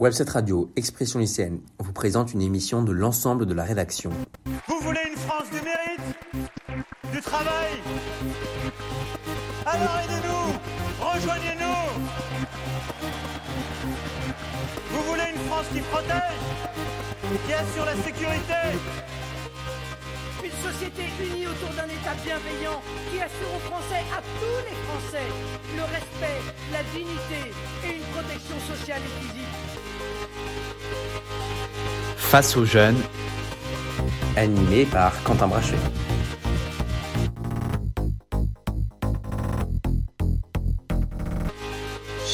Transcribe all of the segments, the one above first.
Webset Radio Expression lycéenne vous présente une émission de l'ensemble de la rédaction. Vous voulez une France du mérite Du travail? Alors aidez-nous Rejoignez-nous Vous voulez une France qui protège Qui assure la sécurité? Une société unie autour d'un État bienveillant qui assure aux Français, à tous les Français, le respect, la dignité et une protection sociale et physique. Face aux jeunes, Animé par Quentin Brachet.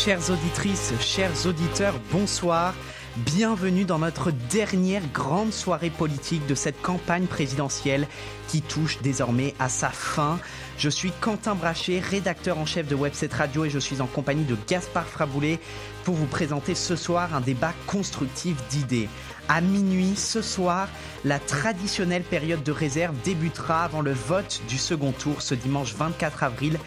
chères auditrices, chers auditeurs, bonsoir. Bienvenue dans notre dernière grande soirée politique de cette campagne présidentielle qui touche désormais à sa fin. Je suis Quentin Brachet, rédacteur en chef de Webset Radio et je suis en compagnie de Gaspard Fraboulet pour vous présenter ce soir un débat constructif d'idées. À minuit ce soir, la traditionnelle période de réserve débutera avant le vote du second tour ce dimanche 24 avril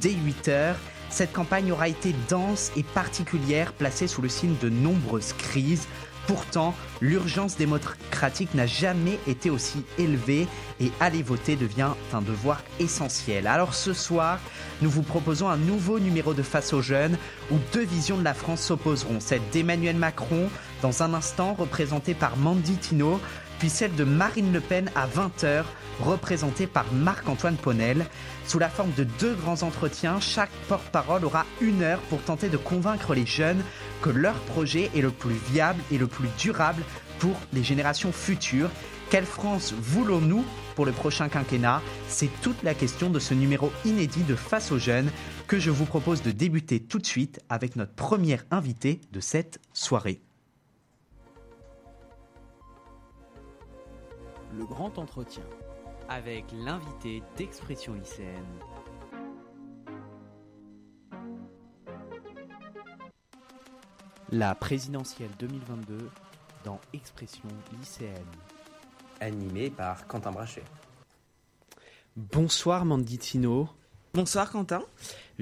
dès 8h. Cette campagne aura été dense et particulière, placée sous le signe de nombreuses crises. Pourtant, l'urgence démocratique n'a jamais été aussi élevée et aller voter devient un devoir essentiel. Alors ce soir, nous vous proposons un nouveau numéro de Face aux jeunes où deux visions de la France s'opposeront. Celle d'Emmanuel Macron, dans un instant représentée par Mandy Tino, puis celle de Marine Le Pen à 20h, représentée par Marc-Antoine Ponel. Sous la forme de deux grands entretiens, chaque porte-parole aura une heure pour tenter de convaincre les jeunes que leur projet est le plus viable et le plus durable pour les générations futures. Quelle France voulons-nous pour le prochain quinquennat? C'est toute la question de ce numéro inédit de Face aux jeunes que je vous propose de débuter tout de suite avec notre première invité de cette soirée. Le grand entretien. avec l'invité d'Expression lycéenne. La présidentielle 2022 dans Expression lycéenne. Animé par Quentin Brachet. Bonsoir Manditino. Bonsoir Quentin.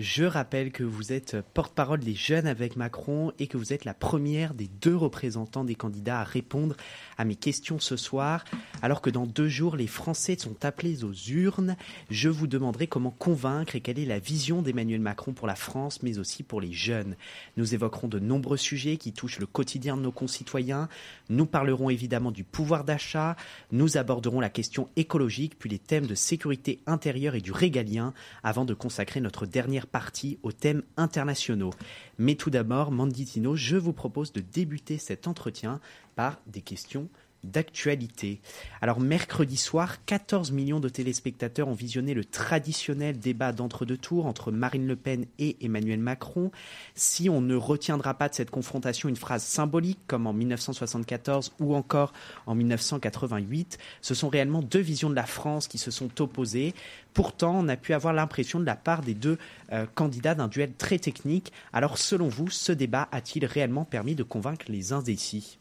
Je rappelle que vous êtes porte-parole des jeunes avec Macron et que vous êtes la première des deux représentants des candidats à répondre à mes questions ce soir. Alors que dans deux jours, les Français sont appelés aux urnes, je vous demanderai comment convaincre et quelle est la vision d'Emmanuel Macron pour la France, mais aussi pour les jeunes. Nous évoquerons de nombreux sujets qui touchent le quotidien de nos concitoyens. Nous parlerons évidemment du pouvoir d'achat. Nous aborderons la question écologique, puis les thèmes de sécurité intérieure et du régalien, avant de consacrer notre dernière partie aux thèmes internationaux. Mais tout d'abord, Manditino, je vous propose de débuter cet entretien par des questions d'actualité. Alors mercredi soir, 14 millions de téléspectateurs ont visionné le traditionnel débat d'entre-deux tours entre Marine Le Pen et Emmanuel Macron. Si on ne retiendra pas de cette confrontation une phrase symbolique comme en 1974 ou encore en 1988, ce sont réellement deux visions de la France qui se sont opposées. Pourtant, on a pu avoir l'impression de la part des deux euh, candidats d'un duel très technique. Alors selon vous, ce débat a-t-il réellement permis de convaincre les indécis?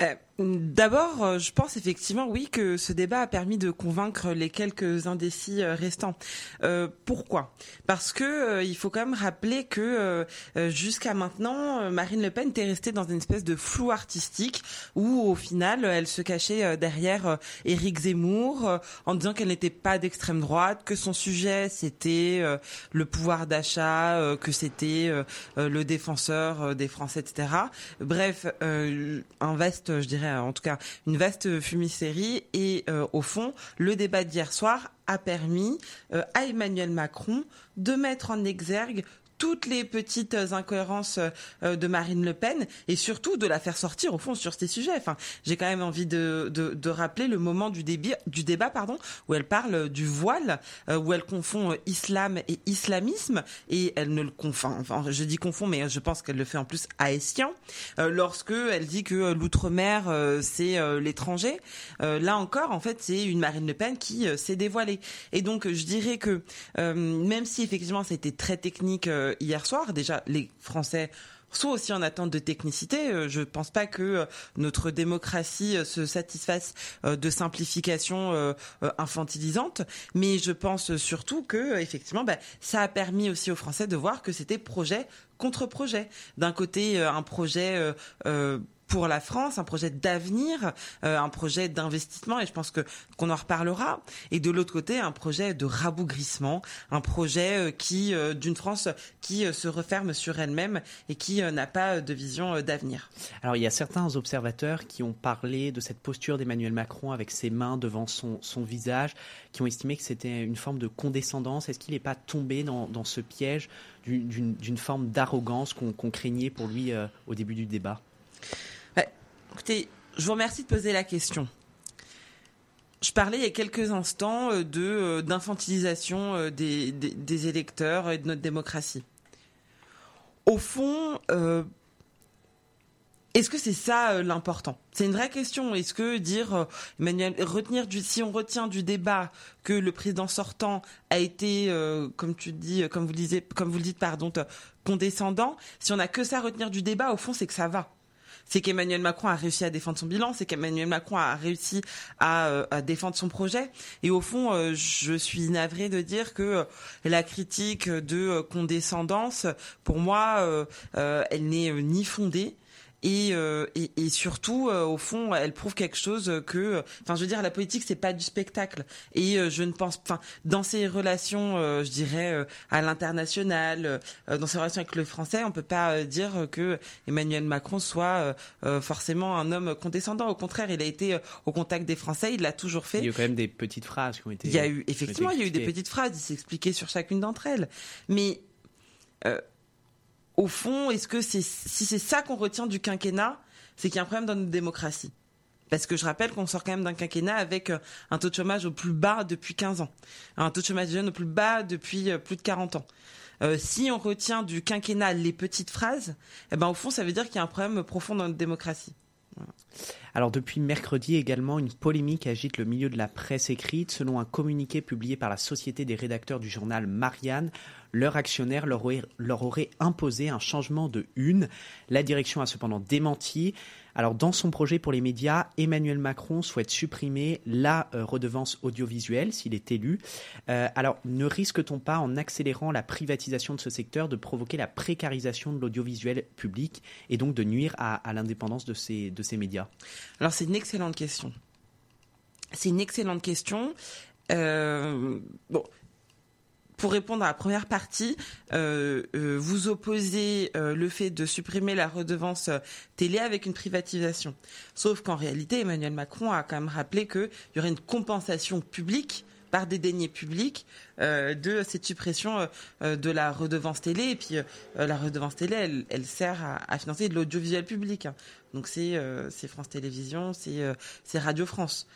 Euh, D'abord, euh, je pense effectivement, oui, que ce débat a permis de convaincre les quelques indécis euh, restants. Euh, pourquoi? Parce que il faut quand même rappeler que jusqu'à maintenant, Marine Le Pen était restée dans une espèce de flou artistique où, au final, elle se cachait derrière Éric Zemmour en disant qu'elle n'était pas d'extrême droite, que son sujet c'était le pouvoir d'achat, que c'était le défenseur des Français, etc. Bref, un vaste, je dirais, en tout cas, une vaste fumisterie. Et euh, au fond, le débat d'hier soir a permis euh, à Emmanuel Macron de mettre en exergue toutes les petites incohérences euh, de Marine Le Pen et surtout de la faire sortir au fond sur ces sujets. Enfin, j'ai quand même envie de, de, de rappeler le moment du, débit, du débat pardon, où elle parle du voile, euh, où elle confond euh, islam et islamisme et elle ne le confond. Enfin, je dis confond, mais je pense qu'elle le fait en plus haïtien. Lorsque elle dit que l'outre-mer c'est l'étranger, là encore, en fait, c'est une Marine Le Pen qui s'est dévoilée. Et donc, je dirais que même si effectivement été très technique hier soir, déjà les Français sont aussi en attente de technicité. Je ne pense pas que notre démocratie se satisfasse de simplification infantilisante, mais je pense surtout que effectivement, bah, ça a permis aussi aux Français de voir que c'était projet contre projet. D'un côté, un projet pour la France, un projet d'avenir, euh, un projet d'investissement, et je pense qu'on en reparlera. Et de l'autre côté, un projet de rabougrissement, un projet euh, qui euh, d'une France qui se referme sur elle-même et qui n'a pas de vision d'avenir. Alors il y a certains observateurs qui ont parlé de cette posture d'Emmanuel Macron avec ses mains devant son, visage, qui ont estimé que c'était une forme de condescendance. Est-ce qu'il n'est pas tombé dans ce piège d'une forme d'arrogance qu'on craignait pour lui au début du débat? Écoutez, je vous remercie de poser la question. Je parlais il y a quelques instants euh, de euh, d'infantilisation euh, des, électeurs et de notre démocratie. Au fond, est-ce que c'est ça l'important? C'est une vraie question. Est-ce que dire Emmanuel, retenir du, si on retient du débat que le président sortant a été, comme tu dis, comme vous le dites, pardon, condescendant, si on a que ça à retenir du débat, au fond, c'est que ça va c'est qu'Emmanuel Macron a réussi à défendre son bilan, c'est qu'Emmanuel Macron a réussi à, euh, défendre son projet. Et au fond, euh, je suis navrée de dire que euh, la critique de condescendance, pour moi, elle n'est ni fondée euh, et, et, surtout euh, au fond elle prouve quelque chose que enfin je veux dire la politique c'est pas du spectacle. Et euh, je ne pense enfin dans ses relations je dirais à l'international dans ses relations avec le français on peut pas dire que Emmanuel Macron soit forcément un homme condescendant. Au contraire il a été au contact des français il l'a toujours fait. Il y a eu quand même des petites phrases qui ont été il y a eu effectivement il y a eu des petites phrases il s'est expliqué sur chacune d'entre elles. Mais au fond, est-ce que c'est si c'est ça qu'on retient du quinquennat, c'est qu'il y a un problème dans notre démocratie parce que je rappelle qu'on sort quand même d'un quinquennat avec euh, un taux de chômage au plus bas depuis 15 ans, un taux de chômage jeune au plus bas depuis euh, plus de 40 ans. Euh, si on retient du quinquennat les petites phrases, eh ben au fond ça veut dire qu'il y a un problème profond dans notre démocratie. Alors depuis mercredi également, une polémique agite le milieu de la presse écrite. Selon un communiqué publié par la Société des rédacteurs du journal Marianne, leur actionnaire leur aurait, imposé un changement de une. La direction a cependant démenti. Alors, dans son projet pour les médias, Emmanuel Macron souhaite supprimer la euh, redevance audiovisuelle s'il est élu. Euh, alors, ne risque-t-on pas, en accélérant la privatisation de ce secteur, de provoquer la précarisation de l'audiovisuel public et donc de nuire à, l'indépendance de ces, de ces médias? Alors, c'est une excellente question. C'est une excellente question. Euh, bon, pour répondre à la première partie, euh, euh, vous opposez euh, le fait de supprimer la redevance télé avec une privatisation. Sauf qu'en réalité, Emmanuel Macron a quand même rappelé qu'il y aurait une compensation publique par des deniers publics de cette suppression de la redevance télé. Et puis la redevance télé, elle, sert à, financer de l'audiovisuel public. Hein. Donc c'est France Télévisions, c'est Radio France.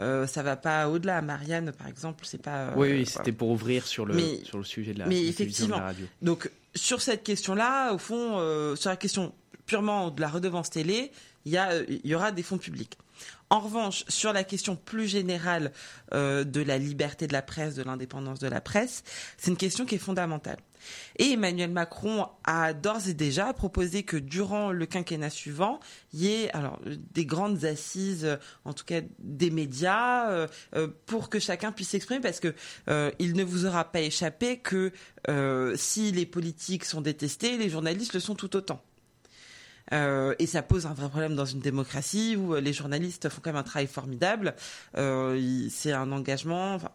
Euh, ça va pas au-delà. Marianne, par exemple, c'est pas. Euh, oui, c'était pour ouvrir sur le sur le sujet de la, mais effectivement, radio. Donc sur cette question-là, au fond, euh, sur la question purement de la redevance télé, il y a il y aura des fonds publics. En revanche, sur la question plus générale de la liberté de la presse, de l'indépendance de la presse, c'est une question qui est fondamentale. Et Emmanuel Macron a d'ores et déjà proposé que durant le quinquennat suivant, il y ait alors des grandes assises, en tout cas des médias, euh, euh, pour que chacun puisse s'exprimer, parce que euh, il ne vous aura pas échappé que si les politiques sont détestés, les journalistes le sont tout autant. Et ça pose un vrai problème dans une démocratie où les journalistes font quand même un travail formidable. c'est un engagement. Enfin,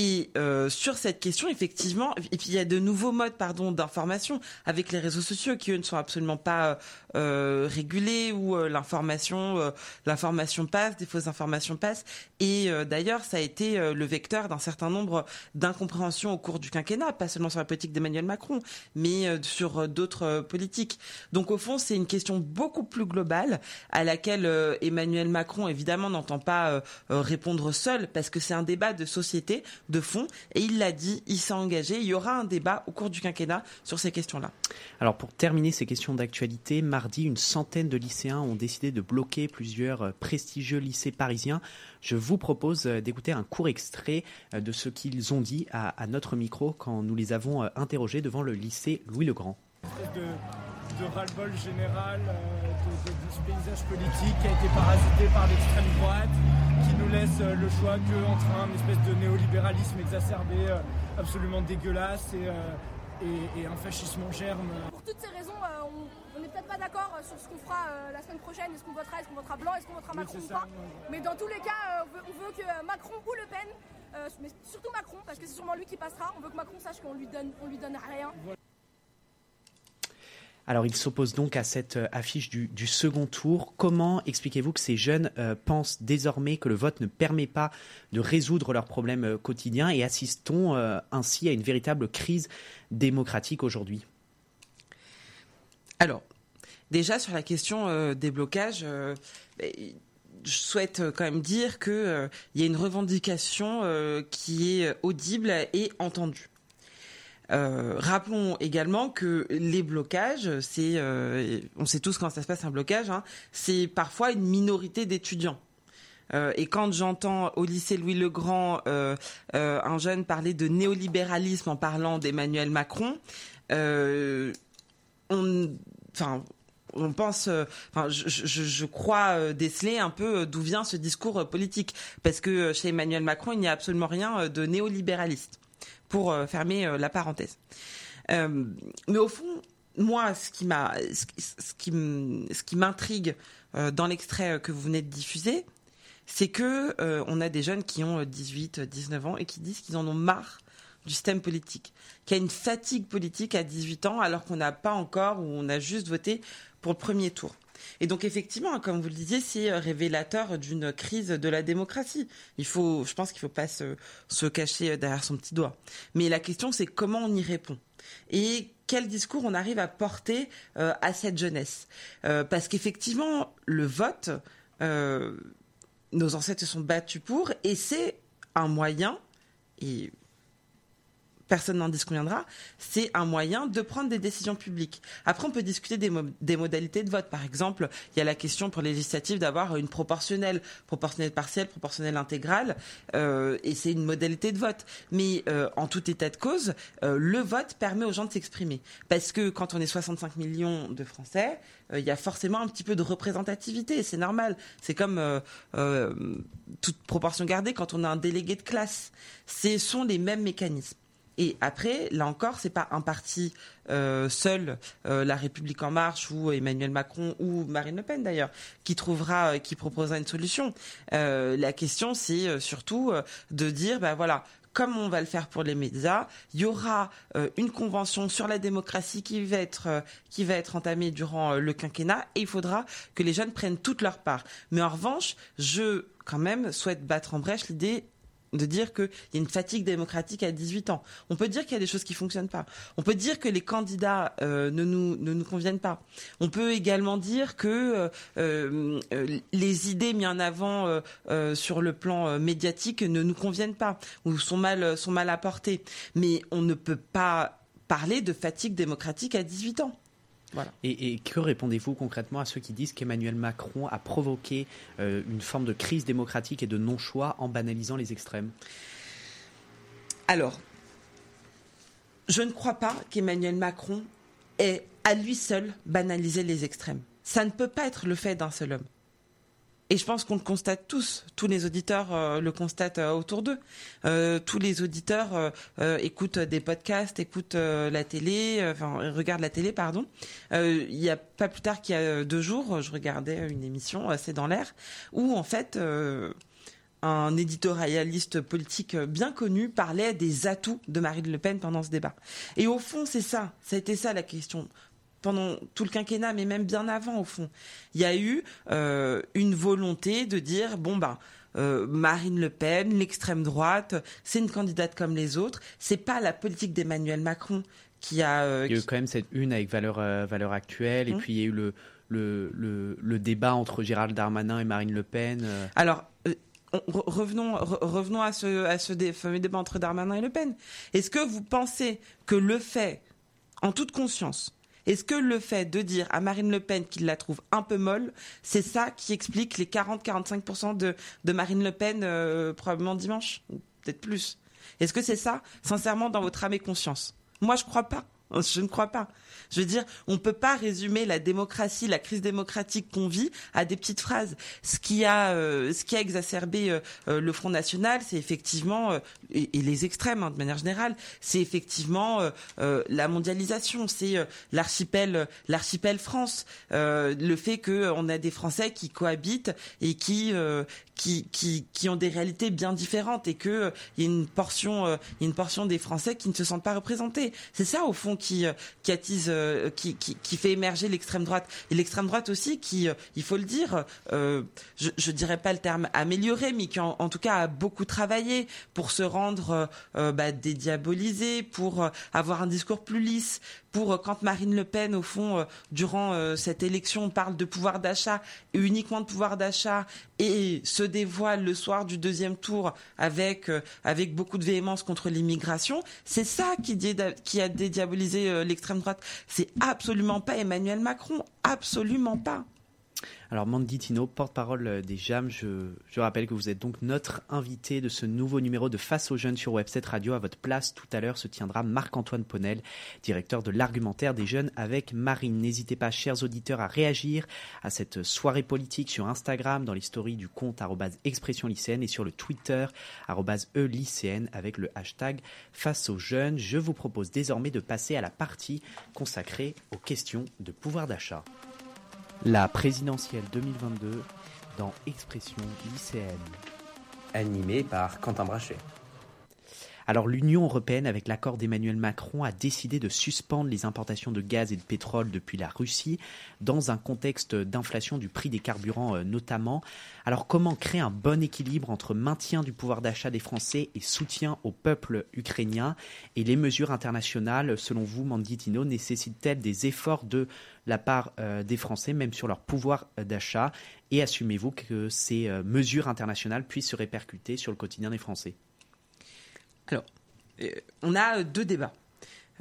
et euh, sur cette question, effectivement, il y a de nouveaux modes, pardon, d'information avec les réseaux sociaux qui eux ne sont absolument pas euh, régulés où euh, l'information, euh, l'information passe, des fausses informations passent. Et euh, d'ailleurs, ça a été le vecteur d'un certain nombre d'incompréhensions au cours du quinquennat, pas seulement sur la politique d'Emmanuel Macron, mais sur d'autres politiques. Donc au fond, c'est une question beaucoup plus globale à laquelle Emmanuel Macron évidemment n'entend pas répondre seul parce que c'est un débat de société de fond. Et il l'a dit, il s'est engagé. Il y aura un débat au cours du quinquennat sur ces questions-là. Alors pour terminer ces questions d'actualité, mardi, une centaine de lycéens ont décidé de bloquer plusieurs euh, prestigieux lycées parisiens. Je vous propose euh, d'écouter un court extrait euh, de ce qu'ils ont dit à, notre micro quand nous les avons interrogés devant le lycée Louis-le-Grand. De, de ras-le-bol général de, ce paysage politique qui a été parasité par l'extrême droite, qui nous laisse le choix qu'entre un espèce de néolibéralisme exacerbé absolument dégueulasse et, et, un fascisme en germe. Pour toutes ces raisons, on n'est peut-être pas d'accord sur ce qu'on fera la semaine prochaine, est-ce qu'on votera, est-ce qu'on votera blanc, est-ce qu'on votera Macron ou pas. Mais dans tous les cas, on veut que Macron ou Le Pen euh, mais surtout Macron, parce que c'est sûrement lui qui passera. On veut que Macron sache qu'on lui donne, on lui donne rien. Alors, il s'oppose donc à cette euh, affiche du, second tour. Comment expliquez-vous que ces jeunes euh, pensent désormais que le vote ne permet pas de résoudre leurs problèmes quotidiens et assistons ainsi à une véritable crise démocratique aujourd'hui? Alors, déjà sur la question des blocages, ben, je souhaite euh, quand même dire qu'il euh, y a une revendication euh, qui est audible et entendue. Rappelons également que les blocages, c'est, on sait tous quand ça se passe un blocage, hein, c'est parfois une minorité d'étudiants. et quand j'entends au lycée Louis le Grand un jeune parler de néolibéralisme en parlant d'Emmanuel Macron, on, pense, euh, je, crois euh, déceler un peu euh, d'où vient ce discours politique, parce que chez Emmanuel Macron, il n'y a absolument rien de néolibéraliste, pour fermer la parenthèse. mais au fond, moi, ce qui m'intrigue dans l'extrait que vous venez de diffuser, c'est que on a des jeunes qui ont 18, 19 ans et qui disent qu'ils en ont marre du système politique, qu'il y a une fatigue politique à 18 ans alors qu'on n'a pas encore ou on a juste voté pour le premier tour. Et donc effectivement, comme vous le disiez, c'est euh, révélateur d'une crise de la démocratie. Il faut, je pense qu'il ne faut pas se, cacher derrière son petit doigt. Mais la question, c'est comment on y répond et quel discours on arrive à porter euh, à cette jeunesse? Euh, parce qu'effectivement, le vote, nos ancêtres se sont battus pour, et c'est un moyen, personne n'en disconviendra, c'est un moyen de prendre des décisions publiques. Après, on peut discuter des, modalités de vote. Par exemple, il y a la question pour législative d'avoir une proportionnelle, proportionnelle partielle, proportionnelle intégrale, euh, et c'est une modalité de vote. Mais euh, en tout état de cause, euh, le vote permet aux gens de s'exprimer. Parce que quand on est 65 millions de Français, il y a forcément un petit peu de représentativité, c'est normal. C'est comme toute proportion gardée quand on a un délégué de classe. Ce sont les mêmes mécanismes. Et après, là encore, c'est pas un parti euh, seul, euh, La République en marche ou Emmanuel Macron ou Marine Le Pen d'ailleurs, qui trouvera, euh, qui proposera une solution. la question, c'est surtout de dire, ben voilà, comme on va le faire pour les médias, il y aura une convention sur la démocratie qui va être qui va être entamée durant le quinquennat et il faudra que les jeunes prennent toute leur part. Mais en revanche, je quand même souhaite battre en brèche l'idée de dire qu'il y a une fatigue démocratique à 18 ans. On peut dire qu'il y a des choses qui fonctionnent pas. On peut dire que les candidats euh, ne, nous, ne conviennent pas. On peut également dire que euh, euh, les idées mises en avant sur le plan médiatique ne nous conviennent pas ou sont mal, sont mal apportées. Mais on ne peut pas parler de fatigue démocratique à 18 ans. Et, que répondez-vous concrètement à ceux qui disent qu'Emmanuel Macron a provoqué euh, une forme de crise démocratique et de non-choix en banalisant les extrêmes? Alors, je ne crois pas qu'Emmanuel Macron ait à lui seul banalisé les extrêmes. Ça ne peut pas être le fait d'un seul homme. Et je pense qu'on le constate tous, tous les auditeurs euh, le constatent euh, autour d'eux. Euh, tous les auditeurs écoutent des podcasts, écoutent la télé, enfin regardent la télé, pardon. Il y a pas plus tard qu'il y a deux jours, je regardais une émission, C'est dans l'air, où en fait un éditorialiste politique bien connu parlait des atouts de Marine Le Pen pendant ce débat. Et au fond, c'est ça, ça a été ça la question pendant tout le quinquennat, mais même bien avant au fond, il y a eu euh, une volonté de dire bon ben euh, Marine Le Pen, l'extrême droite, c'est une candidate comme les autres. C'est pas la politique d'Emmanuel Macron qui a. Euh, il y a eu quand même cette une avec valeur valeur actuelle, et hum. puis il y a eu le le, le, débat entre Gérald Darmanin et Marine Le Pen. Alors. revenons, revenons à ce, à ce fameux débat entre Darmanin et Le Pen. Est-ce que vous pensez que le fait, en toute conscience, est-ce que le fait de dire à Marine Le Pen qu'il la trouve un peu molle, c'est ça qui explique les 40-45% de, de Marine Le Pen euh, probablement dimanche Peut-être plus? Est-ce que c'est ça, sincèrement, dans votre âme et conscience? Moi, je crois pas. Je ne crois pas. Je veux dire, on ne peut pas résumer la démocratie, la crise démocratique qu'on vit à des petites phrases. Ce qui a, euh, ce qui a exacerbé euh, euh, le Front National, c'est effectivement et, les extrêmes hein, de manière générale, c'est effectivement la mondialisation, c'est l'archipel, l'archipel France, le fait qu'on a des Français qui cohabitent et qui qui, qui, qui ont des réalités bien différentes et que il y a une portion, il y a une portion des Français qui ne se sentent pas représentés. C'est ça au fond qui qui attise euh, qui, qui, fait émerger l'extrême droite. Et l'extrême droite aussi, qui, euh, il faut le dire, euh, je, je dirais pas le terme amélioré, mais qui en, tout cas a beaucoup travaillé pour se rendre bah, dédiabolisé, pour avoir un discours plus lisse, pour quand Marine Le Pen, au fond, durant cette élection, parle de pouvoir d'achat et uniquement de pouvoir d'achat et se dévoile le soir du deuxième tour avec avec beaucoup de véhémence contre l'immigration, c'est ça qui, qui a dédiabolisé l'extrême droite. C'est absolument pas Emmanuel Macron, absolument pas. Alors Mandy Tino, porte-parole des JAM, je, rappelle que vous êtes donc notre invité de ce nouveau numéro de Face aux jeunes sur Webset Radio. À votre place, tout à l'heure se tiendra Marc-Antoine Ponel, directeur de l'argumentaire des jeunes avec Marine. N'hésitez pas, chers auditeurs, à réagir à cette soirée politique sur Instagram, dans les stories du compte expression lycéenne et sur le Twitter e lycéenne avec le hashtag Face aux jeunes. Je vous propose désormais de passer à la partie consacrée aux questions de pouvoir d'achat. La présidentielle 2022 dans Expression lycéenne. Animée par Quentin Brachet. Alors l'Union européenne, avec l'accord d'Emmanuel Macron, a décidé de suspendre les importations de gaz et de pétrole depuis la Russie, dans un contexte d'inflation du prix des carburants euh, notamment. Alors comment créer un bon équilibre entre maintien du pouvoir d'achat des Français et soutien au peuple ukrainien? Et les mesures internationales, selon vous, Manditino, nécessitent-elles des efforts de la part euh, des Français, même sur leur pouvoir d'achat Et assumez-vous que ces euh, mesures internationales puissent se répercuter sur le quotidien des Français alors, euh, on a deux débats,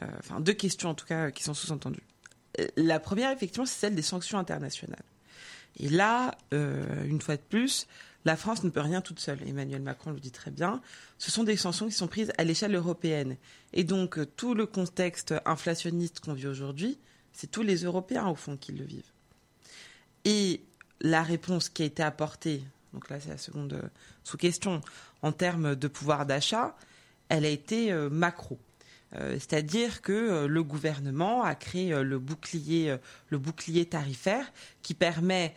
euh, enfin deux questions en tout cas qui sont sous-entendues. Euh, la première, effectivement, c'est celle des sanctions internationales. Et là, une fois de plus, la France ne peut rien toute seule. Emmanuel Macron le dit très bien. Ce sont des sanctions qui sont prises à l'échelle européenne. Et donc, tout le contexte inflationniste qu'on vit aujourd'hui, c'est tous les Européens, au fond, qui le vivent. Et la réponse qui a été apportée, donc là, c'est la seconde sous-question, en termes de pouvoir d'achat, elle a été euh, macro. Euh, c'est-à-dire que euh, le gouvernement a créé le bouclier, le bouclier tarifaire qui permet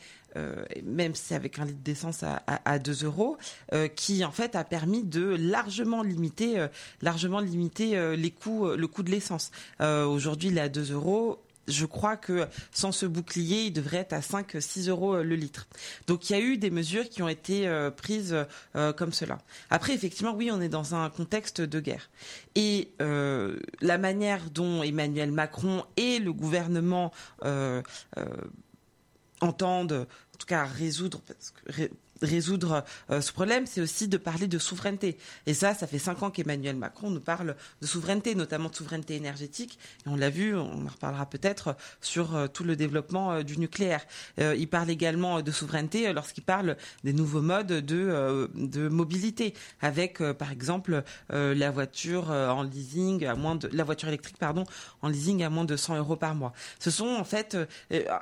même si avec un litre d'essence à, 2 euros, qui en fait a permis de largement limiter, largement limiter les coûts, le coût de l'essence. Aujourd'hui, il est à 2 euros je crois que sans ce bouclier, il devrait être à 5-6 euros euh, le litre. Donc il y a eu des mesures qui ont été euh, prises euh, comme cela. Après, effectivement, oui, on est dans un contexte de guerre. Et la manière dont Emmanuel Macron et le gouvernement entendent, en tout cas, résoudre, résoudre euh, ce problème, c'est aussi de parler de souveraineté. Et ça, ça fait cinq ans qu'Emmanuel Macron nous parle de souveraineté, notamment de souveraineté énergétique. Et on l'a vu, on en reparlera peut-être sur euh, tout le développement euh, du nucléaire. il parle également de souveraineté lorsqu'il parle des nouveaux modes de, de mobilité, avec par exemple la voiture en leasing à moins de la voiture électrique pardon en leasing à moins de 100 euros par mois. Ce sont en fait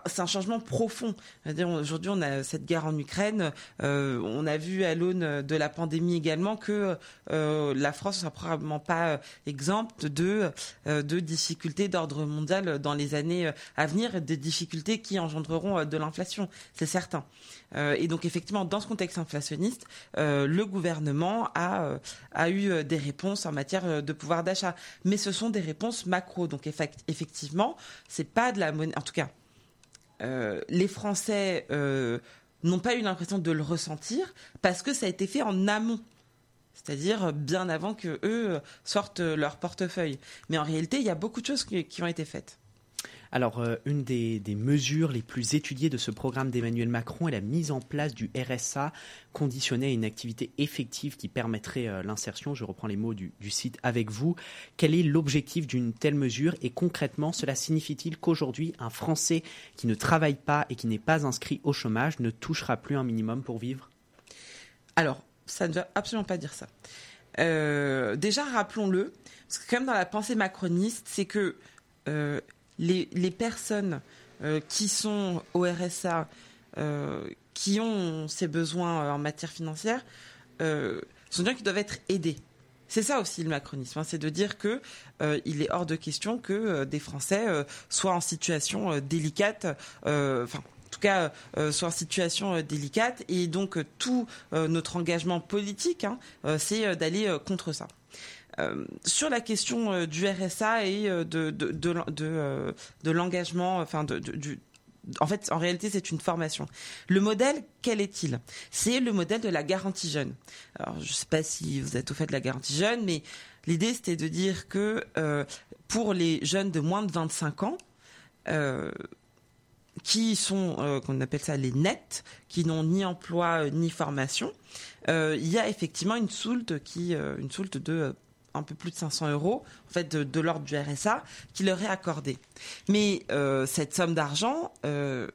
c'est un changement profond. Aujourd'hui, on a cette guerre en Ukraine. Euh, on a vu à l'aune de la pandémie également que euh, la France ne sera probablement pas exempte de, euh, difficultés d'ordre mondial dans les années à venir, des difficultés qui engendreront de l'inflation, c'est certain. et donc effectivement, dans ce contexte inflationniste, le gouvernement a, a eu des réponses en matière de pouvoir d'achat, mais ce sont des réponses macro. Donc effectivement, c'est pas de la monnaie. En tout cas, les Français n'ont pas eu l'impression de le ressentir parce que ça a été fait en amont. C'est-à-dire bien avant que eux sortent leur portefeuille. Mais en réalité, il y a beaucoup de choses qui ont été faites. Alors, euh, une des, mesures les plus étudiées de ce programme d'Emmanuel Macron est la mise en place du RSA conditionné à une activité effective qui permettrait euh, l'insertion. Je reprends les mots du, site avec vous. Quel est l'objectif d'une telle mesure et concrètement, cela signifie-t-il qu'aujourd'hui, un Français qui ne travaille pas et qui n'est pas inscrit au chômage ne touchera plus un minimum pour vivre? Alors, ça ne veut absolument pas dire ça. Euh, déjà, rappelons-le, parce que quand même dans la pensée macroniste, c'est que les, personnes qui sont au RSA, qui ont ces besoins en matière financière, sont des gens qui doivent être aidés. C'est ça aussi le macronisme, hein, c'est de dire que euh, il est hors de question que euh, des Français euh, soient en situation délicate, enfin en tout cas soient en situation délicate, et donc tout notre engagement politique, hein, c'est d'aller contre ça. Sur la question du RSA et de, de, de, de l'engagement, enfin de, du, en fait, en réalité, c'est une formation. Le modèle, quel est-il? C'est le modèle de la garantie jeune. Alors, je ne sais pas si vous êtes au fait de la garantie jeune, mais l'idée, c'était de dire que euh, pour les jeunes de moins de 25 ans, euh, qui sont, euh, qu'on appelle ça les nets, qui n'ont ni emploi ni formation, il y a effectivement une soulte qui, une soulte de un peu plus de 500 euros, en fait, de, l'ordre du RSA, qui leur est accordé. Mais euh, cette somme d'argent, euh,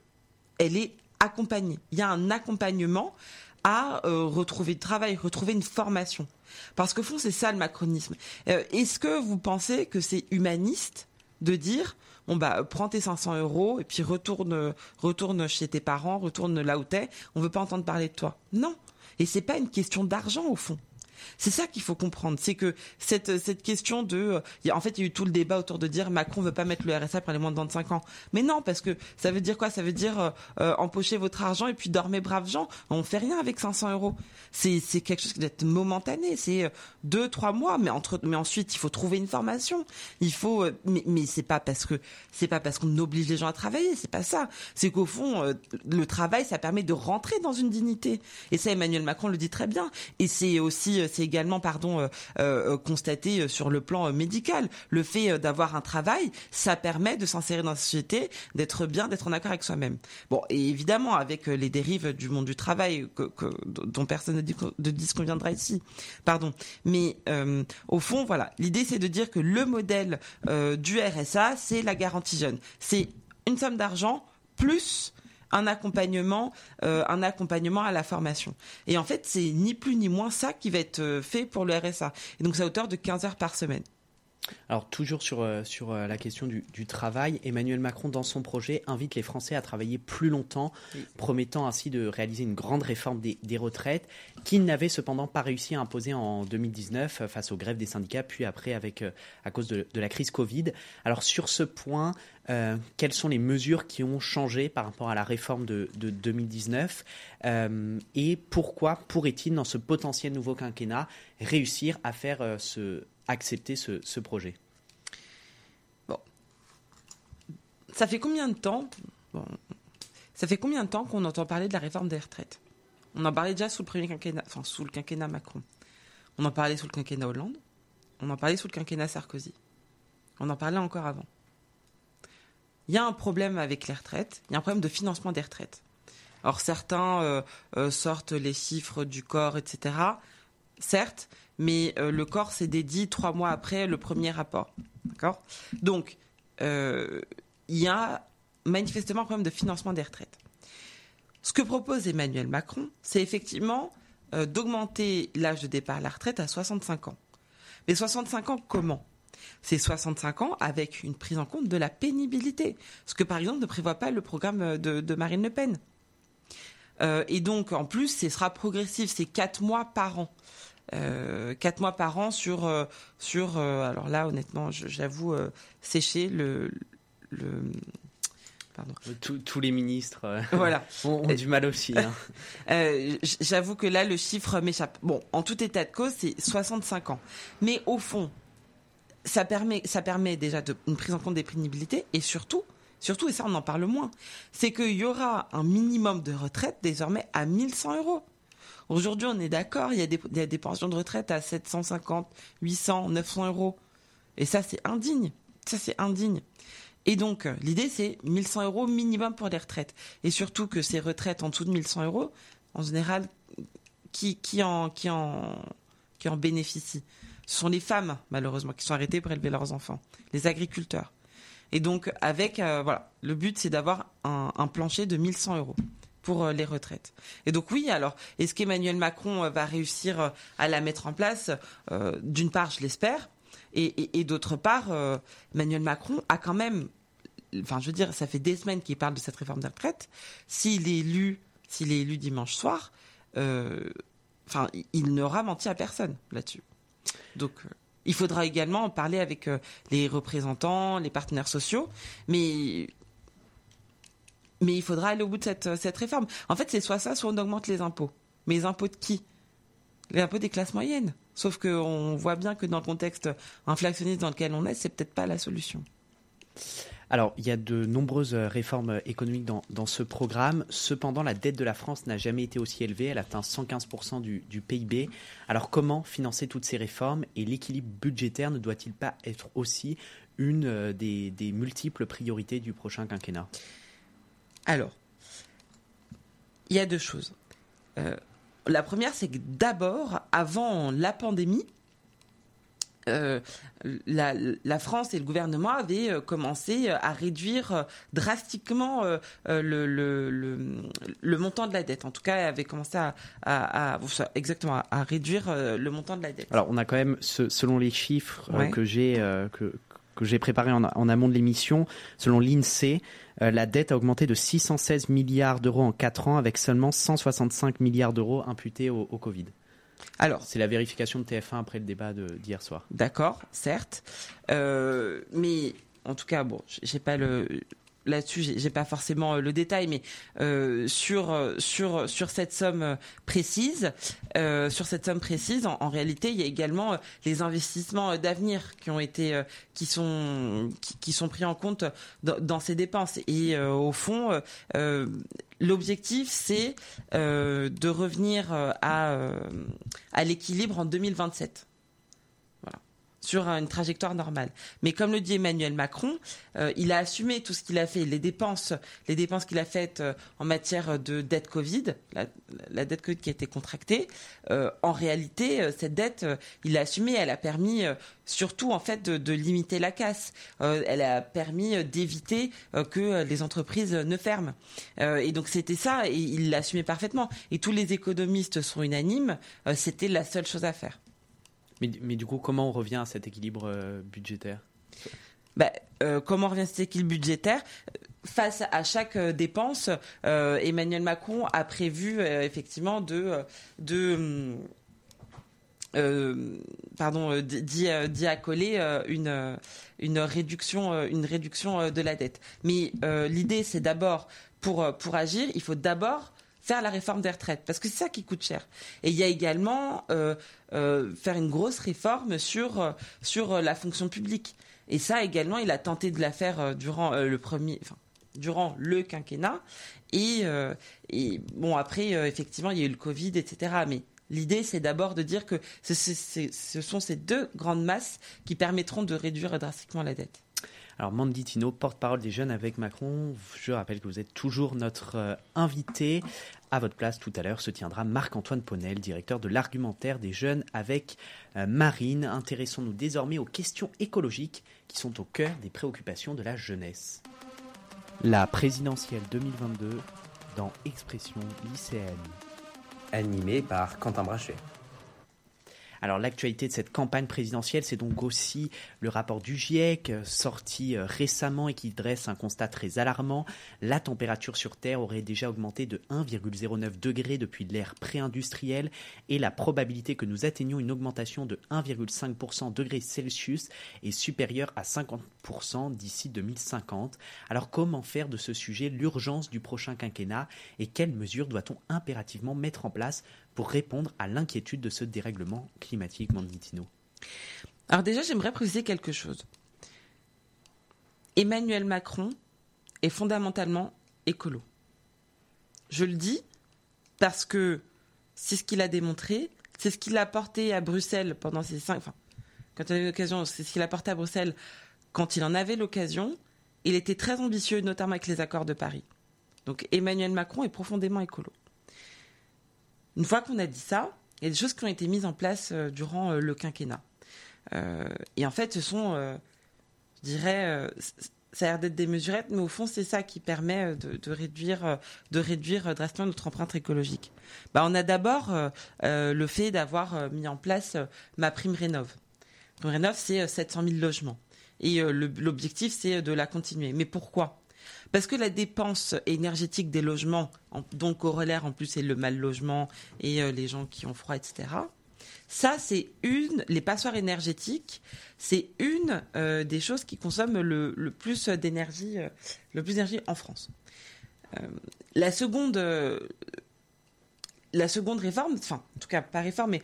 elle est accompagnée. Il y a un accompagnement à euh, retrouver du travail, retrouver une formation. Parce que fond, c'est ça le macronisme. Est-ce que vous pensez que c'est humaniste de dire bon bah prends tes 500 euros et puis retourne retourne chez tes parents, retourne là où t'es. On veut pas entendre parler de toi. Non. Et c'est pas une question d'argent au fond. C'est ça qu'il faut comprendre, c'est que cette cette question de, en fait, il y a eu tout le débat autour de dire Macron veut pas mettre le RSA pour les moins de 25 ans. Mais non, parce que ça veut dire quoi? Ça veut dire euh, euh, empocher votre argent et puis dormez braves gens. On fait rien avec 500 euros. C'est c'est quelque chose qui doit être momentané. C'est euh, deux trois mois, mais entre mais ensuite il faut trouver une formation. Il faut mais mais c'est pas parce que c'est pas parce qu'on oblige les gens à travailler. C'est pas ça. C'est qu'au fond le travail ça permet de rentrer dans une dignité. Et ça Emmanuel Macron le dit très bien. Et c'est aussi c'est également pardon euh, euh, constaté sur le plan médical. Le fait d'avoir un travail, ça permet de s'insérer dans la société, d'être bien, d'être en accord avec soi-même. Bon, et évidemment avec les dérives du monde du travail que, dont personne ne dit, qu'on viendra ici. Pardon. Mais euh, au fond, voilà, l'idée c'est de dire que le modèle du RSA, c'est la garantie jeune. C'est une somme d'argent plus un accompagnement, euh, un accompagnement à la formation. Et en fait, c'est ni plus ni moins ça qui va être euh, fait pour le RSA. Et donc, c'est à hauteur de 15 heures par semaine. Alors toujours sur, euh, sur euh, la question du, travail, Emmanuel Macron dans son projet invite les Français à travailler plus longtemps, promettant ainsi de réaliser une grande réforme des, retraites qu'il n'avait cependant pas réussi à imposer en 2019 euh, face aux grèves des syndicats, puis après avec à cause de, la crise Covid. Alors sur ce point, quelles sont les mesures qui ont changé par rapport à la réforme de, de 2019 et pourquoi pourrait-il dans ce potentiel nouveau quinquennat réussir à faire ce accepter ce, projet Bon. Ça fait combien de temps Ça fait combien de temps qu'on entend parler de la réforme des retraites? On en parlait déjà sous le premier quinquennat, enfin sous le quinquennat Macron. On en parlait sous le quinquennat Hollande. On en parlait sous le quinquennat Sarkozy. On en parlait encore avant. Il y a un problème avec les retraites. Il y a un problème de financement des retraites. Alors certains euh, euh, sortent les chiffres du corps, etc. Certes, mais euh, le corps s'est dédié trois mois après le premier rapport. Donc, euh, il y a manifestement un problème de financement des retraites. Ce que propose Emmanuel Macron, c'est effectivement euh, d'augmenter l'âge de départ à la retraite à 65 ans. Mais 65 ans comment? C'est 65 ans avec une prise en compte de la pénibilité, ce que par exemple ne prévoit pas le programme de, Marine Le Pen. et donc en plus, ce sera progressif, c'est 4 mois par an. Euh, quatre mois par an sur euh, sur euh, alors là honnêtement j'avoue sécher le le Pardon. Tous, les ministres voilà. ont, du mal aussi. Hein. J'avoue que là, le chiffre m'échappe. Bon, en tout état de cause, c'est 65 ans. Mais au fond, ça permet, ça permet déjà de, une prise en compte des pénibilités et surtout, surtout, et ça on en parle moins, c'est qu'il y aura un minimum de retraite désormais à 1100 euros. Aujourd'hui, on est d'accord, il, y a des pensions de retraite à 750, 800, 900 euros. Et ça, c'est indigne. Ça, c'est indigne. Et donc, l'idée, c'est 1100 euros minimum pour les retraites. Et surtout que ces retraites en dessous de 1100 euros, en général, qui, qui, en, qui, en, qui en bénéficient? Ce sont les femmes, malheureusement, qui sont arrêtées pour élever leurs enfants. Les agriculteurs. Et donc, avec, euh, voilà, le but, c'est d'avoir un, un plancher de 1100 euros pour euh, les retraites. Et donc oui, alors est-ce qu'Emmanuel Macron euh, va réussir euh, à la mettre en place? D'une part, je l'espère. Et, d'autre part, Emmanuel Macron a quand même, enfin, je veux dire, ça fait des semaines qu'il parle de cette réforme des retraites. S'il est élu, s'il est élu dimanche soir, il n'aura menti à personne là-dessus. Donc, il faudra également parler avec les représentants, les partenaires sociaux, mais mais il faudra aller au bout de cette, cette réforme. En fait, c'est soit ça, soit on augmente les impôts. Mais les impôts de qui? Les impôts des classes moyennes. Sauf qu'on voit bien que dans le contexte inflationniste dans lequel on est, c'est peut-être pas la solution. Alors, il y a de nombreuses réformes économiques dans, ce programme. Cependant, la dette de la France n'a jamais été aussi élevée. Elle atteint 115% du, PIB. Alors, comment financer toutes ces réformes? Et l'équilibre budgétaire ne doit-il pas être aussi une euh, des multiples priorités du prochain quinquennat? Alors, il y a deux choses. Euh, la première, c'est que d'abord, avant la pandémie, euh, la, France et le gouvernement avaient euh, commencé à réduire drastiquement le, le, montant de la dette. En tout cas, avaient commencé à, exactement à, réduire le montant de la dette. Alors, on a quand même, selon les chiffres que j'ai que, que j'ai préparé en, amont de l'émission, selon l'INSEE, euh, la dette a augmenté de 616 milliards d'euros en 4 ans, avec seulement 165 milliards d'euros imputés au, Covid. Alors, c'est la vérification de TF1 après le débat d'hier soir. D'accord, certes, euh, mais en tout cas, bon, j'ai pas le là-dessus, j'ai pas forcément euh, le détail, mais euh, sur euh, sur sur cette somme précise, sur cette somme précise, en, réalité, il y a également les investissements d'avenir qui ont été qui sont qui, sont pris en compte dans, ces dépenses. Et au fond, l'objectif, c'est de revenir à à l'équilibre en 2027 sur une trajectoire normale. Mais comme le dit Emmanuel Macron, euh, il a assumé tout ce qu'il a fait, les dépenses, les dépenses qu'il a faites euh, en matière de dette Covid, la, dette Covid qui a été contractée. Euh, en réalité, cette dette, il l'a assumée. Elle a permis surtout en fait de, limiter la casse. elle a permis d'éviter que les entreprises ne ferment. et donc c'était ça, et il l'a assumé parfaitement. Et tous les économistes sont unanimes. c'était la seule chose à faire. Mais, du coup, comment on revient à cet équilibre euh, budgétaire? Bah, euh, comment revient cet équilibre budgétaire? Face à chaque euh, dépense, Emmanuel Macron a prévu effectivement de, de pardon, d'y accoler une, une réduction, une réduction de la dette. Mais l'idée, c'est d'abord pour pour agir, il faut d'abord faire la réforme des retraites, parce que c'est ça qui coûte cher. Et il y a également euh, euh, faire une grosse réforme sur, euh, sur la fonction publique. Et ça également, il a tenté de la faire durant le premier, durant le quinquennat. Et bon, après, effectivement, il y a eu le Covid, etc. Mais L'idée, c'est d'abord de dire que ce sont ces deux grandes masses qui permettront de réduire drastiquement la dette. Alors Mandy Tino, porte-parole des jeunes avec Macron, je rappelle que vous êtes toujours notre euh, invité. À votre place, tout à l'heure, se tiendra Marc-Antoine Ponel, directeur de l'argumentaire des jeunes avec euh, Marine. Intéressons-nous désormais aux questions écologiques qui sont au cœur des préoccupations de la jeunesse. La présidentielle 2022 dans Expression lycéenne. Animée par Quentin Brachet. Alors l'actualité de cette campagne présidentielle, c'est donc aussi le rapport du GIEC euh, sorti euh, récemment et qui dresse un constat très alarmant. La température sur Terre aurait déjà augmenté de 1,09 degré depuis l'ère pré-industrielle et la probabilité que nous atteignions une augmentation de 1,5% degrés Celsius est supérieure à 50% d'ici 2050. Alors comment faire de ce sujet l'urgence du prochain quinquennat et quelles mesures doit-on impérativement mettre en place pour répondre à l'inquiétude de ce dérèglement climatique, Manditino Alors déjà, j'aimerais préciser quelque chose. Emmanuel Macron est fondamentalement écolo. Je le dis parce que c'est ce qu'il a démontré, c'est ce qu'il a porté à Bruxelles pendant ces cinq... Enfin, quand il a eu l'occasion, c'est ce qu'il a porté à Bruxelles quand il en avait l'occasion. Il était très ambitieux, notamment avec les accords de Paris. Donc Emmanuel Macron est profondément écolo. Une fois qu'on a dit ça, il y a des choses qui ont été mises en place euh, durant euh, le quinquennat. Euh, et en fait, ce sont, je dirais, ça a l'air d'être des mesurettes, mais au fond, c'est ça qui permet de, réduire, de réduire drastiquement notre empreinte écologique. Bah, on a d'abord le fait d'avoir mis en place ma prime rénov. Rénov, c'est 700 000 logements. Et l'objectif, c'est de la continuer. Mais pourquoi? Parce que la dépense énergétique des logements, dont corollaire en plus c'est le mal logement et les gens qui ont froid, etc. Ça, c'est une, les passoires énergétiques, c'est une euh, des choses qui consomment le, plus d'énergie, euh, le plus d'énergie en France. Euh, la seconde, la seconde réforme, enfin, en tout cas pas réforme, mais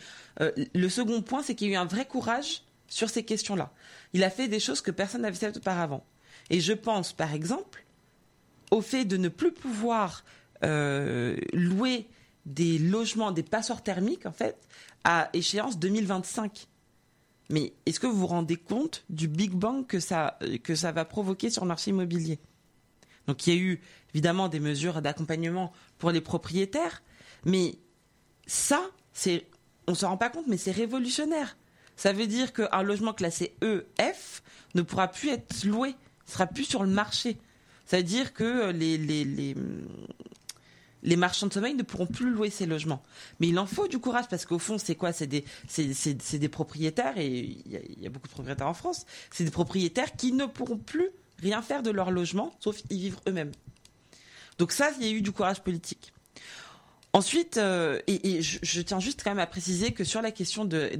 le second point, c'est qu'il y a eu un vrai courage sur ces questions-là. Il a fait des choses que personne n'avait fait auparavant. Et je pense, par exemple, au fait de ne plus pouvoir louer des logements, des passoires thermiques, en fait, à échéance 2025. Mais est-ce que vous vous rendez compte du Big Bang que ça, que ça va provoquer sur le marché immobilier? Donc il y a eu évidemment des mesures d'accompagnement pour les propriétaires, mais ça, c'est, on s'en rend pas compte, mais c'est révolutionnaire. Ça veut dire qu'un logement classé E, F ne pourra plus être loué, ne sera plus sur le marché. Ça veut dire que les, les, les, marchands de sommeil ne pourront plus louer ces logements. Mais il en faut du courage parce qu'au fond, c'est quoi? C'est des, des propriétaires, et il y, a beaucoup de propriétaires en France, c'est des propriétaires qui ne pourront plus rien faire de leur logement, sauf y vivre eux-mêmes. Donc ça, il y a eu du courage politique. Ensuite, euh, et, je, tiens juste quand même à préciser que sur la question de,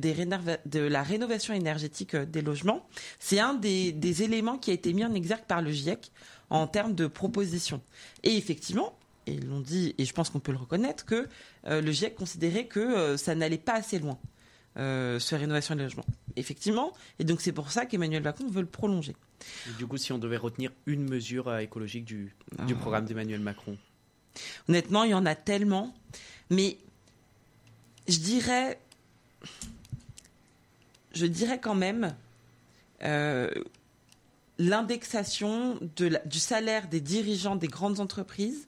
la rénovation énergétique euh, des logements, c'est un des éléments qui a été mis en exergue par le GIEC en termes de propositions. Et effectivement, et ils l'ont dit, et je pense qu'on peut le reconnaître, que euh, le GIEC considérait que euh, ça n'allait pas assez loin, euh, sur la rénovation des logements. Effectivement, et donc c'est pour ça qu'Emmanuel Macron veut le prolonger. du coup, si on devait retenir une mesure écologique du, du ah. programme d'Emmanuel Macron? Honnêtement, il y en a tellement, mais je dirais, je dirais quand même l'indexation du salaire des dirigeants des grandes entreprises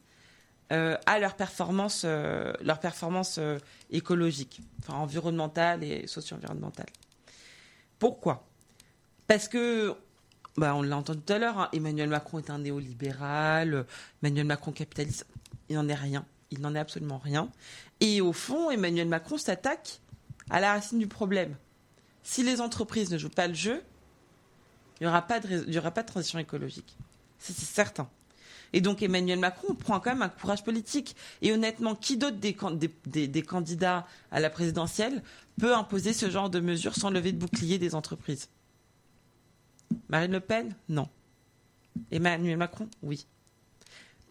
euh, à leur performance, euh, leur performance euh, écologique, enfin environnementale et socio-environnementale. Pourquoi? Parce que, bah, on l'a entendu tout à l'heure, hein, Emmanuel Macron est un néolibéral, Emmanuel Macron capitaliste, il n'en est rien, il n'en est absolument rien. Et au fond, Emmanuel Macron s'attaque à la racine du problème. Si les entreprises ne jouent pas le jeu, il n'y aura, pas de, transition écologique. C'est certain. Et donc Emmanuel Macron prend quand même un courage politique. Et honnêtement, qui d'autre des, des, candidats à la présidentielle peut imposer ce genre de mesures sans lever de bouclier des entreprises? Marine Le Pen? Non. Emmanuel Macron? Oui.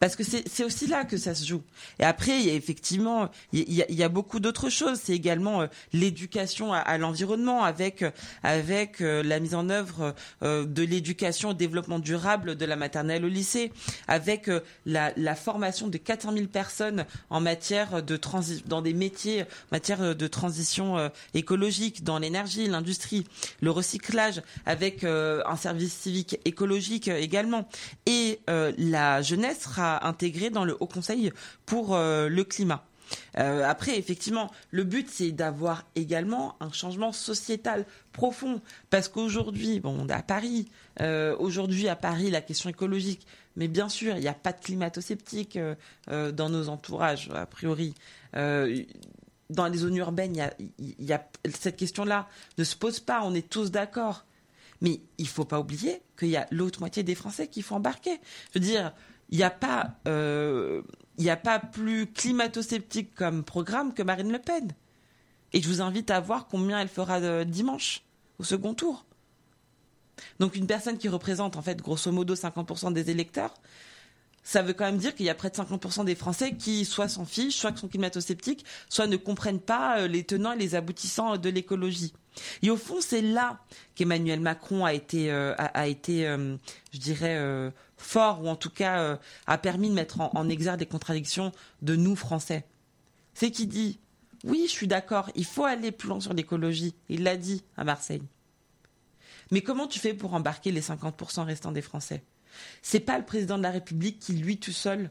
Parce que c'est aussi là que ça se joue. Et après, il y a effectivement, il y a, il y a beaucoup d'autres choses. C'est également euh, l'éducation à, l'environnement, avec avec euh, la mise en œuvre euh, de l'éducation au développement durable de la maternelle au lycée, avec la, la, formation de 400 000 personnes en matière de transi dans des métiers, matière de transition écologique, dans l'énergie, l'industrie, le recyclage, avec un service civique écologique également. Et la jeunesse sera intégré dans le Haut Conseil pour euh, le climat. Euh, après, effectivement, le but, c'est d'avoir également un changement sociétal profond. Parce qu'aujourd'hui, bon, on est à Paris. Euh, aujourd'hui, à Paris, la question écologique, mais bien sûr, il n'y a pas de climato-sceptique dans nos entourages, a priori. dans les zones urbaines, il y a, cette question-là ne se pose pas, on est tous d'accord. Mais il ne faut pas oublier qu'il y a l'autre moitié des Français qui faut embarquer. Je veux dire, il n'y a pas, euh, a pas plus climato-sceptique comme programme que Marine Le Pen. Et je vous invite à voir combien elle fera euh, dimanche au second tour. Donc une personne qui représente en fait grosso modo 50% des électeurs, ça veut quand même dire qu'il y a près de 50% des Français qui soit s'en fichent, soit sont climato-sceptiques, soit ne comprennent pas euh, les tenants et les aboutissants de l'écologie. Et au fond, c'est là qu'Emmanuel Macron a été, a, été je dirais, fort, ou en tout cas euh, a permis de mettre en, exergue des contradictions de nous, Français. C'est qui dit, oui, je suis d'accord, il faut aller plus loin sur l'écologie. Il l'a dit à Marseille. Mais comment tu fais pour embarquer les 50% restants des Français? C'est pas le président de la République qui, lui, tout seul,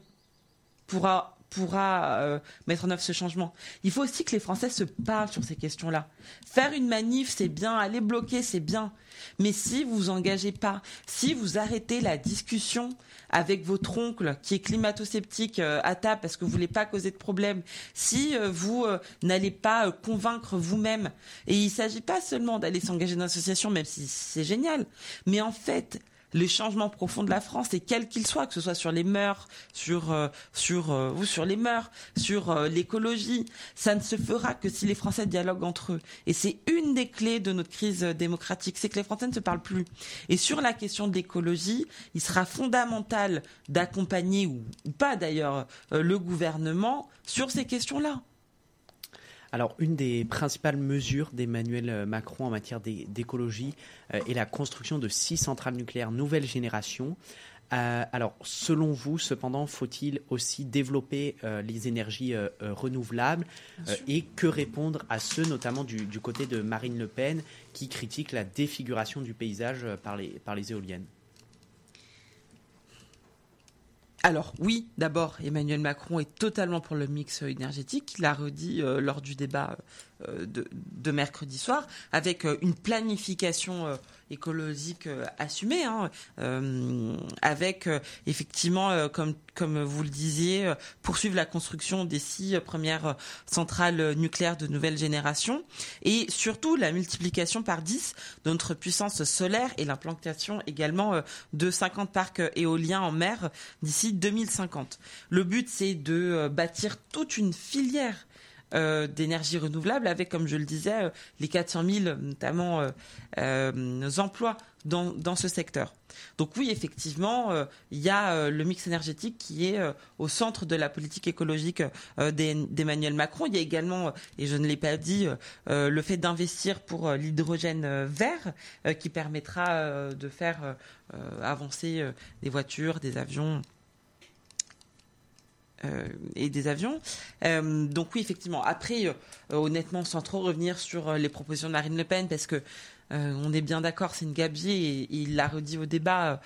pourra pourra mettre en œuvre ce changement. Il faut aussi que les Français se parlent sur ces questions-là. Faire une manif, c'est bien. Aller bloquer, c'est bien. Mais si vous vous engagez pas, si vous arrêtez la discussion avec votre oncle qui est climato-sceptique euh, à table parce que vous voulez pas causer de problème, si euh, vous euh, n'allez pas convaincre vous-même, et il s'agit pas seulement d'aller s'engager dans l'association, même si c'est génial, mais en fait, les changements profonds de la France, et quels qu'ils soient, que ce soit sur les mœurs, sur euh, sur euh, ou sur les mœurs, sur euh, l'écologie, ça ne se fera que si les Français dialoguent entre eux. Et c'est une des clés de notre crise démocratique, c'est que les Français ne se parlent plus. Et sur la question de l'écologie, il sera fondamental d'accompagner ou pas d'ailleurs le gouvernement sur ces questions-là. Alors, une des principales mesures d'Emmanuel Macron en matière d'écologie est la construction de six centrales nucléaires nouvelle génération. Euh, alors, selon vous, cependant, faut-il aussi développer euh, les énergies euh, renouvelables? Et que répondre à ceux, notamment du, du, côté de Marine Le Pen, qui critiquent la défiguration du paysage par les, par les éoliennes? Alors oui, d'abord, Emmanuel Macron est totalement pour le mix énergétique. Il l'a redit euh, lors du débat euh, de, de, mercredi soir, avec euh, une planification écologique euh, assumée, hein, euh, avec euh, effectivement, comme, comme vous le disiez, poursuivre la construction des six premières centrales nucléaires de nouvelle génération et surtout la multiplication par 10 de notre puissance solaire et l'implantation également de 50 parcs éoliens en mer d'ici 2050. Le but, c'est de bâtir toute une filière euh, d'énergie renouvelable avec, comme je le disais, euh, les 400 000 notamment euh, emplois dans, dans, ce secteur. Donc oui, effectivement, il y a le mix énergétique qui est au centre de la politique écologique d'Emmanuel Macron. Il y a également, et je ne l'ai pas dit, le fait d'investir pour l'hydrogène vert qui permettra de faire avancer des voitures, des avions euh, et des avions. Euh, donc oui, effectivement. Après, euh, honnêtement, sans trop revenir sur les propositions de Marine Le Pen, parce que on est bien d'accord, c'est une gabegie, et, il l'a redit au débat,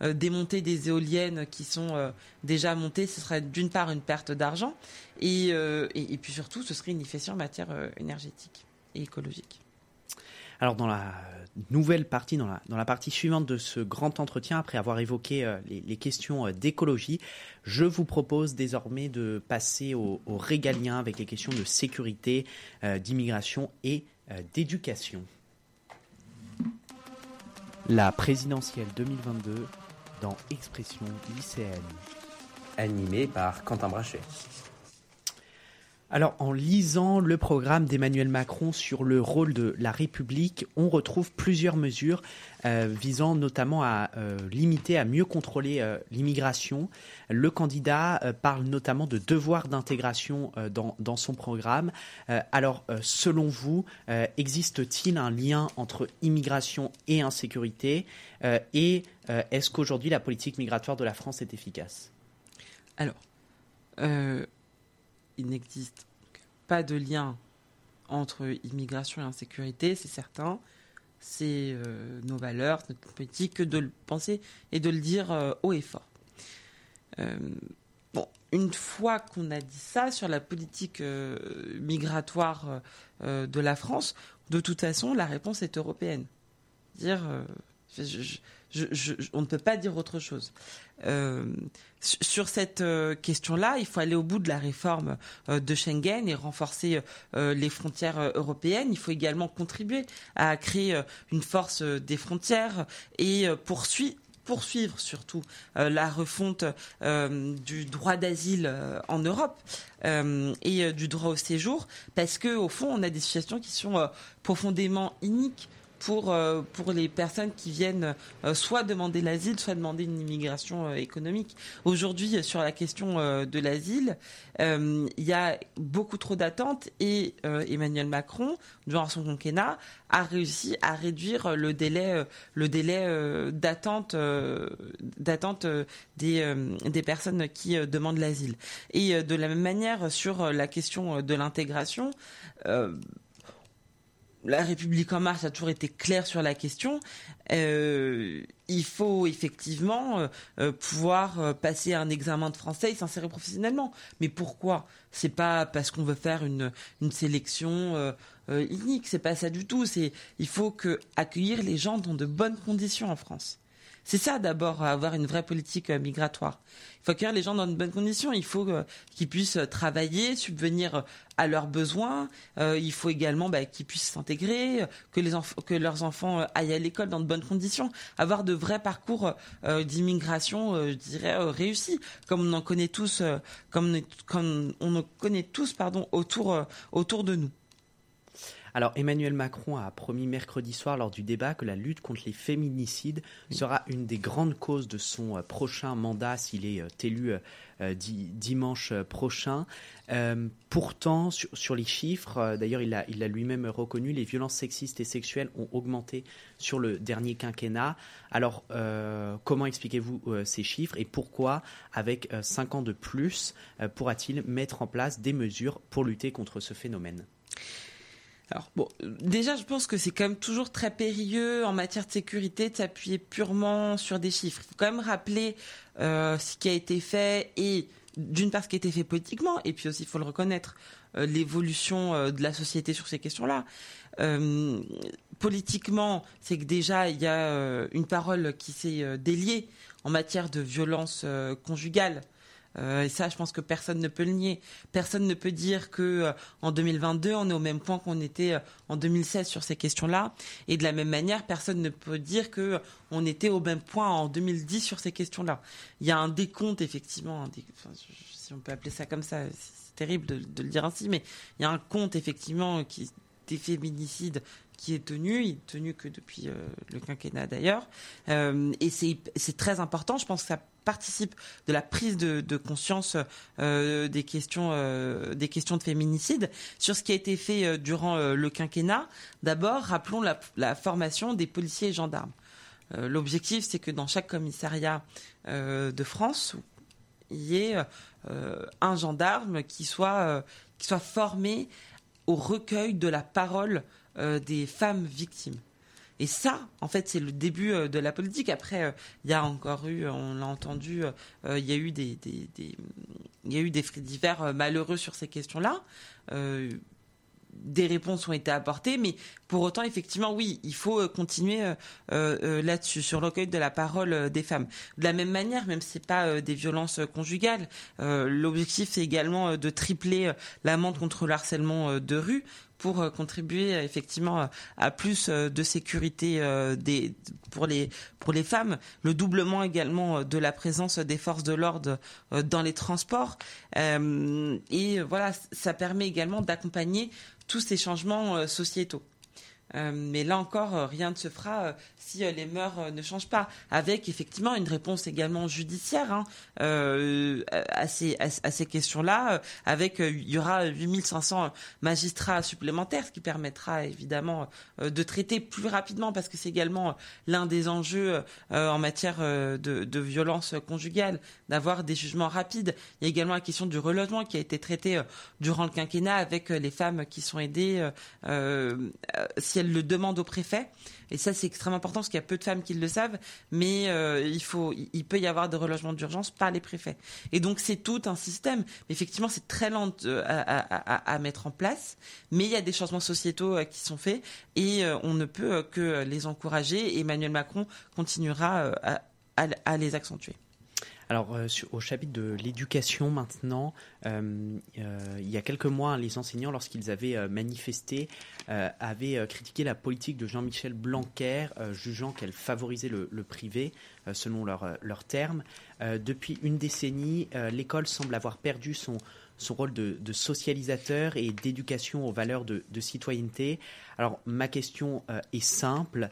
démonter des éoliennes qui sont déjà montées, ce serait d'une part une perte d'argent, et, puis surtout, ce serait une inefficient en matière énergétique et écologique. Alors dans la nouvelle partie, dans la, partie suivante de ce grand entretien, après avoir évoqué euh, les, questions euh, d'écologie, je vous propose désormais de passer au, au régalien avec les questions de sécurité, euh, d'immigration et d'éducation. La présidentielle 2022 dans Expression lycéenne. Animée par Quentin Brachet. Alors, en lisant le programme d'Emmanuel Macron sur le rôle de la République, on retrouve plusieurs mesures euh, visant notamment à euh, limiter, à mieux contrôler euh, l'immigration. Le candidat parle notamment de devoir d'intégration dans, dans, son programme. Alors, selon vous, existe-t-il un lien entre immigration et insécurité Et est-ce qu'aujourd'hui la politique migratoire de la France est efficace? Alors, il n'existe pas de lien entre immigration et insécurité, c'est certain. C'est euh, nos valeurs, notre politique, que de le penser et de le dire euh, haut et fort. Euh, bon, une fois qu'on a dit ça sur la politique migratoire de la France, de toute façon, la réponse est européenne. Dire, on ne peut pas dire autre chose. Euh, sur cette euh, question-là, il faut aller au bout de la réforme euh, de Schengen et renforcer les frontières européennes. Il faut également contribuer à créer une force des frontières et poursuivre surtout la refonte du droit d'asile en Europe et du droit au séjour, parce que au fond, on a des situations qui sont profondément iniques pour, euh, pour les personnes qui viennent euh, soit demander l'asile, soit demander une immigration euh, économique. Aujourd'hui, sur la question de l'asile, il y a beaucoup trop d'attentes et Emmanuel Macron, durant son quinquennat, a réussi à réduire le délai, le délai d'attente, d'attente des, des personnes qui demandent l'asile. Et de la même manière, sur la question de l'intégration, la République en marche a toujours été claire sur la question. Euh, il faut effectivement euh, pouvoir passer un examen de français et s'insérer professionnellement. Mais pourquoi? C'est pas parce qu'on veut faire une, une sélection unique. C'est pas ça du tout. C'est il faut que accueillir les gens dans de bonnes conditions en France. C'est ça d'abord, avoir une vraie politique migratoire. Il faut accueillir les gens dans de bonnes conditions. Il faut euh, qu'ils puissent euh, travailler, subvenir euh, à leurs besoins. il faut également bah, qu'ils puissent s'intégrer, que, que leurs enfants aillent à l'école dans de bonnes conditions. Avoir de vrais parcours d'immigration, je dirais, réussis, comme on en connaît tous, comme on en connaît tous pardon, autour, autour de nous. Alors Emmanuel Macron a promis mercredi soir lors du débat que la lutte contre les féminicides sera une des grandes causes de son euh, prochain mandat s'il est euh, élu euh, dimanche prochain. pourtant, sur, les chiffres, d'ailleurs il l'a il lui-même reconnu, les violences sexistes et sexuelles ont augmenté sur le dernier quinquennat. Alors comment expliquez-vous ces chiffres et pourquoi, avec cinq ans de plus, pourra-t-il mettre en place des mesures pour lutter contre ce phénomène? Alors bon, déjà, je pense que c'est quand même toujours très périlleux en matière de sécurité de s'appuyer purement sur des chiffres. Il faut quand même rappeler euh, ce qui a été fait et d'une part ce qui a été fait politiquement, et puis aussi, il faut le reconnaître, euh, l'évolution euh, de la société sur ces questions-là. politiquement, c'est que déjà, il y a une parole qui s'est déliée en matière de violence conjugale. Euh, et ça, je pense que personne ne peut le nier. Personne ne peut dire que euh, en 2022, on est au même point qu'on était euh, en 2016 sur ces questions-là. Et de la même manière, personne ne peut dire que on était au même point en 2010 sur ces questions-là. Il y a un décompte, effectivement, si on peut appeler ça comme ça, c'est terrible de, le dire ainsi, mais il y a un compte, effectivement, qui des féminicides qui est tenu, il est tenu que depuis le quinquennat d'ailleurs, et c'est très important. Je pense que ça participe de la prise de, conscience euh, des questions euh, des questions de féminicide sur ce qui a été fait euh, durant le quinquennat. D'abord, rappelons la, formation des policiers et gendarmes. L'objectif, c'est que dans chaque commissariat de France, il y ait un gendarme qui soit qui soit formé au recueil de la parole des femmes victimes. Et ça, en fait, c'est le début euh, de la politique. Après, euh, il y a encore eu, on l'a entendu, euh, il y a eu des, il y a eu des faits divers malheureux sur ces questions-là des réponses ont été apportées, mais pour autant, effectivement, oui, il faut continuer là-dessus, sur le recueil de la parole des femmes. De la même manière, même si c'est pas des violences conjugales, l'objectif c'est également de tripler l'amende contre le harcèlement de rue pour euh, contribuer euh, effectivement à plus euh, de sécurité pour, les, pour les femmes, le doublement également de la présence des forces de l'ordre dans les transports. et voilà, ça permet également d'accompagner tous ces changements sociétaux. Mais là encore, rien ne se fera si euh, les mœurs euh, ne changent pas, avec effectivement une réponse également judiciaire hein, euh, à ces, à, ces questions-là, avec il y aura 8500 magistrats supplémentaires, ce qui permettra évidemment de traiter plus rapidement, parce que c'est également l'un des enjeux en matière de, de violence conjugale, d'avoir des jugements rapides. Il y a également la question du relogement qui a été traité durant le quinquennat avec les femmes qui sont aidées si elles le demandent au préfet. Et ça, c'est extrêmement important parce qu'il y a peu de femmes qui le savent, mais euh, il, faut, il peut y avoir des relogements d'urgence par les préfets. Et donc, c'est tout un système. Effectivement, c'est très lent euh, à, mettre en place, mais il y a des changements sociétaux euh, qui sont faits et on ne peut que les encourager. Emmanuel Macron continuera à les accentuer. Alors, euh, au chapitre de l'éducation maintenant, euh, euh, il y a quelques mois, les enseignants, lorsqu'ils avaient manifesté, avaient critiqué la politique de Jean-Michel Blanquer, jugeant qu'elle favorisait le, privé, selon leurs leur termes. depuis une décennie, l'école semble avoir perdu son, son rôle de, socialisateur et d'éducation aux valeurs de, citoyenneté. Alors ma question est simple.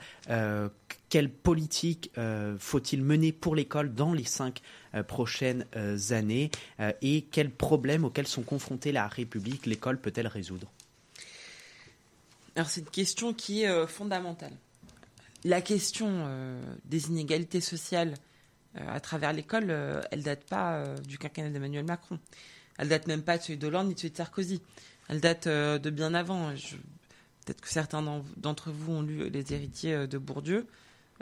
Quelle politique euh, faut-il mener pour l'école dans les cinq prochaines années et quels problèmes auxquels sont confrontés la République, l'école peut-elle résoudre? Alors c'est une question qui est fondamentale. La question des inégalités sociales à travers l'école, elle date pas du quinquennat d'Emmanuel Macron. Elle date même pas de celui d'Hollande ni de celui de Sarkozy. Elle date euh, de bien avant. peut-être que certains d'entre vous ont lu Les héritiers de Bourdieu.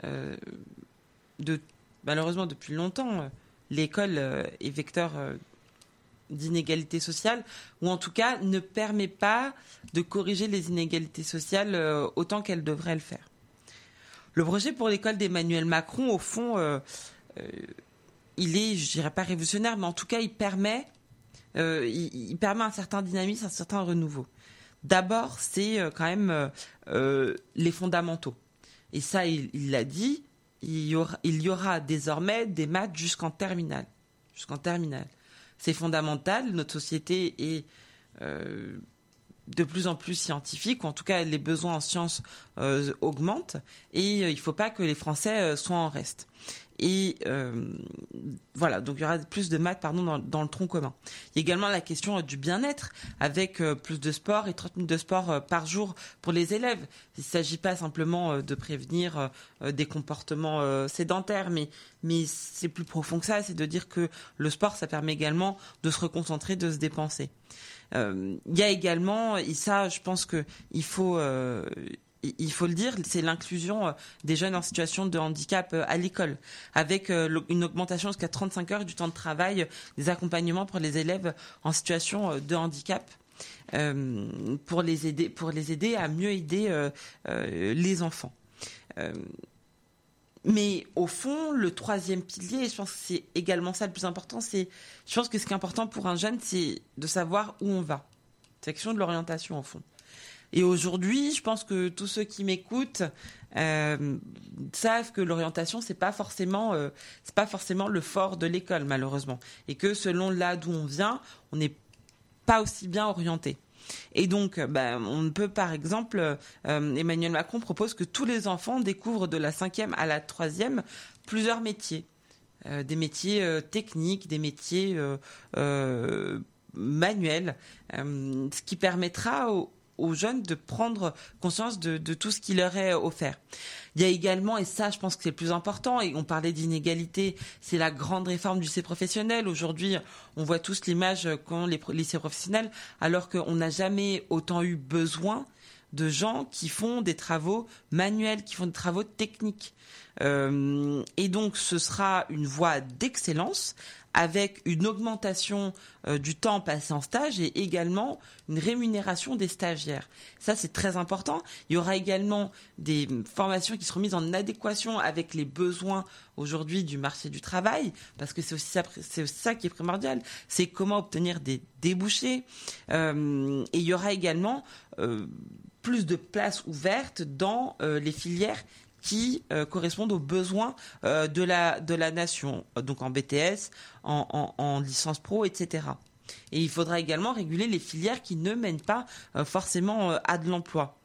De, malheureusement, depuis longtemps, l'école est vecteur d'inégalités sociales, ou en tout cas ne permet pas de corriger les inégalités sociales autant qu'elle devrait le faire. Le projet pour l'école d'Emmanuel Macron, au fond, euh, euh, il est, je dirais pas révolutionnaire, mais en tout cas, euh, il, permet un certain dynamisme, un certain renouveau. D'abord, c'est quand même les fondamentaux. Et ça, il l'a dit, il y, aura, désormais des maths jusqu'en terminale. C'est fondamental. Notre société est de plus en plus scientifique, ou en tout cas les besoins en sciences euh, augmentent, et euh, il ne faut pas que les Français euh, soient en reste. Et voilà, donc il y aura plus de maths pardon, dans, le tronc commun. Il y a également la question du bien-être, avec plus de sport et 30 minutes de sport par jour pour les élèves. Il ne s'agit pas simplement de prévenir des comportements sédentaires, mais, mais c'est plus profond que ça, c'est de dire que le sport, ça permet également de se reconcentrer, de se dépenser. Euh, il y a également, et ça, je pense que il faut euh, il faut le dire, c'est l'inclusion euh, des jeunes en situation de handicap à l'école, avec une augmentation jusqu'à 35 heures du temps de travail, des accompagnements pour les élèves en situation de handicap. pour les aider pour les aider à mieux aider les enfants. Mais au fond, le troisième pilier, je pense que c'est également ça le plus important, c'est, je pense que ce qui est important pour un jeune, c'est de savoir où on va. C'est question de l'orientation, au fond. Et aujourd'hui, je pense que tous ceux qui m'écoutent euh, savent que l'orientation, c'est pas forcément, euh, c'est pas forcément le fort de l'école, malheureusement, et que selon là d'où on vient, on n'est pas aussi bien orienté. Et donc, ben, on peut par exemple, euh, Emmanuel Macron propose que tous les enfants découvrent de la cinquième à la troisième plusieurs métiers. Des métiers techniques, des métiers manuels, ce qui permettra aux, aux jeunes de prendre conscience de, tout ce qui leur est offert. Il y a également, et ça je pense que c'est le plus important, et on parlait d'inégalité, c'est la grande réforme du lycée professionnel. Aujourd'hui, on voit tous l'image qu'ont les lycées professionnels, alors qu'on n'a jamais autant eu besoin de gens qui font des travaux manuels, qui font des travaux techniques. Euh, et donc, ce sera une voie d'excellence avec une augmentation euh, du temps passé en stage et également une rémunération des stagiaires. Ça, c'est très important. Il y aura également des formations qui seront mises en adéquation avec les besoins aujourd'hui du marché du travail, parce que c'est aussi ça, qui est primordial. C'est comment obtenir des débouchés. Euh, et il y aura également euh, plus de places ouvertes dans les filières qui euh, correspondent aux besoins euh, de, la, de la nation, donc en BTS, en, licence pro, etc. Et il faudra également réguler les filières qui ne mènent pas euh, forcément à de l'emploi.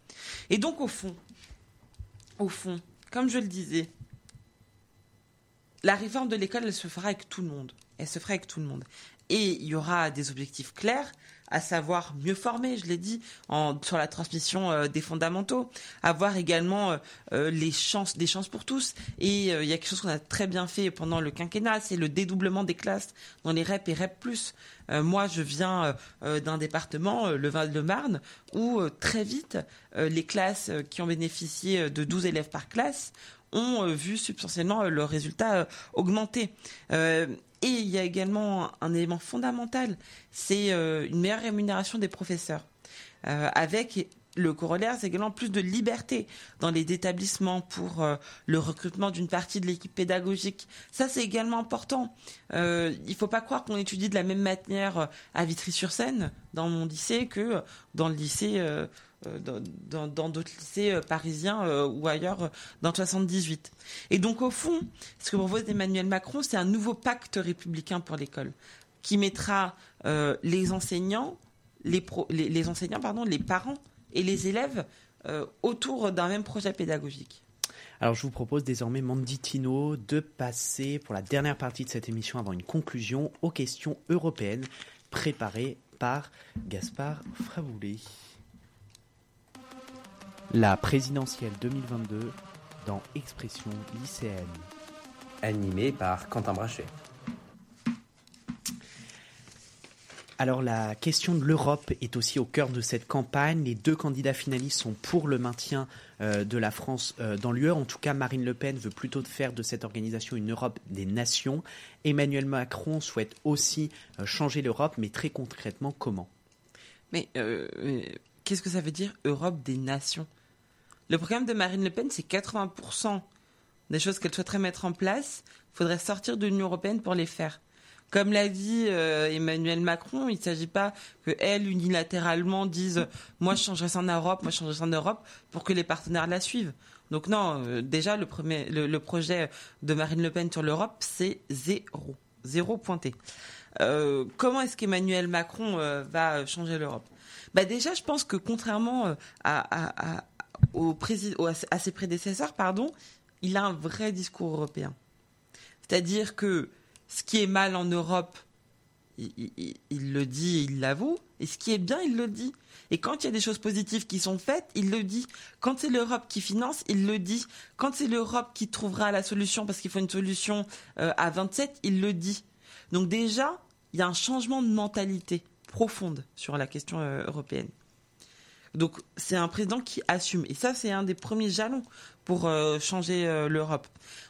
Et donc au fond, au fond, comme je le disais, la réforme de l'école, elle se fera avec tout le monde. Elle se fera avec tout le monde. Et il y aura des objectifs clairs, à savoir mieux former, je l'ai dit, en, sur la transmission euh, des fondamentaux, avoir également euh, euh, les chances, des chances pour tous. Et il y a quelque chose qu'on a très bien fait pendant le quinquennat, c'est le dédoublement des classes dans les REP et REP+. moi, je viens d'un département, le Val-de-Marne, où très vite, les classes qui ont bénéficié de 12 élèves par classe ont vu substantiellement leurs résultats augmenter. Et il y a également un élément fondamental, c'est euh, une meilleure rémunération des professeurs. Euh, avec le corollaire, c'est également plus de liberté dans les établissements pour euh, le recrutement d'une partie de l'équipe pédagogique. Ça, c'est également important. il ne faut pas croire qu'on étudie de la même manière à Vitry-sur-Seine, dans mon lycée, que dans le lycée euh, dans d'autres lycées euh, parisiens euh, ou ailleurs dans le 78. Et donc au fond, ce que propose Emmanuel Macron, c'est un nouveau pacte républicain pour l'école qui mettra les enseignants, les, enseignants, pardon, les parents et les élèves autour d'un même projet pédagogique. Alors je vous propose désormais, Manditino, de passer pour la dernière partie de cette émission avant une conclusion aux questions européennes préparées par Gaspard Fraboulet la présidentielle 2022 dans Expression lycéenne. Animé par Quentin Brachet. Alors la question de l'Europe est aussi au cœur de cette campagne. Les deux candidats finalistes sont pour le maintien euh, de la France euh, dans l'UE. En tout cas, Marine Le Pen veut plutôt faire de cette organisation une Europe des nations. Emmanuel Macron souhaite aussi euh, changer l'Europe, mais très concrètement, comment? Mais qu'est-ce que ça veut dire Europe des nations? Le programme de Marine Le Pen, c'est 80% des choses qu'elle souhaiterait mettre en place. Il faudrait sortir de l'Union européenne pour les faire. Comme l'a dit euh, Emmanuel Macron, il ne s'agit pas que elle unilatéralement dise moi je changerai ça en Europe, moi je changerai ça en Europe pour que les partenaires la suivent. Donc non, euh, déjà le projet de Marine Le Pen sur l'Europe, c'est zéro, zéro pointé. Euh, comment est-ce qu'Emmanuel Macron va changer l'Europe? Bah déjà, je pense que contrairement à, à ses prédécesseurs, pardon, il a un vrai discours européen. C'est-à-dire que ce qui est mal en Europe, il, le dit et il l'avoue. Et ce qui est bien, il le dit. Et quand il y a des choses positives qui sont faites, il le dit. Quand c'est l'Europe qui finance, il le dit. Quand c'est l'Europe qui trouvera la solution parce qu'il faut une solution euh, à 27, il le dit. Donc déjà, il y a un changement de mentalité profonde sur la question euh, européenne. Donc c'est un président qui assume. Et ça, c'est un des premiers jalons pour euh, changer l'Europe.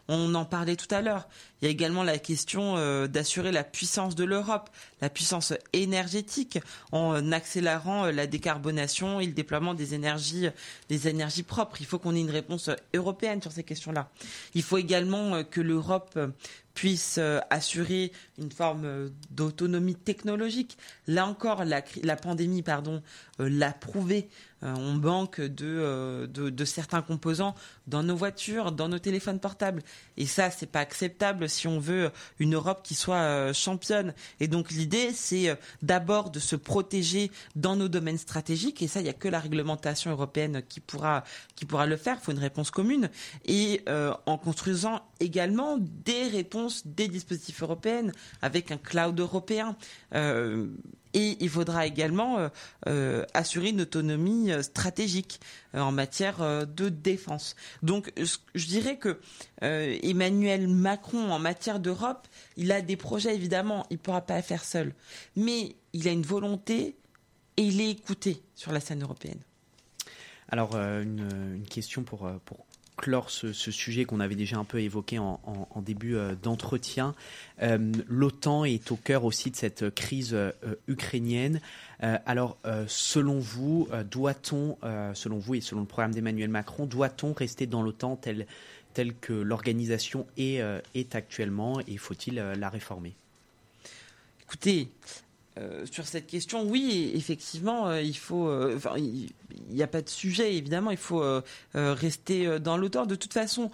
On en parlait tout à l'heure. Il y a également la question euh, d'assurer la puissance de l'Europe, la puissance énergétique, en accélérant euh, la décarbonation et le déploiement des énergies, des énergies propres. Il faut qu'on ait une réponse européenne sur ces questions-là. Il faut également euh, que l'Europe puisse assurer une forme d'autonomie technologique. Là encore, la, la pandémie, pardon, l'a prouvé. On manque de, de, de certains composants dans nos voitures, dans nos téléphones portables. Et ça, c'est pas acceptable si on veut une Europe qui soit euh, championne. Et donc l'idée, c'est euh, d'abord de se protéger dans nos domaines stratégiques. Et ça, il n'y a que la réglementation européenne qui pourra qui pourra le faire. Il faut une réponse commune. Et euh, en construisant également des réponses, des dispositifs européens avec un cloud européen. Et il faudra également euh, euh, assurer une autonomie euh, stratégique en matière de défense. Donc je dirais que Emmanuel Macron, en matière d'Europe, il a des projets évidemment, il ne pourra pas faire seul. Mais il a une volonté et il est écouté sur la scène européenne. Alors, une, question pour, pour clore ce, sujet qu'on avait déjà un peu évoqué en, début euh, d'entretien. Euh, L'OTAN est au cœur aussi de cette crise euh, ukrainienne. alors, selon vous, doit-on, selon vous et selon le programme d'Emmanuel Macron, doit-on rester dans l'OTAN tel, tel que l'organisation est actuellement et faut-il la réformer? Écoutez, euh, sur cette question, oui, effectivement, euh, il faut. Euh, il n'y a pas de sujet, évidemment, il faut rester dans l'auteur. De toute façon,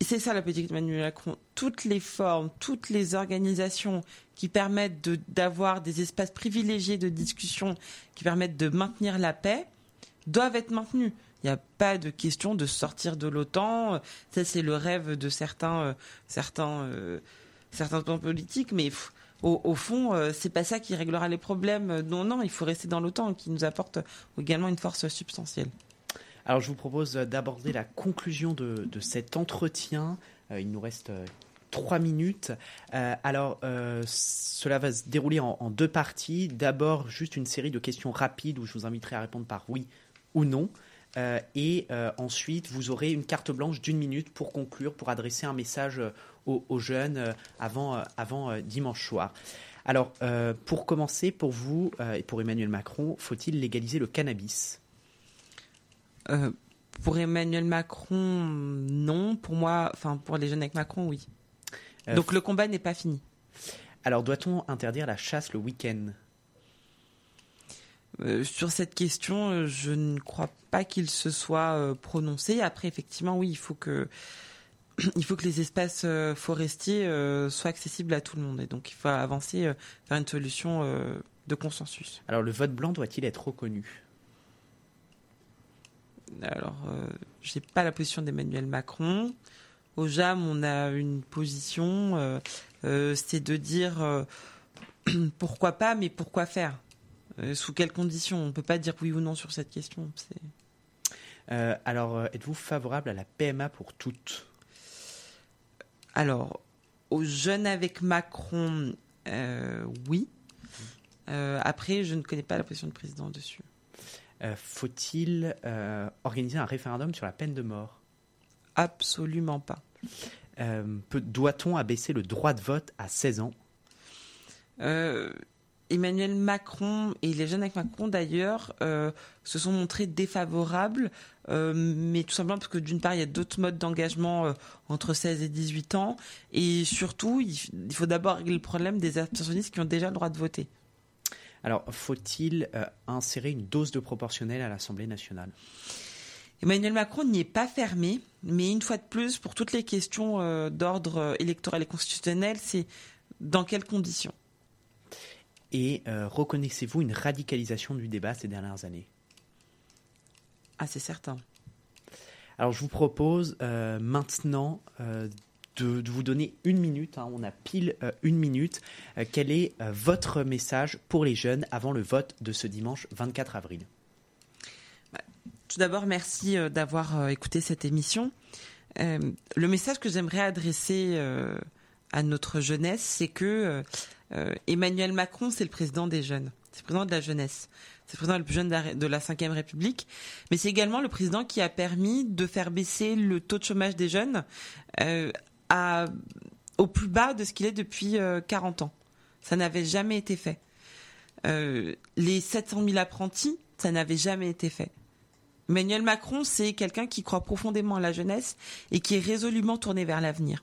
c'est ça la politique d'Emmanuel Macron. Toutes les formes, toutes les organisations qui permettent d'avoir des espaces privilégiés de discussion, qui permettent de maintenir la paix, doivent être maintenues. Il n'y a pas de question de sortir de l'OTAN. Ça, c'est le rêve de certains, certains, certains politiques, mais au, fond, euh, c'est pas ça qui réglera les problèmes. Non, non, il faut rester dans l'OTAN, qui nous apporte également une force substantielle. Alors, je vous propose d'aborder la conclusion de, cet entretien. Euh, il nous reste euh, trois minutes. alors, cela va se dérouler en deux parties. D'abord, juste une série de questions rapides où je vous inviterai à répondre par oui ou non. et ensuite, vous aurez une carte blanche d'une minute pour conclure, pour adresser un message aux, jeunes euh, avant, euh, avant euh, dimanche soir. Alors, pour commencer, pour vous et pour Emmanuel Macron, faut-il légaliser le cannabis? Pour Emmanuel Macron, non. Pour moi, enfin pour les jeunes avec Macron, oui. Donc le combat n'est pas fini. Alors, doit-on interdire la chasse le week-end? Sur cette question, je ne crois pas qu'il se soit prononcé. Après, effectivement, oui, il faut que il faut que les espaces euh, forestiers euh, soient accessibles à tout le monde. Et donc, il faut avancer euh, vers une solution de consensus. Alors, le vote blanc doit-il être reconnu? Alors, je n'ai pas la position d'Emmanuel Macron. Au JAM, on a une position, c'est de dire pourquoi pas, mais pourquoi faire? Sous quelles conditions? On ne peut pas dire oui ou non sur cette question. alors, êtes-vous favorable à la PMA pour toutes? Alors, aux jeunes avec Macron, euh, oui. après, je ne connais pas la position du président dessus. Faut-il organiser un référendum sur la peine de mort? Absolument pas. Doit-on abaisser le droit de vote à 16 ans? Emmanuel Macron et les jeunes avec Macron d'ailleurs euh, se sont montrés défavorables, euh, mais tout simplement parce que d'une part il y a d'autres modes d'engagement euh, entre 16 et 18 ans, et surtout il, faut d'abord régler le problème des abstentionnistes qui ont déjà le droit de voter. Alors faut-il insérer une dose de proportionnel à l'Assemblée nationale? Emmanuel Macron n'y est pas fermé, mais une fois de plus, pour toutes les questions d'ordre électoral et constitutionnel, c'est dans quelles conditions? Et euh, reconnaissez-vous une radicalisation du débat ces dernières années? Ah, c'est certain. Alors, je vous propose euh, maintenant euh, de, vous donner une minute. Hein. on a pile une minute. quel est votre message pour les jeunes avant le vote de ce dimanche 24 avril? Bah, Tout d'abord, merci d'avoir écouté cette émission. le message que j'aimerais adresser à notre jeunesse, c'est que Emmanuel Macron, c'est le président des jeunes, c'est le président de la jeunesse. C'est le président le plus jeune de la Ve République, mais c'est également le président qui a permis de faire baisser le taux de chômage des jeunes euh, au plus bas de ce qu'il est depuis 40 euh, ans. Ça n'avait jamais été fait. les 700 000 apprentis, ça n'avait jamais été fait. Emmanuel Macron, c'est quelqu'un qui croit profondément à la jeunesse et qui est résolument tourné vers l'avenir.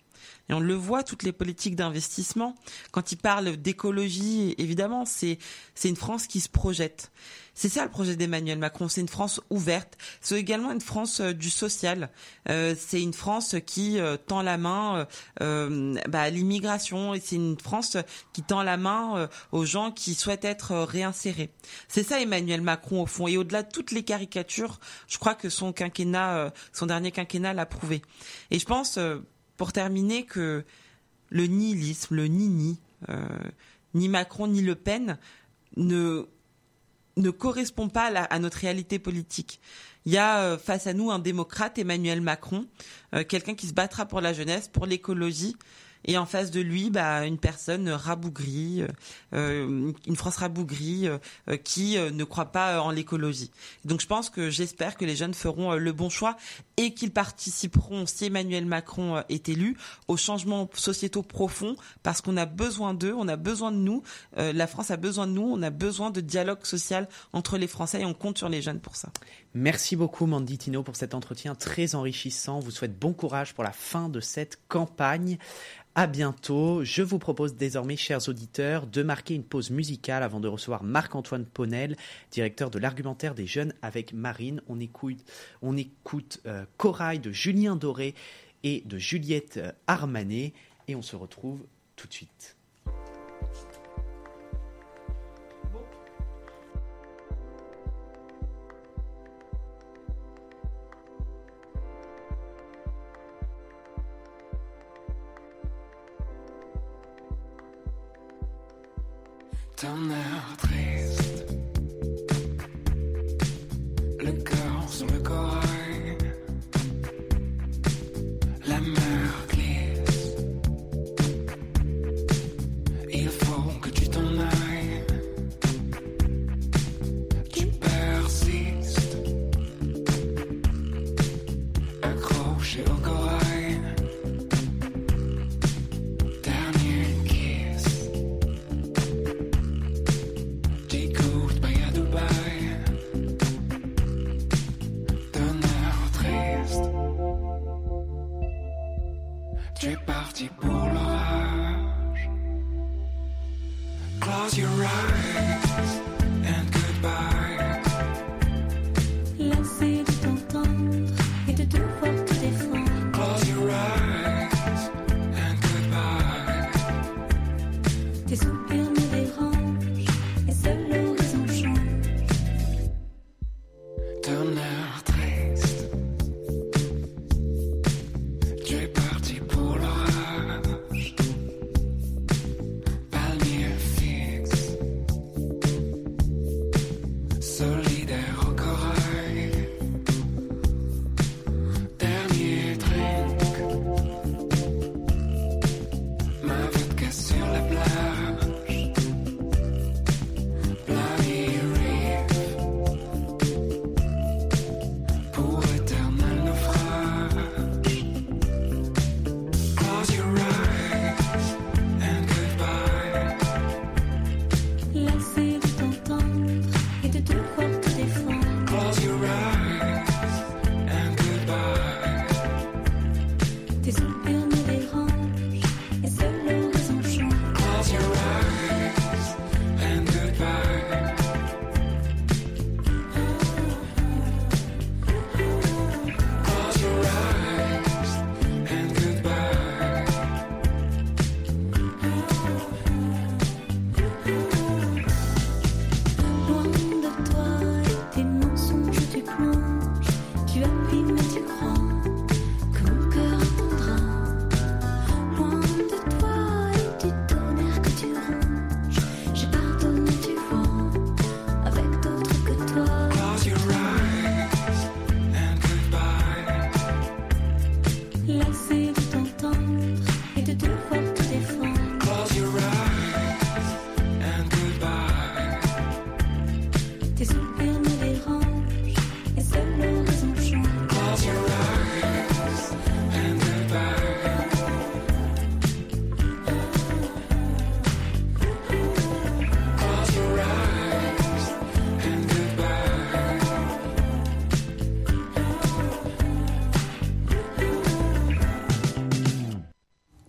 Et on le voit, toutes les politiques d'investissement, quand il parle d'écologie, évidemment, c'est une France qui se projette. C'est ça le projet d'Emmanuel Macron, c'est une France ouverte, c'est également une France euh, du social, euh, c'est une France qui euh, tend la main bah, à l'immigration et c'est une France qui tend la main aux gens qui souhaitent être réinsérés. C'est ça Emmanuel Macron au fond et au-delà de toutes les caricatures, je crois que son quinquennat, son dernier quinquennat l'a prouvé. Et je pense pour terminer que le nihilisme, le nini, euh, ni Macron ni Le Pen ne ne correspond pas à, notre réalité politique. Il y a euh, face à nous un démocrate, Emmanuel Macron, euh, quelqu'un qui se battra pour la jeunesse, pour l'écologie, et en face de lui, bah, une personne rabougrie, euh, une France rabougrie qui ne croit pas en l'écologie. Donc je pense que j'espère que les jeunes feront le bon choix et qu'ils participeront, si Emmanuel Macron est élu, aux changements sociétaux profonds parce qu'on a besoin d'eux, on a besoin de nous, la France a besoin de nous, on a besoin de dialogue social entre les Français et on compte sur les jeunes pour ça. Merci beaucoup Mandy Tino pour cet entretien très enrichissant. vous souhaite bon courage pour la fin de cette campagne. À bientôt. Je vous propose désormais, chers auditeurs, de marquer une pause musicale avant de recevoir Marc-Antoine Ponel, directeur de l'argumentaire des jeunes avec Marine. On écoute, on écoute euh, Corail de Julien Doré et de Juliette Armanet et on se retrouve tout de suite.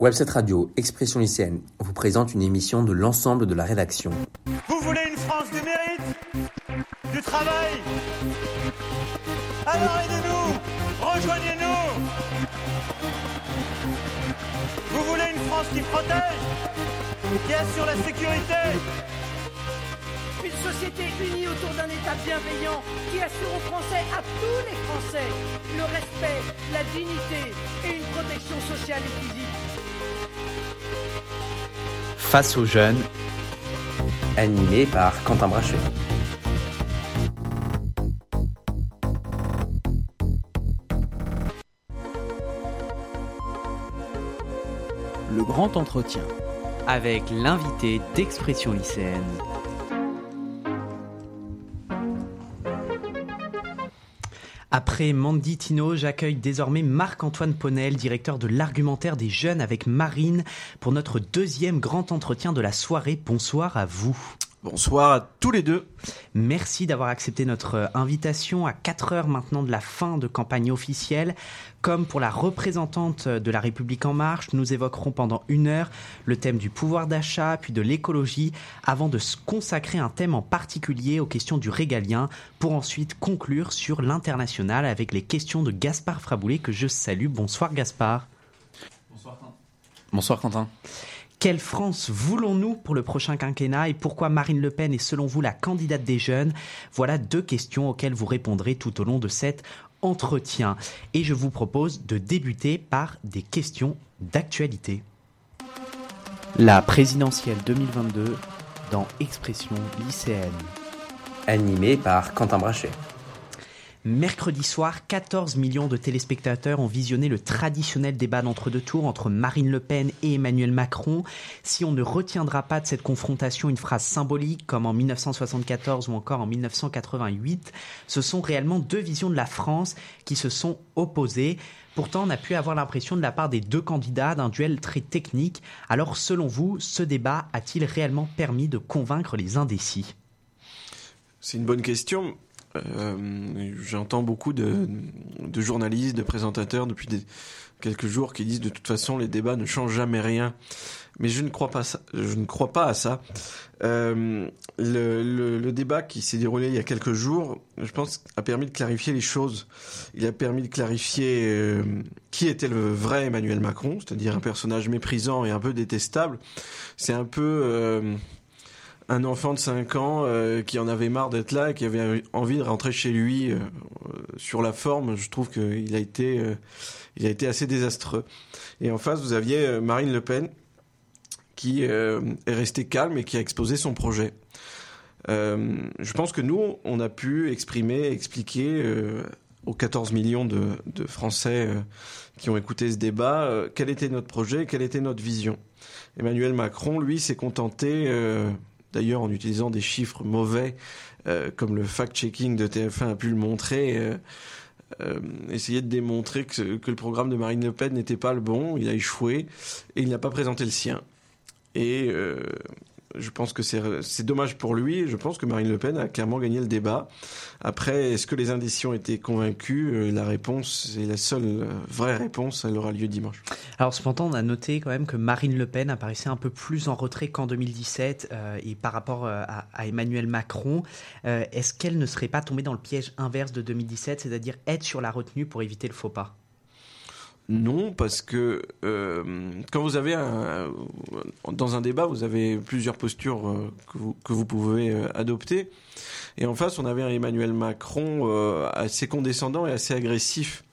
Webset Radio Expression lycéenne vous présente une émission de l'ensemble de la rédaction. Vous voulez une France du mérite Du travail? Alors aidez-nous Rejoignez-nous Vous voulez une France qui protège Qui assure la sécurité? Une société unie autour d'un État bienveillant qui assure aux Français, à tous les Français, le respect, la dignité et une protection sociale et physique. Face aux jeunes, Animé par Quentin Brachet. le grand entretien. Avec l'invité d'Expression lycéenne. Après Mandy Tino, j'accueille désormais Marc-Antoine Ponel, directeur de l'argumentaire des jeunes avec Marine, pour notre deuxième grand entretien de la soirée. Bonsoir à vous. Bonsoir à tous les deux. Merci d'avoir accepté notre invitation à 4 heures maintenant de la fin de campagne officielle. Comme pour la représentante de la République en marche, nous évoquerons pendant une heure le thème du pouvoir d'achat, puis de l'écologie, avant de se consacrer un thème en particulier aux questions du régalien, pour ensuite conclure sur l'international avec les questions de Gaspard Fraboulet que je salue. Bonsoir Gaspard. Bonsoir Quentin. Quelle France voulons-nous pour le prochain quinquennat et pourquoi Marine Le Pen est selon vous la candidate des jeunes? Voilà deux questions auxquelles vous répondrez tout au long de cet entretien. Et je vous propose de débuter par des questions d'actualité. La présidentielle 2022 dans Expression lycéenne. Animé par Quentin Brachet. Mercredi soir, 14 millions de téléspectateurs ont visionné le traditionnel débat d'entre-deux tours entre Marine Le Pen et Emmanuel Macron. Si on ne retiendra pas de cette confrontation une phrase symbolique comme en 1974 ou encore en 1988, ce sont réellement deux visions de la France qui se sont opposées. Pourtant, on a pu avoir l'impression de la part des deux candidats d'un duel très technique. Alors, selon vous, ce débat a-t-il réellement permis de convaincre les indécis? C'est une bonne question. Euh, J'entends beaucoup de, de, journalistes, de présentateurs depuis des, quelques jours qui disent de toute façon les débats ne changent jamais rien. Mais je ne crois pas, ça, je ne crois pas à ça. Euh, le, le, le, débat qui s'est déroulé il y a quelques jours, je pense, a permis de clarifier les choses. Il a permis de clarifier euh, qui était le vrai Emmanuel Macron, c'est-à-dire un personnage méprisant et un peu détestable. C'est un peu euh, un enfant de 5 ans euh, qui en avait marre d'être là et qui avait envie de rentrer chez lui euh, sur la forme, je trouve qu'il a été euh, a été assez désastreux. Et en face, vous aviez Marine Le Pen qui est restée calme et qui a exposé son projet. je pense que nous, on a pu exprimer, expliquer aux 14 millions de, de Français qui ont écouté ce débat quel était notre projet, quelle était notre vision. Emmanuel Macron, lui, s'est contenté d'ailleurs en utilisant des chiffres mauvais, euh, comme le fact-checking de TF1 a pu le montrer. Euh, euh, essayer de démontrer que, le programme de Marine Le Pen n'était pas le bon, il a échoué et il n'a pas présenté le sien. Je pense que c'est dommage pour lui. Je pense que Marine Le Pen a clairement gagné le débat. Après, est-ce que les indécis ont été convaincus La réponse, et la seule vraie réponse, elle aura lieu dimanche. Alors cependant, on a noté quand même que Marine Le Pen apparaissait un peu plus en retrait qu'en 2017 euh, et par rapport à, Emmanuel Macron. Euh, Est-ce qu'elle ne serait pas tombée dans le piège inverse de 2017, c'est-à-dire être sur la retenue pour éviter le faux pas? Non, parce que euh, quand vous avez un, dans un débat, vous avez plusieurs postures euh, que, vous, pouvez euh, adopter. Et en face, on avait un Emmanuel Macron euh, assez condescendant et assez agressif.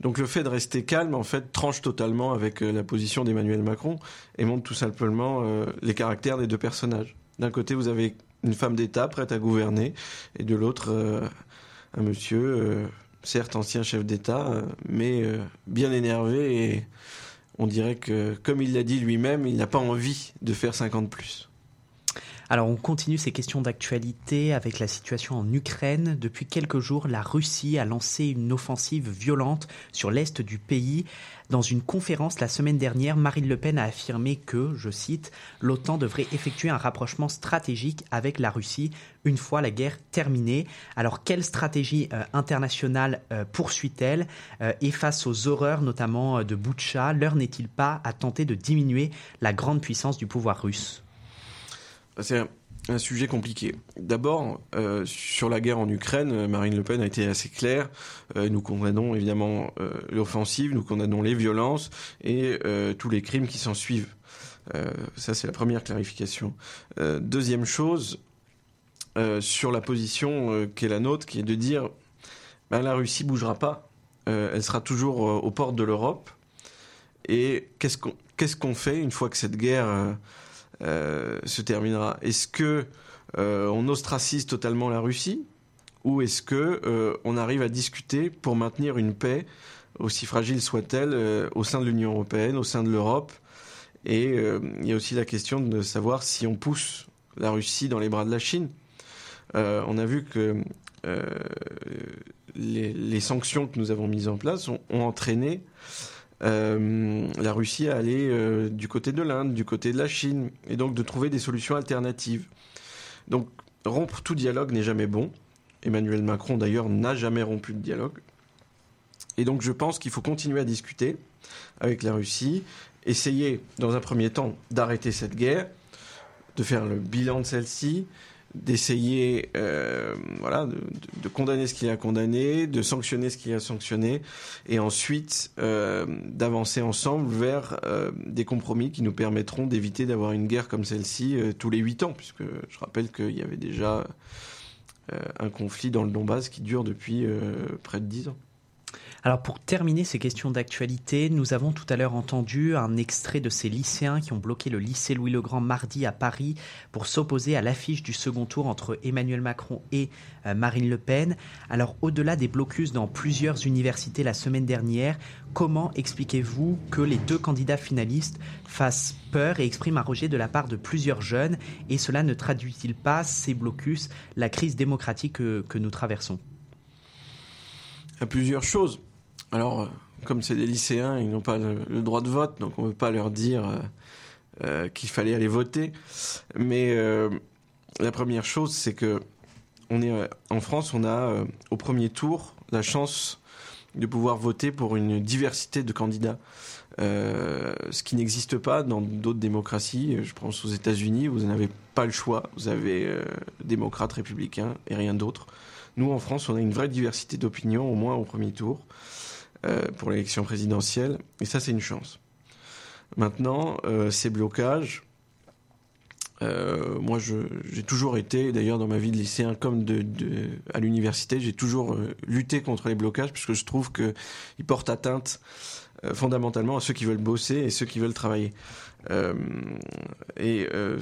Donc le fait de rester calme, en fait, tranche totalement avec euh, la position d'Emmanuel Macron et montre tout simplement euh, les caractères des deux personnages. D'un côté, vous avez une femme d'État prête à gouverner, et de l'autre, un monsieur certes ancien chef d'État, mais bien énervé et on dirait que, comme il l'a dit lui-même, il n'a pas envie de faire 50 plus. Alors on continue ces questions d'actualité avec la situation en Ukraine. Depuis quelques jours, la Russie a lancé une offensive violente sur l'est du pays. Dans une conférence la semaine dernière, Marine Le Pen a affirmé que, je cite, l'OTAN devrait effectuer un rapprochement stratégique avec la Russie une fois la guerre terminée. Alors quelle stratégie euh, internationale euh, poursuit-elle euh, Et face aux horreurs notamment de Boutcha, l'heure n'est-il pas à tenter de diminuer la grande puissance du pouvoir russe? Un sujet compliqué. D'abord, euh, sur la guerre en Ukraine, euh, Marine Le Pen a été assez claire. Euh, nous condamnons évidemment l'offensive, nous condamnons les violences et tous les crimes qui s'en suivent. Ça, c'est la première clarification. Deuxième chose, sur la position qui est la nôtre, qui est de dire ben, la Russie bougera pas, elle sera toujours aux portes de l'Europe. Et qu'est-ce qu'on fait une fois que cette guerre se terminera Est-ce que euh, on ostracise totalement la Russie ou est-ce que euh, on arrive à discuter pour maintenir une paix aussi fragile soit-elle euh, au sein de l'Union européenne, au sein de l'Europe? Et euh, il y a aussi la question de savoir si on pousse la Russie dans les bras de la Chine. Euh, on a vu que euh, les, les sanctions que nous avons mises en place ont, ont entraîné euh, la Russie à aller euh, du côté de l'Inde, du côté de la Chine, et donc de trouver des solutions alternatives. Donc rompre tout dialogue n'est jamais bon. Emmanuel Macron d'ailleurs n'a jamais rompu de dialogue. Et donc je pense qu'il faut continuer à discuter avec la Russie, essayer dans un premier temps d'arrêter cette guerre, de faire le bilan de celle-ci, d'essayer euh, voilà, de, condamner ce qu'il a condamné, de sanctionner ce qu'il a sanctionné, et ensuite euh, d'avancer ensemble vers euh, des compromis qui nous permettront d'éviter d'avoir une guerre comme celle-ci tous les huit ans, puisque je rappelle qu'il y avait déjà un conflit dans le Donbass qui dure depuis près de dix ans. Alors pour terminer ces questions d'actualité, nous avons tout à l'heure entendu un extrait de ces lycéens qui ont bloqué le lycée Louis-le-Grand mardi à Paris pour s'opposer à l'affiche du second tour entre Emmanuel Macron et euh, Marine Le Pen. Alors au-delà des blocus dans plusieurs universités la semaine dernière, comment expliquez-vous que les deux candidats finalistes fassent peur et expriment un rejet de la part de plusieurs jeunes? Et cela ne traduit-il pas ces blocus, la crise démocratique que, que nous traversons? À plusieurs choses. Alors, euh, comme c'est des lycéens, ils n'ont pas le, droit de vote, donc on ne peut pas leur dire euh, euh, qu'il fallait aller voter. Mais la première chose, c'est que est en France, on a au premier tour la chance de pouvoir voter pour une diversité de candidats. Ce qui n'existe pas dans d'autres démocraties. Je pense aux États-Unis, vous n'avez pas le choix. Vous avez euh, démocrates, républicains et rien d'autre. Nous, en France, on a une vraie diversité d'opinions, au moins au premier tour, pour l'élection présidentielle. Et ça, c'est une chance. Maintenant, euh, ces blocages, euh, moi, j'ai toujours été, d'ailleurs, dans ma vie de lycéen comme à l'université, j'ai toujours euh, lutté contre les blocages, puisque je trouve qu'ils portent atteinte euh, fondamentalement à ceux qui veulent bosser et ceux qui veulent travailler. Euh, et euh,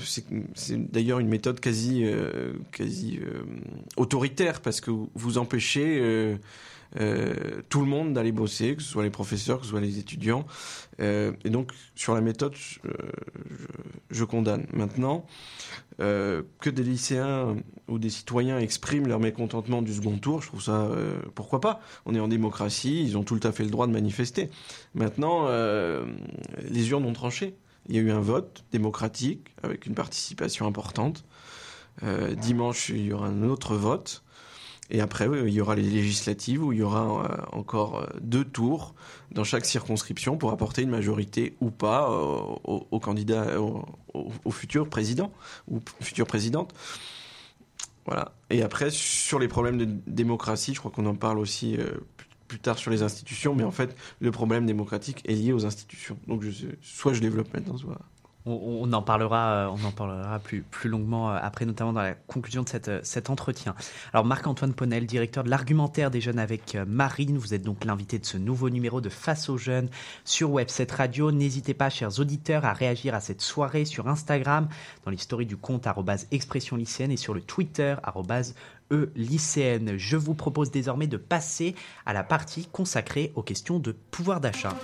c'est d'ailleurs une méthode quasi, euh, quasi euh, autoritaire parce que vous empêchez euh, euh, tout le monde d'aller bosser, que ce soit les professeurs, que ce soit les étudiants. Euh, et donc sur la méthode, je, je condamne. Maintenant, euh, que des lycéens ou des citoyens expriment leur mécontentement du second tour, je trouve ça euh, pourquoi pas? On est en démocratie, ils ont tout à fait le droit de manifester. Maintenant, euh, les urnes ont tranché. Il y a eu un vote démocratique avec une participation importante. Euh, dimanche, il y aura un autre vote. Et après, il y aura les législatives où il y aura euh, encore euh, deux tours dans chaque circonscription pour apporter une majorité ou pas euh, au, au candidat, au, au- futur président ou future présidente. Voilà. Et après, sur les problèmes de démocratie, je crois qu'on en parle aussi plus- tard sur les institutions, mais en fait, le problème démocratique est lié aux institutions. Donc, soit je développe maintenant, soit. On, en parlera, euh, on en parlera plus, plus longuement euh, après, notamment dans la conclusion de cette, euh, cet entretien. Alors Marc-Antoine Ponel, directeur de l'argumentaire des jeunes avec Marine, vous êtes donc l'invité de ce nouveau numéro de Face aux jeunes sur Web7 Radio. N'hésitez pas, chers auditeurs, à réagir à cette soirée sur Instagram, dans les stories du compte expression lycéenne et sur le Twitter e lycéenne. Je vous propose désormais de passer à la partie consacrée aux questions de pouvoir d'achat.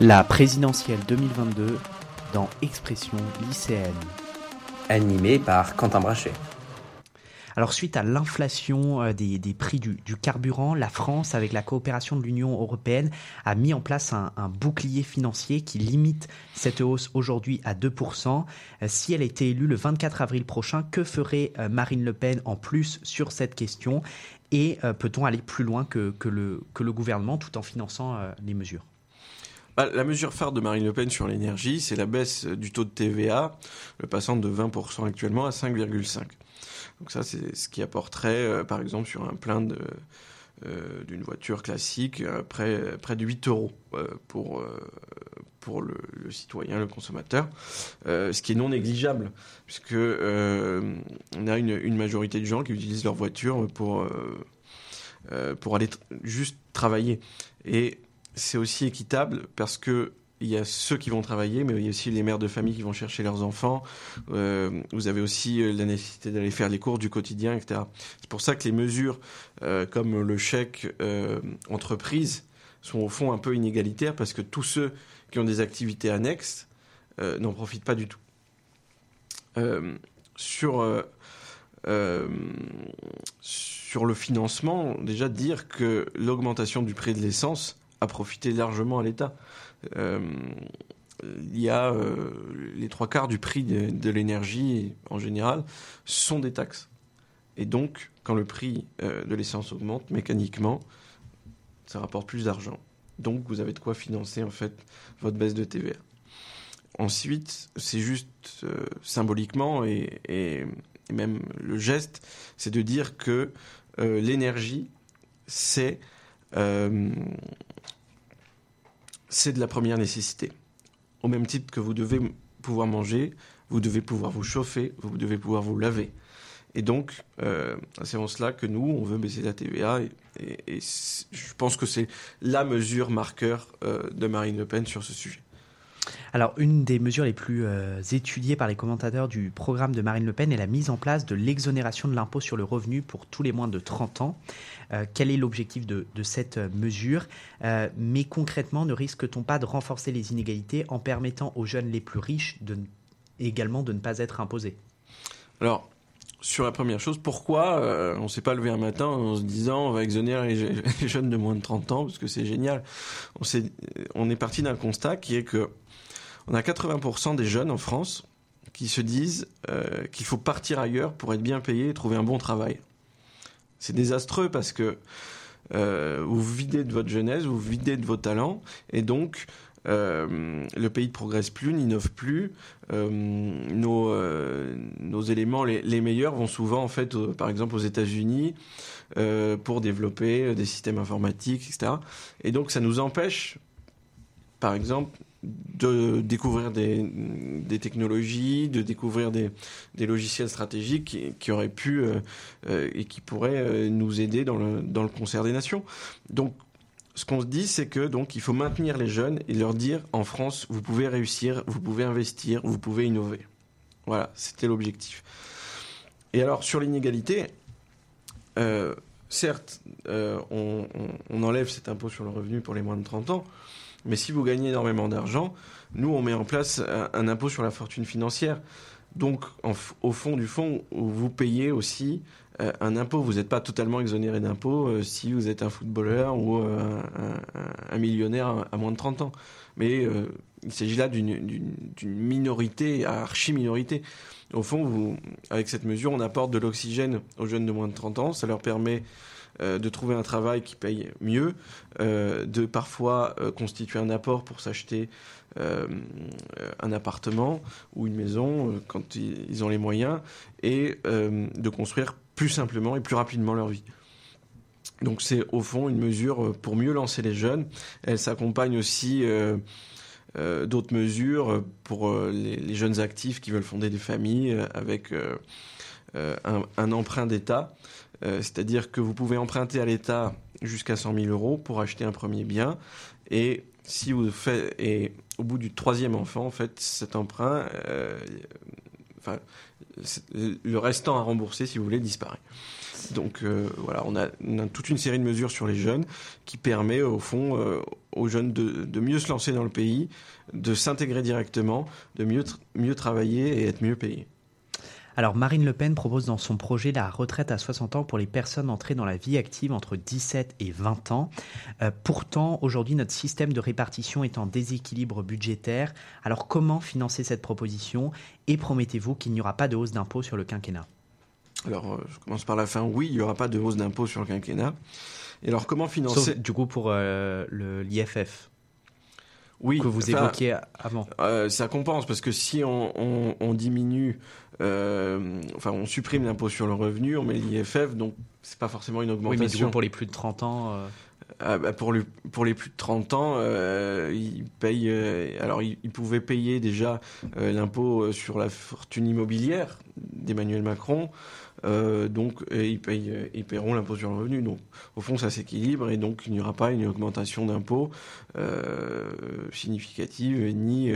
La présidentielle 2022 dans Expression lycéenne. animé par Quentin Brachet. Alors suite à l'inflation euh, des, des, prix du, du, carburant, la France, avec la coopération de l'Union européenne, a mis en place un, un, bouclier financier qui limite cette hausse aujourd'hui à 2%. Euh, si elle était élue le 24 avril prochain, que ferait euh, Marine Le Pen en plus sur cette question? Et peut-on aller plus loin que, que, le, que, le, gouvernement tout en finançant les mesures? Bah, la mesure phare de Marine Le Pen sur l'énergie, c'est la baisse du taux de TVA, le passant de 20% actuellement à 5,5%. Donc ça, c'est ce qui apporterait, euh, par exemple, sur un plein euh, d'une voiture classique, euh, près, près de 8 euros pour, pour le, citoyen, le consommateur, ce qui est non négligeable, puisque on a une, une, majorité de gens qui utilisent leur voiture pour, pour aller juste travailler. Et c'est aussi équitable parce que il y a ceux qui vont travailler, mais il y a aussi les mères de famille qui vont chercher leurs enfants. Euh, vous avez aussi euh, la nécessité d'aller faire les cours du quotidien, etc. C'est pour ça que les mesures euh, comme le chèque entreprise sont au fond un peu inégalitaires parce que tous ceux qui ont des activités annexes n'en profitent pas du tout. Sur sur le financement, déjà dire que l'augmentation du prix de l'essence a profité largement à l'État. Euh, il y a euh, les trois quarts du prix de, l'énergie en général sont des taxes. Et donc, quand le prix euh, de l'essence augmente mécaniquement, ça rapporte plus d'argent. Donc, vous avez de quoi financer en fait votre baisse de TVA. Ensuite, c'est juste symboliquement et, même le geste, c'est de dire que l'énergie, c'est c'est de la première nécessité. Au même titre que vous devez pouvoir manger, vous devez pouvoir vous chauffer, vous devez pouvoir vous laver. Et donc, euh, c'est en cela que nous, on veut baisser la TVA. Et, je pense que c'est la mesure marqueur euh, de Marine Le Pen sur ce sujet. Alors, une des mesures les plus euh, étudiées par les commentateurs du programme de Marine Le Pen est la mise en place de l'exonération de l'impôt sur le revenu pour tous les moins de 30 ans. Euh, quel est l'objectif de, cette mesure? Euh, Mais concrètement, ne risque-t-on pas de renforcer les inégalités en permettant aux jeunes les plus riches également de ne pas être imposés? Alors, sur la première chose, pourquoi euh, on s'est pas levé un matin en se disant on va exonérer les, jeunes de moins de 30 ans? Parce que c'est génial. On est parti d'un constat qui est que on a 80% des jeunes en France qui se disent euh, qu'il faut partir ailleurs pour être bien payé et trouver un bon travail. C'est désastreux parce que euh, vous videz de votre jeunesse, vous videz de vos talents et donc euh, le pays ne progresse plus, n'innove plus. Nos, éléments les, les, meilleurs vont souvent, en fait, par exemple aux États-Unis, pour développer des systèmes informatiques, etc. Et donc, ça nous empêche, par exemple, de découvrir des, technologies, de découvrir des, logiciels stratégiques qui, auraient pu euh, et qui pourraient nous aider dans le, concert des nations. Donc, ce qu'on se dit, c'est que donc il faut maintenir les jeunes et leur dire en France, vous pouvez réussir, vous pouvez investir, vous pouvez innover. Voilà, c'était l'objectif. Et alors sur l'inégalité, euh, certes, euh, on, enlève cet impôt sur le revenu pour les moins de 30 ans, mais si vous gagnez énormément d'argent, nous on met en place un, impôt sur la fortune financière. Donc au fond du fond, vous payez aussi euh, un impôt. Vous n'êtes pas totalement exonéré d'impôt euh, si vous êtes un footballeur ou euh, un, millionnaire à, moins de 30 ans. Mais il s'agit là d'une minorité, archi-minorité. Au fond, avec cette mesure, on apporte de l'oxygène aux jeunes de moins de 30 ans. Ça leur permet euh, de trouver un travail qui paye mieux, euh, de parfois euh, constituer un apport pour s'acheter un appartement ou une maison quand ils ont les moyens, et de construire plus simplement et plus rapidement leur vie. Donc c'est au fond une mesure pour mieux lancer les jeunes. Elle s'accompagne aussi d'autres mesures pour les, jeunes actifs qui veulent fonder des familles avec un, emprunt d'État. C'est-à-dire que vous pouvez emprunter à l'État jusqu'à 100 000 euros pour acheter un premier bien. Et si vous faites, et au bout du troisième enfant, en fait, cet emprunt, enfin, le restant à rembourser, si vous voulez, disparaît. Donc euh, voilà, on a, toute une série de mesures sur les jeunes qui permet au fond euh, aux jeunes de, de, mieux se lancer dans le pays, de s'intégrer directement, de mieux, mieux travailler et être mieux payés. Alors Marine Le Pen propose dans son projet la retraite à 60 ans pour les personnes entrées dans la vie active entre 17 et 20 ans. Euh, pourtant, aujourd'hui, notre système de répartition est en déséquilibre budgétaire. Alors comment financer cette proposition et promettez-vous qu'il n'y aura pas de hausse d'impôt sur le quinquennat? Alors, euh, je commence par la fin. Oui, il n'y aura pas de hausse d'impôt sur le quinquennat. Et alors, comment financer Sauf, du coup pour euh, l'IFF oui, que vous évoquiez avant. Euh, ça compense parce que si on, on, on diminue, euh, enfin on supprime l'impôt sur le revenu, on met l'IFF, donc c'est pas forcément une augmentation. Oui, mais du coup pour les plus de 30 ans. Euh... Ah, bah pour, le, pour les plus de 30 ans, euh, ils payent. alors ils, ils, pouvaient payer déjà l'impôt sur la fortune immobilière d'Emmanuel Macron. Donc ils, payent, ils paieront l'impôt sur le revenu. Donc au fond, ça s'équilibre et donc il n'y aura pas une augmentation d'impôt significative ni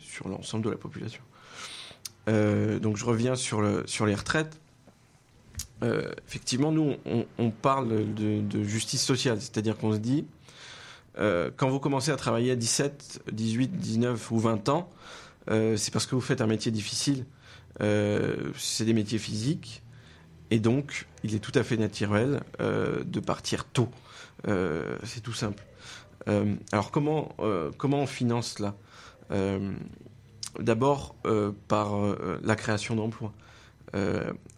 sur l'ensemble de la population. Euh, donc je reviens sur, sur les retraites. effectivement, nous, on, parle de, justice sociale, c'est-à-dire qu'on se dit, quand vous commencez à travailler à 17, 18, 19 ou 20 ans, c'est parce que vous faites un métier difficile euh, c'est des métiers physiques. Et donc, il est tout à fait naturel euh, de partir tôt. Euh, c'est tout simple. alors, comment, comment on finance cela D'abord, par la création d'emplois.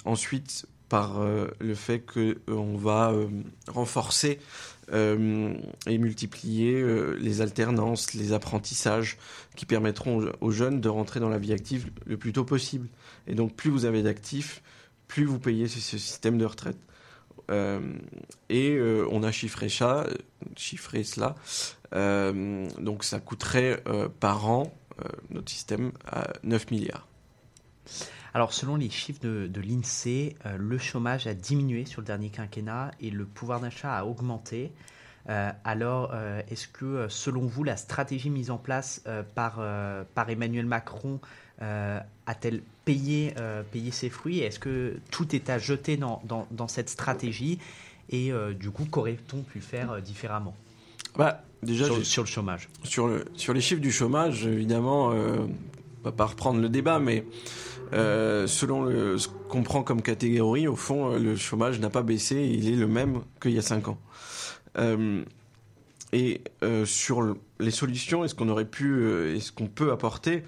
ensuite, par le fait qu'on va renforcer et multiplier les alternances, les apprentissages qui permettront aux jeunes de rentrer dans la vie active le plus tôt possible. Et donc, plus vous avez d'actifs, plus vous payez ce, ce système de retraite. Euh, et euh, on a chiffré, ça, chiffré cela. Euh, donc, ça coûterait euh, par an, euh, notre système, à 9 milliards. Alors, selon les chiffres de, de l'INSEE, le chômage a diminué sur le dernier quinquennat et le pouvoir d'achat a augmenté. Euh, alors, euh, est-ce que, selon vous, la stratégie mise en place euh, par, par Emmanuel Macron a-t-elle payé, payé ses fruits? Est-ce que tout est à jeter dans, dans, dans cette stratégie? Et du coup, qu'aurait-on pu faire différemment? Bah, déjà, sur, sur, le chômage. Sur, le, sur les chiffres du chômage, évidemment, on va pas reprendre le débat, mais euh, selon le, ce qu'on prend comme catégorie, au fond, le chômage n'a pas baissé, il est le même qu'il y a 5 ans. Euh, et euh, sur les solutions, est-ce qu'on aurait pu, euh, est-ce qu'on peut apporter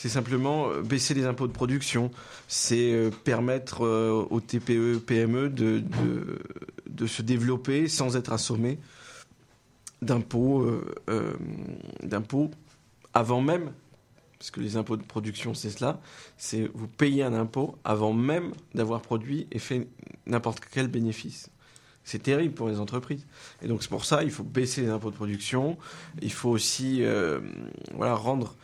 c'est simplement baisser les impôts de production, c'est permettre aux TPE, PME de, de, de, se développer sans être assommés d'impôts, euh, d'impôts avant même, parce que les impôts de production c'est cela, c'est vous payez un impôt avant même d'avoir produit et fait n'importe quel bénéfice. C'est terrible pour les entreprises. Et donc c'est pour ça il faut baisser les impôts de production. Il faut aussi euh, voilà, rendre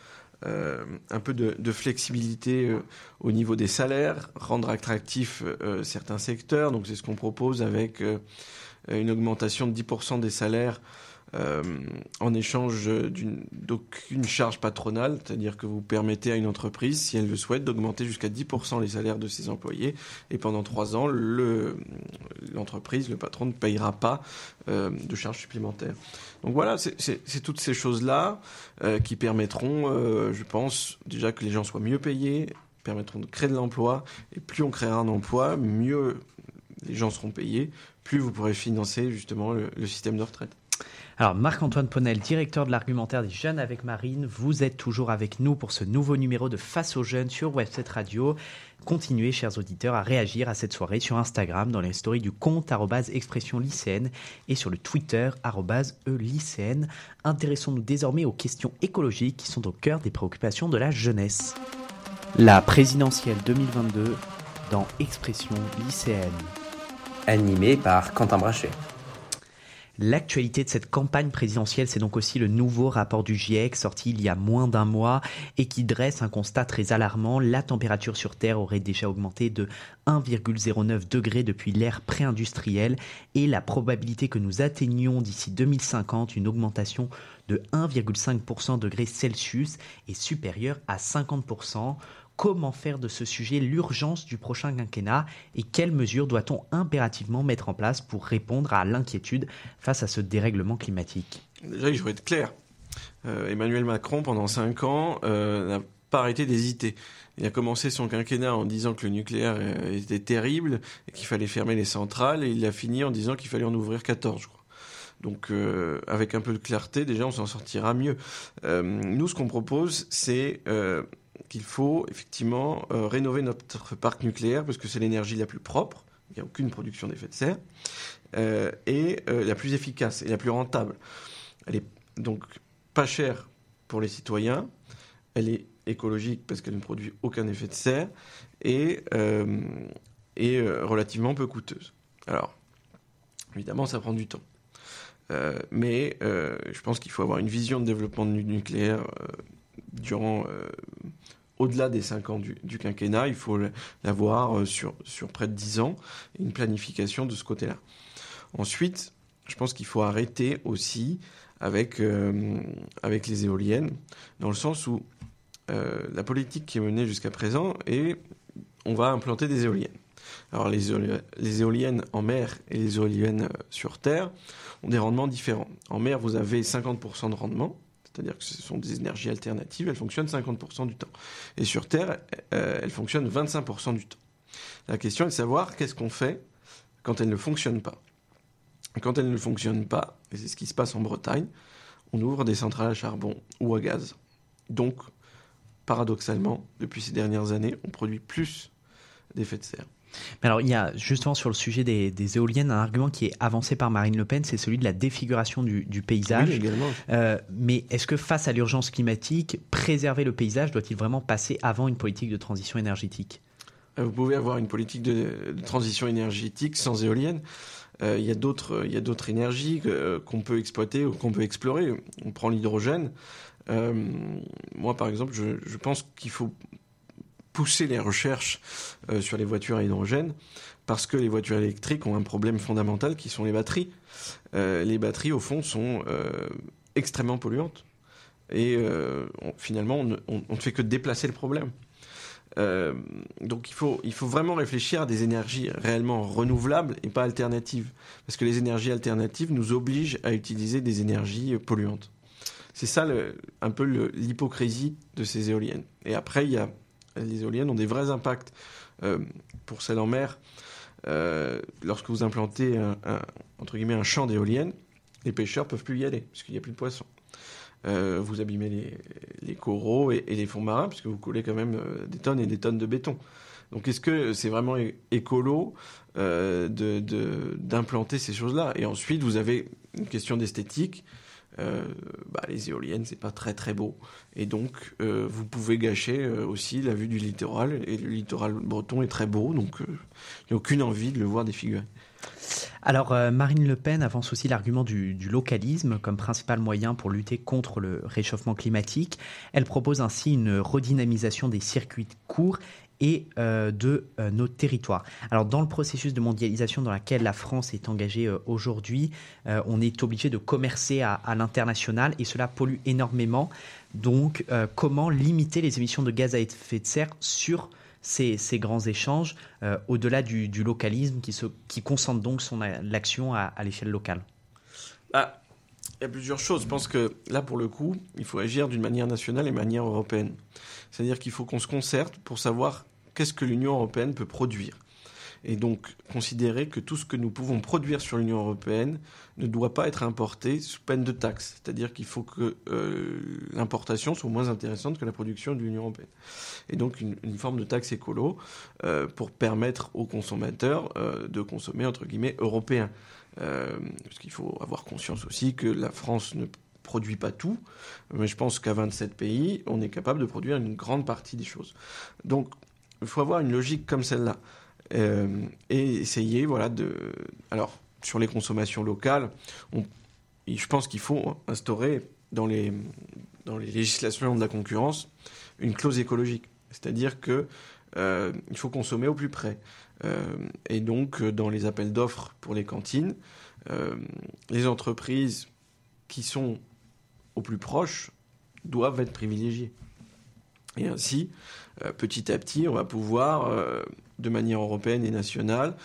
euh, un peu de, flexibilité euh, au niveau des salaires, rendre attractifs euh, certains secteurs. Donc c'est ce qu'on propose avec euh, une augmentation de 10% des salaires euh, en échange d'aucune charge patronale, c'est-à-dire que vous permettez à une entreprise, si elle le souhaite, d'augmenter jusqu'à 10% les salaires de ses employés, et pendant trois ans, l'entreprise, le, patron ne payera pas euh, de charges supplémentaires. Donc voilà, c'est toutes ces choses-là euh, qui permettront, je pense, déjà que les gens soient mieux payés, permettront de créer de l'emploi, et plus on créera un emploi, mieux les gens seront payés, plus vous pourrez financer justement le système de retraite. Alors Marc-Antoine Ponel, directeur de l'argumentaire des jeunes avec Marine, vous êtes toujours avec nous pour ce nouveau numéro de Face aux jeunes sur Webset Radio. Continuez, chers auditeurs, à réagir à cette soirée sur Instagram dans les stories du compte expression lycéenne et sur le Twitter e-lycéenne. Intéressons-nous désormais aux questions écologiques qui sont au cœur des préoccupations de la jeunesse. La présidentielle 2022 dans Expression lycéenne. Animé par Quentin Brachet. L'actualité de cette campagne présidentielle, c'est donc aussi le nouveau rapport du GIEC sorti il y a moins d'un mois et qui dresse un constat très alarmant. La température sur Terre aurait déjà augmenté de 1,09 degré depuis l'ère pré-industrielle et la probabilité que nous atteignions d'ici 2050 une augmentation de 1,5% degrés Celsius est supérieure à 50% comment faire de ce sujet l'urgence du prochain quinquennat et quelles mesures doit-on impérativement mettre en place pour répondre à l'inquiétude face à ce dérèglement climatique Déjà, il faut être clair. Euh, Emmanuel Macron, pendant cinq ans, euh, n'a pas arrêté d'hésiter. Il a commencé son quinquennat en disant que le nucléaire euh, était terrible et qu'il fallait fermer les centrales, et il a fini en disant qu'il fallait en ouvrir 14, je crois. Donc, avec un peu de clarté, déjà, on s'en sortira mieux. Nous, ce qu'on propose, c'est qu'il faut effectivement euh, rénover notre parc nucléaire parce que c'est l'énergie la plus propre. Il n'y a aucune production d'effet de serre euh, et euh, la plus efficace et la plus rentable. Elle est donc pas chère pour les citoyens. Elle est écologique parce qu'elle ne produit aucun effet de serre et, et relativement peu coûteuse. Alors, évidemment, ça prend du temps. Mais je pense qu'il faut avoir une vision de développement du nucléaire durant au-delà des 5 ans du, quinquennat. Il faut l'avoir euh, sur, près de 10 ans une planification de ce côté-là. Ensuite, je pense qu'il faut arrêter aussi avec, euh, les éoliennes, dans le sens où euh, la politique qui est menée jusqu'à présent est on va implanter des éoliennes. Alors les, éoli- les éoliennes en mer et les éoliennes sur terre ont des rendements différents. En mer, vous avez 50% de rendement, c'est-à-dire que ce sont des énergies alternatives, elles fonctionnent 50% du temps. Et sur terre, euh, elles fonctionnent 25% du temps. La question est de savoir qu'est-ce qu'on fait quand elles ne fonctionnent pas. Quand elles ne fonctionnent pas, et c'est ce qui se passe en Bretagne, on ouvre des centrales à charbon ou à gaz. Donc, paradoxalement, depuis ces dernières années, on produit plus d'effets de serre. Mais alors, il y a justement sur le sujet des, des éoliennes un argument qui est avancé par Marine Le Pen, c'est celui de la défiguration du, du paysage. Oui, également. Euh, mais est-ce que face à l'urgence climatique, préserver le paysage doit-il vraiment passer avant une politique de transition énergétique? Euh, Vous pouvez avoir une politique de, de transition énergétique sans éolienne. Euh, Il y a d'autres, il y a d'autres énergies qu'on peut exploiter ou qu'on peut explorer. On prend l'hydrogène. Euh, moi, par exemple, je, je pense qu'il faut pousser les recherches euh, sur les voitures à hydrogène parce que les voitures électriques ont un problème fondamental qui sont les batteries. Euh, les batteries, au fond, sont euh, extrêmement polluantes. Et finalement, on ne, fait que déplacer le problème. Donc il faut, il faut vraiment réfléchir à des énergies réellement renouvelables et pas alternatives. Parce que les énergies alternatives nous obligent à utiliser des énergies polluantes. C'est ça un peu l'hypocrisie de ces éoliennes. Et après, il y a, les éoliennes ont des vrais impacts euh, pour celles en mer. Euh, lorsque vous implantez un, champ d'éoliennes, les pêcheurs peuvent plus y aller puisqu'il n'y a plus de poissons. Euh, vous abîmez les, coraux et, les fonds marins puisque vous coulez quand même des tonnes et des tonnes de béton. Donc est-ce que c'est vraiment écolo d'implanter ces choses-là? Et ensuite, vous avez une question d'esthétique. Euh, bah, les éoliennes, c'est pas très très beau. Et donc, euh, vous pouvez gâcher euh, aussi la vue du littoral. Et le littoral breton est très beau, donc a aucune envie de le voir défiguré. Alors, Marine Le Pen avance aussi l'argument du localisme comme principal moyen pour lutter contre le réchauffement climatique. Elle propose ainsi une redynamisation des circuits courts et euh, de euh, nos territoires. Alors, dans le processus de mondialisation dans lequel la France est engagée euh, aujourd'hui, on est obligé de commercer à, l'international et cela pollue énormément. Donc, comment limiter les émissions de gaz à effet de serre sur ces, grands échanges au-delà du, localisme qui, concentre donc son l'action à, l'échelle locale? Ah, il y a plusieurs choses. Je pense que là, pour le coup, il faut agir d'une manière nationale et manière européenne. C'est-à-dire qu'il faut qu'on se concerte pour savoir qu'est-ce que l'Union européenne peut produire. Et donc, considérer que tout ce que nous pouvons produire sur l'Union européenne ne doit pas être importé sous peine de taxes. C'est-à-dire qu'il faut que euh, l'importation soit moins intéressante que la production de l'Union européenne. Et donc, une, forme de taxe écolo euh, pour permettre aux consommateurs euh, de consommer, entre guillemets, européen. Euh, parce qu'il faut avoir conscience aussi que la France ne produit pas tout, mais je pense qu'à 27 pays, on est capable de produire une grande partie des choses. Donc, il faut avoir une logique comme celle-là. Euh, et essayer, voilà, de... Alors, sur les consommations locales, je pense qu'il faut instaurer dans les, dans les législations de la concurrence une clause écologique. C'est-à-dire que euh, il faut consommer au plus près. Euh, et donc, euh, dans les appels d'offres pour les cantines, euh, les entreprises qui sont au plus proches doivent être privilégiées. Et ainsi, petit à petit, on va pouvoir, de manière européenne et nationale,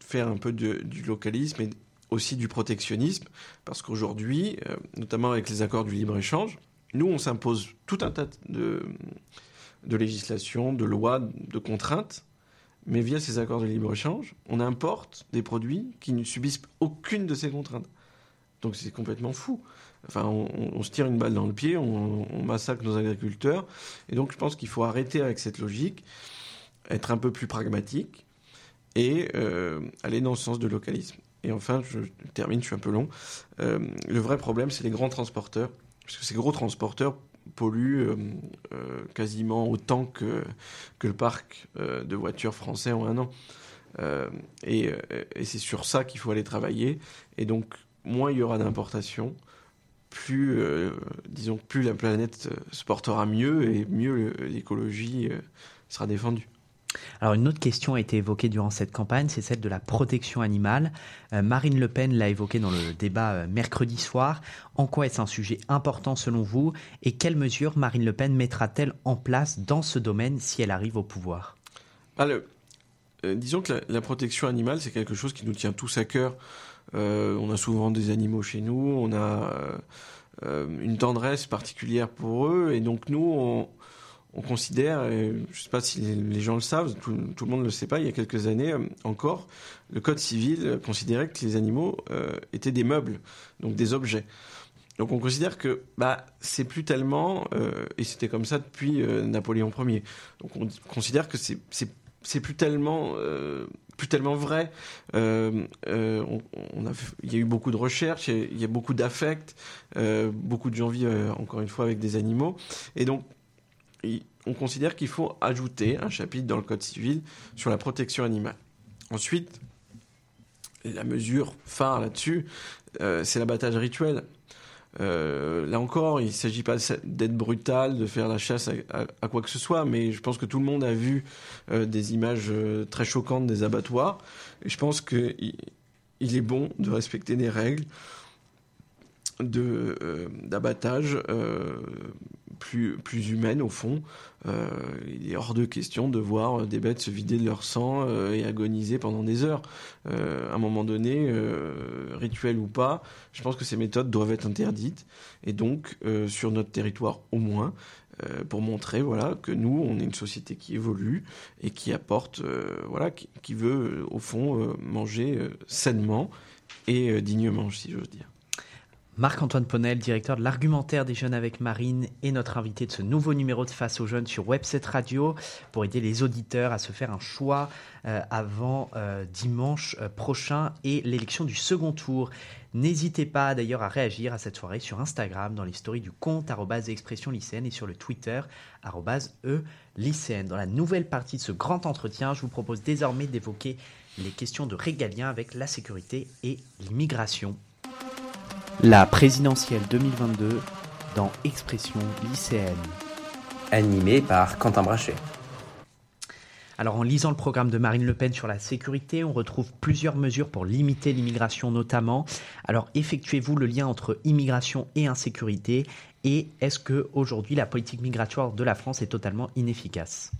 faire un peu du localisme et aussi du protectionnisme, parce qu'aujourd'hui, notamment avec les accords du libre-échange, nous, on s'impose tout un tas de, de législations, de lois, de contraintes, mais via ces accords de libre-échange, on importe des produits qui ne subissent aucune de ces contraintes. Donc c'est complètement fou. Enfin, on, se tire une balle dans le pied, on, on massacre nos agriculteurs. Et donc je pense qu'il faut arrêter avec cette logique, être un peu plus pragmatique et euh, aller dans le sens de localisme. Et enfin, je termine, je suis un peu long. Euh, le vrai problème, c'est les grands transporteurs. Parce que ces gros transporteurs polluent euh, euh, quasiment autant que, que le parc euh, de voitures français en un an. Et, c'est sur ça qu'il faut aller travailler. Et donc, moins il y aura d'importations, plus, disons, plus la planète se portera mieux et mieux l'écologie sera défendue. Alors une autre question a été évoquée durant cette campagne, c'est celle de la protection animale. Euh, Marine Le Pen l'a évoquée dans le débat euh, mercredi soir. En quoi est-ce un sujet important selon vous et quelles mesures Marine Le Pen mettra-t-elle en place dans ce domaine si elle arrive au pouvoir? Alors, euh, disons que la, la protection animale, c'est quelque chose qui nous tient tous à cœur. On a souvent des animaux chez nous, on a une tendresse particulière pour eux, et donc nous, on, on considère, je ne sais pas si les, gens le savent, tout, le monde ne le sait pas, il y a quelques années euh, encore, le Code civil considérait que les animaux euh, étaient des meubles, donc des objets. Donc on considère que bah, c'est plus tellement, euh, et c'était comme ça depuis Napoléon Ier, donc on considère que c'est c'est plus tellement plus tellement vrai. On, a, il y a eu beaucoup de recherches, il y a, il y a beaucoup d'affects, beaucoup de gens vivent encore une fois avec des animaux, et donc on considère qu'il faut ajouter un chapitre dans le code civil sur la protection animale. Ensuite, la mesure phare là-dessus, euh, c'est l'abattage rituel. Euh, là encore, il ne s'agit pas d'être brutal, de faire la chasse à, quoi que ce soit, mais je pense que tout le monde a vu euh, des images très choquantes des abattoirs. Et je pense qu'il il est bon de respecter des règles d'abattage euh, plus, plus humaines au fond. Euh, il est hors de question de voir des bêtes se vider de leur sang euh, et agoniser pendant des heures. Euh, à un moment donné, euh, rituel ou pas, je pense que ces méthodes doivent être interdites. Et donc, euh, sur notre territoire au moins, euh, pour montrer voilà, que nous, on est une société qui évolue et qui apporte, voilà, qui, qui, veut au fond manger sainement et dignement, si j'ose dire. Marc-Antoine Ponel, directeur de l'argumentaire des jeunes avec Marine, est notre invité de ce nouveau numéro de Face aux jeunes sur Webset Radio pour aider les auditeurs à se faire un choix euh, avant euh, dimanche euh, prochain et l'élection du second tour. N'hésitez pas d'ailleurs à réagir à cette soirée sur Instagram dans les du compte expression lycéenne et sur le Twitter e lycéenne. Dans la nouvelle partie de ce grand entretien, je vous propose désormais d'évoquer les questions de régalien avec la sécurité et l'immigration. La présidentielle 2022 dans Expression lycéenne. Animé par Quentin Brachet. Alors en lisant le programme de Marine Le Pen sur la sécurité, on retrouve plusieurs mesures pour limiter l'immigration notamment. Alors effectuez-vous le lien entre immigration et insécurité? Et est-ce que aujourd'hui la politique migratoire de la France est totalement inefficace?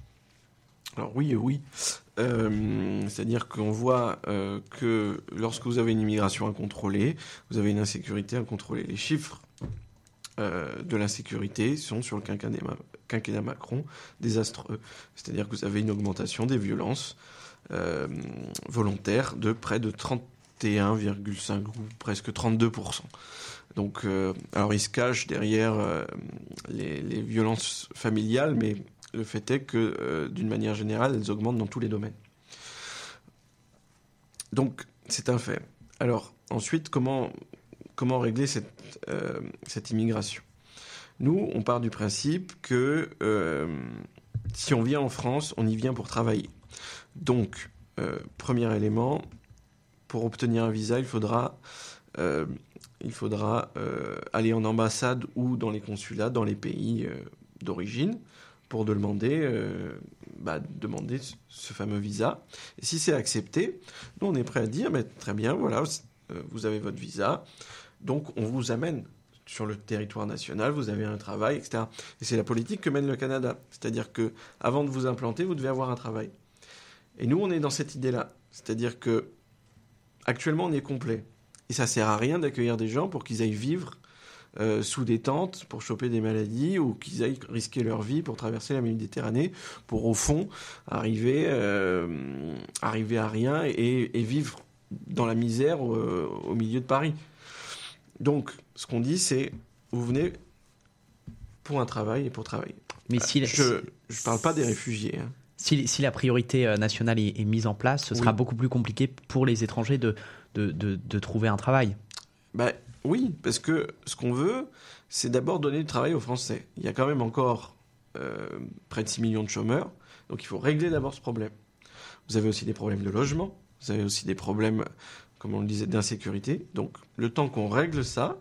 Alors oui et oui. Euh, C'est-à-dire qu'on voit euh, que lorsque vous avez une immigration incontrôlée, vous avez une insécurité incontrôlée. Les chiffres euh, de l'insécurité sont sur le quinquennat, Macron désastreux. C'est-à-dire que vous avez une augmentation des violences volontaires de près de 31,5 ou presque 32%. Donc, alors il se cache derrière les violences familiales, mais le fait est que, euh, d'une manière générale, elles augmentent dans tous les domaines. Donc, c'est un fait. Alors, ensuite, comment, régler cette, euh, immigration? Nous, on part du principe que euh, si on vient en France, on y vient pour travailler. Donc, premier élément, pour obtenir un visa, il faudra, aller en ambassade ou dans les consulats dans les pays d'origine pour demander, euh, bah, demander ce fameux visa. Et si c'est accepté, nous on est prêt à dire, mais très bien, voilà, vous avez votre visa, donc on vous amène sur le territoire national, vous avez un travail, etc. Et c'est la politique que mène le Canada. C'est-à-dire que avant de vous implanter, vous devez avoir un travail. Et nous, on est dans cette idée-là. C'est-à-dire que actuellement, on est complet. Et ça sert à rien d'accueillir des gens pour qu'ils aillent vivre euh, sous des tentes pour choper des maladies ou qu'ils aillent risquer leur vie pour traverser la Méditerranée pour au fond arriver, euh, arriver à rien et, et vivre dans la misère au, au milieu de Paris. Donc, ce qu'on dit, c'est vous venez pour un travail et pour travailler. Mais si je ne parle pas des réfugiés. hein. Si, si la priorité euh, nationale est, est mise en place, ce sera Oui. beaucoup plus compliqué pour les étrangers de, de, de, de trouver un travail. Bah, oui, parce que ce qu'on veut, c'est d'abord donner du travail aux Français. Il y a quand même encore euh, près de 6 millions de chômeurs, donc il faut régler d'abord ce problème. Vous avez aussi des problèmes de logement, vous avez aussi des problèmes, comme on le disait, d'insécurité. Donc le temps qu'on règle ça,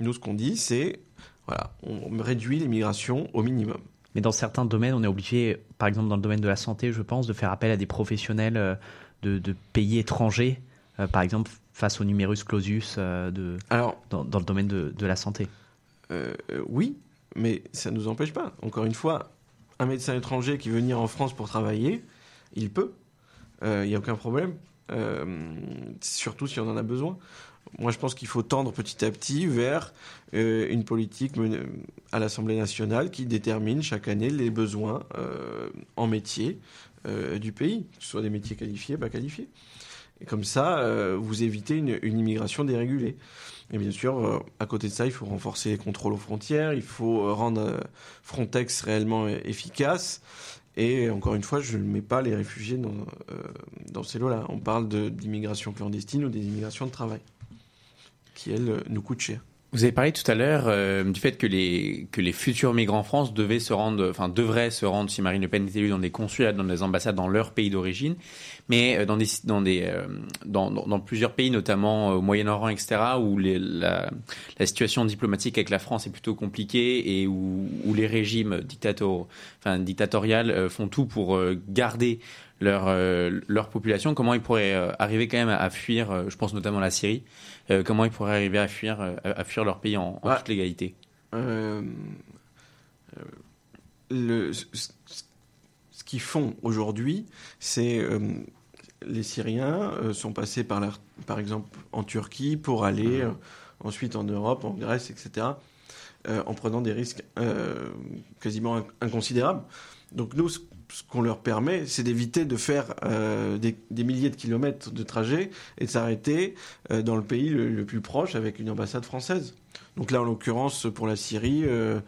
nous ce qu'on dit, c'est voilà, on réduit l'immigration au minimum. Mais dans certains domaines, on est obligé, par exemple dans le domaine de la santé, je pense, de faire appel à des professionnels euh, de, pays étrangers, euh, par exemple face au numerus clausus euh, de, Alors, dans, dans le domaine de, de la santé. Euh, euh, oui, mais ça ne nous empêche pas. Encore une fois, un médecin étranger qui veut venir en France pour travailler, il peut. Il n'y a aucun problème. Surtout si on en a besoin. Moi, je pense qu'il faut tendre petit à petit vers euh, une politique à l'Assemblée nationale qui détermine chaque année les besoins euh, en métier euh, du pays, que ce soit des métiers qualifiés, pas qualifiés. Comme ça, euh, vous évitez une, immigration dérégulée. Et bien sûr, euh, à côté de ça, il faut renforcer les contrôles aux frontières, il faut euh, rendre Frontex réellement efficace. Et encore une fois, je ne mets pas les réfugiés dans, ces lots-là. On parle d'immigration clandestine ou des immigrations de travail, qui, elles, nous coûtent cher. Vous avez parlé tout à l'heure du fait que les, futurs migrants en France devaient se rendre, devraient se rendre, si Marine Le Pen est élue, dans des consulats, dans des ambassades dans leur pays d'origine, mais euh, dans, des, dans, des, euh, dans, plusieurs pays, notamment euh, au Moyen-Orient, etc., où les, la, la situation diplomatique avec la France est plutôt compliquée et où, où les régimes dictator, enfin, dictatoriales font tout pour garder leur, euh, leur population, comment ils pourraient euh, arriver quand même à, à fuir, euh, je pense notamment à la Syrie, comment ils pourraient arriver à fuir, à à fuir leur pays en, toute légalité? Le, ce, qu'ils font aujourd'hui, c'est euh, les Syriens euh, sont passés par, la- par exemple en Turquie pour aller euh, ensuite en Europe, en Grèce, etc., en prenant des risques quasiment inc- inconsidérables. Donc nous, ce, ce qu'on leur permet, c'est d'éviter de faire des, des milliers de kilomètres de trajet et de s'arrêter dans le pays le, le plus proche avec une ambassade française. Donc là, en l'occurrence, pour la Syrie, euh,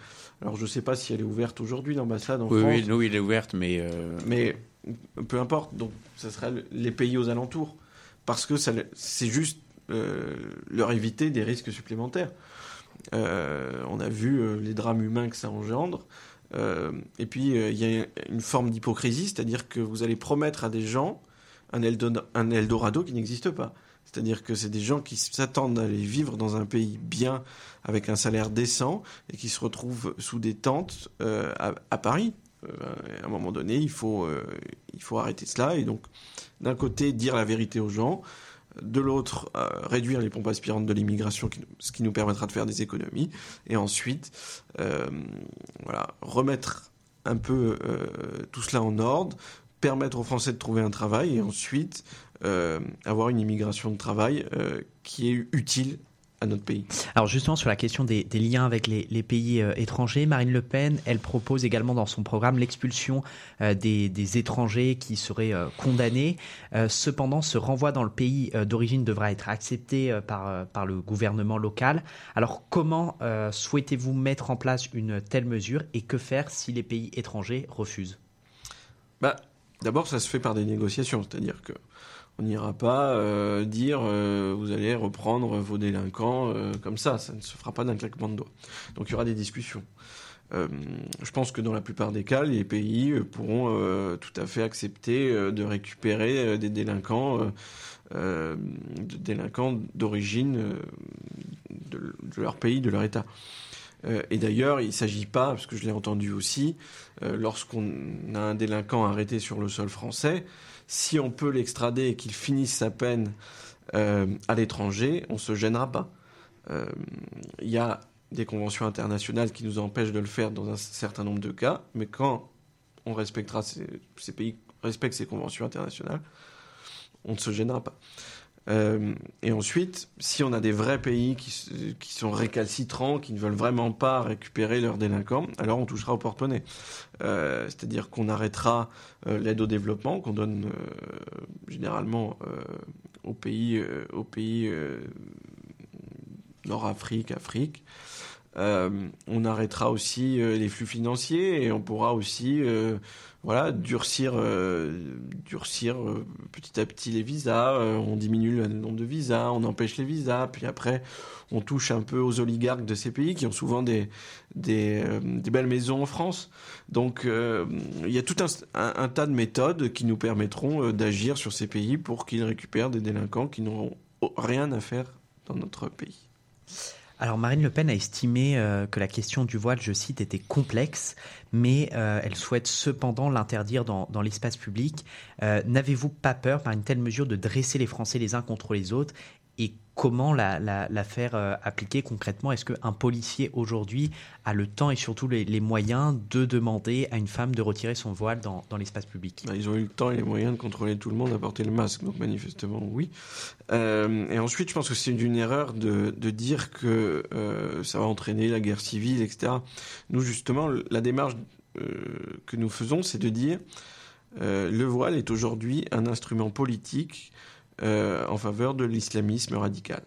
alors je ne sais pas si elle est ouverte aujourd'hui, l'ambassade en Oui, France. oui, nous, il est ouverte, mais. euh, Mais peu importe, donc ça sera le- les pays aux alentours. Parce que c'est juste euh, leur éviter des risques supplémentaires. Euh, on a vu euh, les drames humains que ça engendre. Euh, et puis, il y a une forme d'hypocrisie, c'est-à-dire que vous allez promettre à des gens un, Eldon- un Eldorado qui n'existe pas. C'est-à-dire que c'est des gens qui s'attendent à aller vivre dans un pays bien, avec un salaire décent, et qui se retrouvent sous des tentes euh, à, Paris. Euh, à un moment donné, il faut, euh, il faut arrêter cela. Et donc, d'un côté, dire la vérité aux gens, de l'autre, réduire les pompes aspirantes de l'immigration, ce qui nous permettra de faire des économies, et ensuite, remettre un peu tout cela en ordre, permettre aux Français de trouver un travail, et ensuite euh, avoir une immigration de travail euh, qui est utile à notre pays. Alors justement sur la question des, des liens avec les, les pays euh, étrangers, Marine Le Pen, elle propose également dans son programme l'expulsion euh, des, des étrangers qui seraient euh, condamnés. Euh, cependant, ce renvoi dans le pays euh, d'origine devra être accepté euh, par, euh, par le gouvernement local. Alors comment euh, souhaitez-vous mettre en place une telle mesure et que faire si les pays étrangers refusent? Bah, d'abord, ça se fait par des négociations, c'est-à-dire que on n'ira pas euh, dire euh, vous allez reprendre vos délinquants euh, comme ça, ça ne se fera pas d'un claquement de doigts. Donc il y aura des discussions. Je pense que dans la plupart des cas, les pays pourront tout à fait accepter de récupérer des délinquants, d'origine de leur pays, de leur État. Euh, et d'ailleurs, il ne s'agit pas, parce que je l'ai entendu aussi, euh, lorsqu'on a un délinquant arrêté sur le sol français, si on peut l'extrader et qu'il finisse sa peine euh, à l'étranger, on ne se gênera pas. Il y a des conventions internationales qui nous empêchent de le faire dans un certain nombre de cas, mais quand on respectera ces, ces pays respectent ces conventions internationales, on ne se gênera pas. Euh, et ensuite, si on a des vrais pays qui, sont récalcitrants, qui ne veulent vraiment pas récupérer leurs délinquants, alors on touchera au porte-monnaie. Euh, C'est-à-dire qu'on arrêtera euh, l'aide au développement qu'on donne généralement aux pays, aux pays Nord-Afrique, Afrique. on arrêtera aussi les flux financiers et on pourra aussi voilà, durcir, euh, durcir euh, petit à petit les visas, euh, on diminue le nombre de visas, on empêche les visas, puis après on touche un peu aux oligarques de ces pays qui ont souvent des, des, belles maisons en France. Donc il y a tout un, un, tas de méthodes qui nous permettront d'agir sur ces pays pour qu'ils récupèrent des délinquants qui n'auront rien à faire dans notre pays. Alors Marine Le Pen a estimé euh, que la question du voile, je cite, était complexe, mais euh, elle souhaite cependant l'interdire dans, l'espace public. Euh, N'avez-vous pas peur par une telle mesure de dresser les Français les uns contre les autres et comment la, faire euh, appliquer concrètement? Est-ce qu'un policier aujourd'hui a le temps et surtout les, moyens de demander à une femme de retirer son voile dans, l'espace public? Bah, Ils ont eu le temps et les moyens de contrôler tout le monde à porter le masque, donc manifestement oui. Euh, et ensuite, je pense que c'est une erreur de, dire que euh, ça va entraîner la guerre civile, etc. Nous, justement, la démarche que nous faisons, c'est de dire le voile est aujourd'hui un instrument politique euh, en faveur de l'islamisme radical,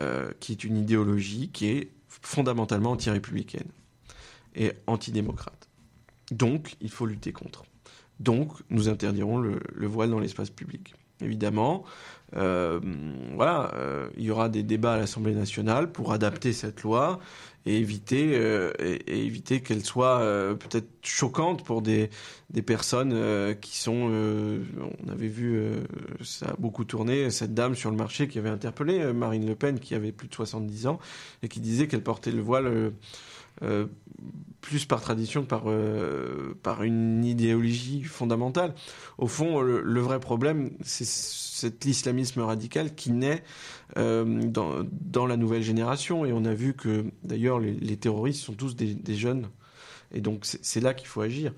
euh, qui est une idéologie qui est fondamentalement anti-républicaine et antidémocrate. Donc, il faut lutter contre. Donc, nous interdirons le, le voile dans l'espace public. Évidemment, euh, voilà, euh, il y aura des débats à l'Assemblée nationale pour adapter cette loi et éviter euh, et, éviter qu'elle soit peut-être choquante pour des des personnes qui sont on avait vu ça a beaucoup tourné cette dame sur le marché qui avait interpellé Marine Le Pen qui avait plus de 70 ans et qui disait qu'elle portait le voile euh, plus par tradition que par, euh, par une idéologie fondamentale. Au fond, le, le vrai problème, c'est cet islamisme radical qui naît euh, dans, dans la nouvelle génération. Et on a vu que, d'ailleurs, les, les terroristes sont tous des, des jeunes. Et donc, c'est là qu'il faut agir.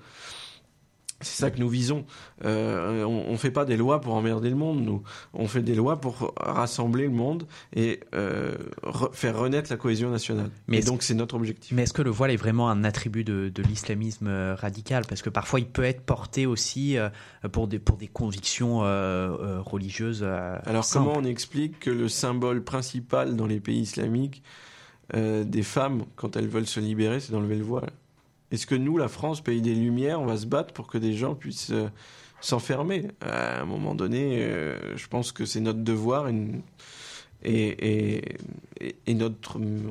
C'est ça que nous visons. Euh, on ne fait pas des lois pour emmerder le monde, nous. On fait des lois pour rassembler le monde et euh, re faire renaître la cohésion nationale. Mais et donc c'est notre objectif. Mais est-ce que le voile est vraiment un attribut de, de l'islamisme radical? Parce que parfois il peut être porté aussi euh, pour, des, pour des convictions euh, religieuses. Alors simples. comment on explique que le symbole principal dans les pays islamiques des femmes, quand elles veulent se libérer, c'est d'enlever le voile? Est-ce que nous, la France, pays des Lumières, on va se battre pour que des gens puissent euh, s'enfermer? À un moment donné, euh, je pense que c'est notre devoir et,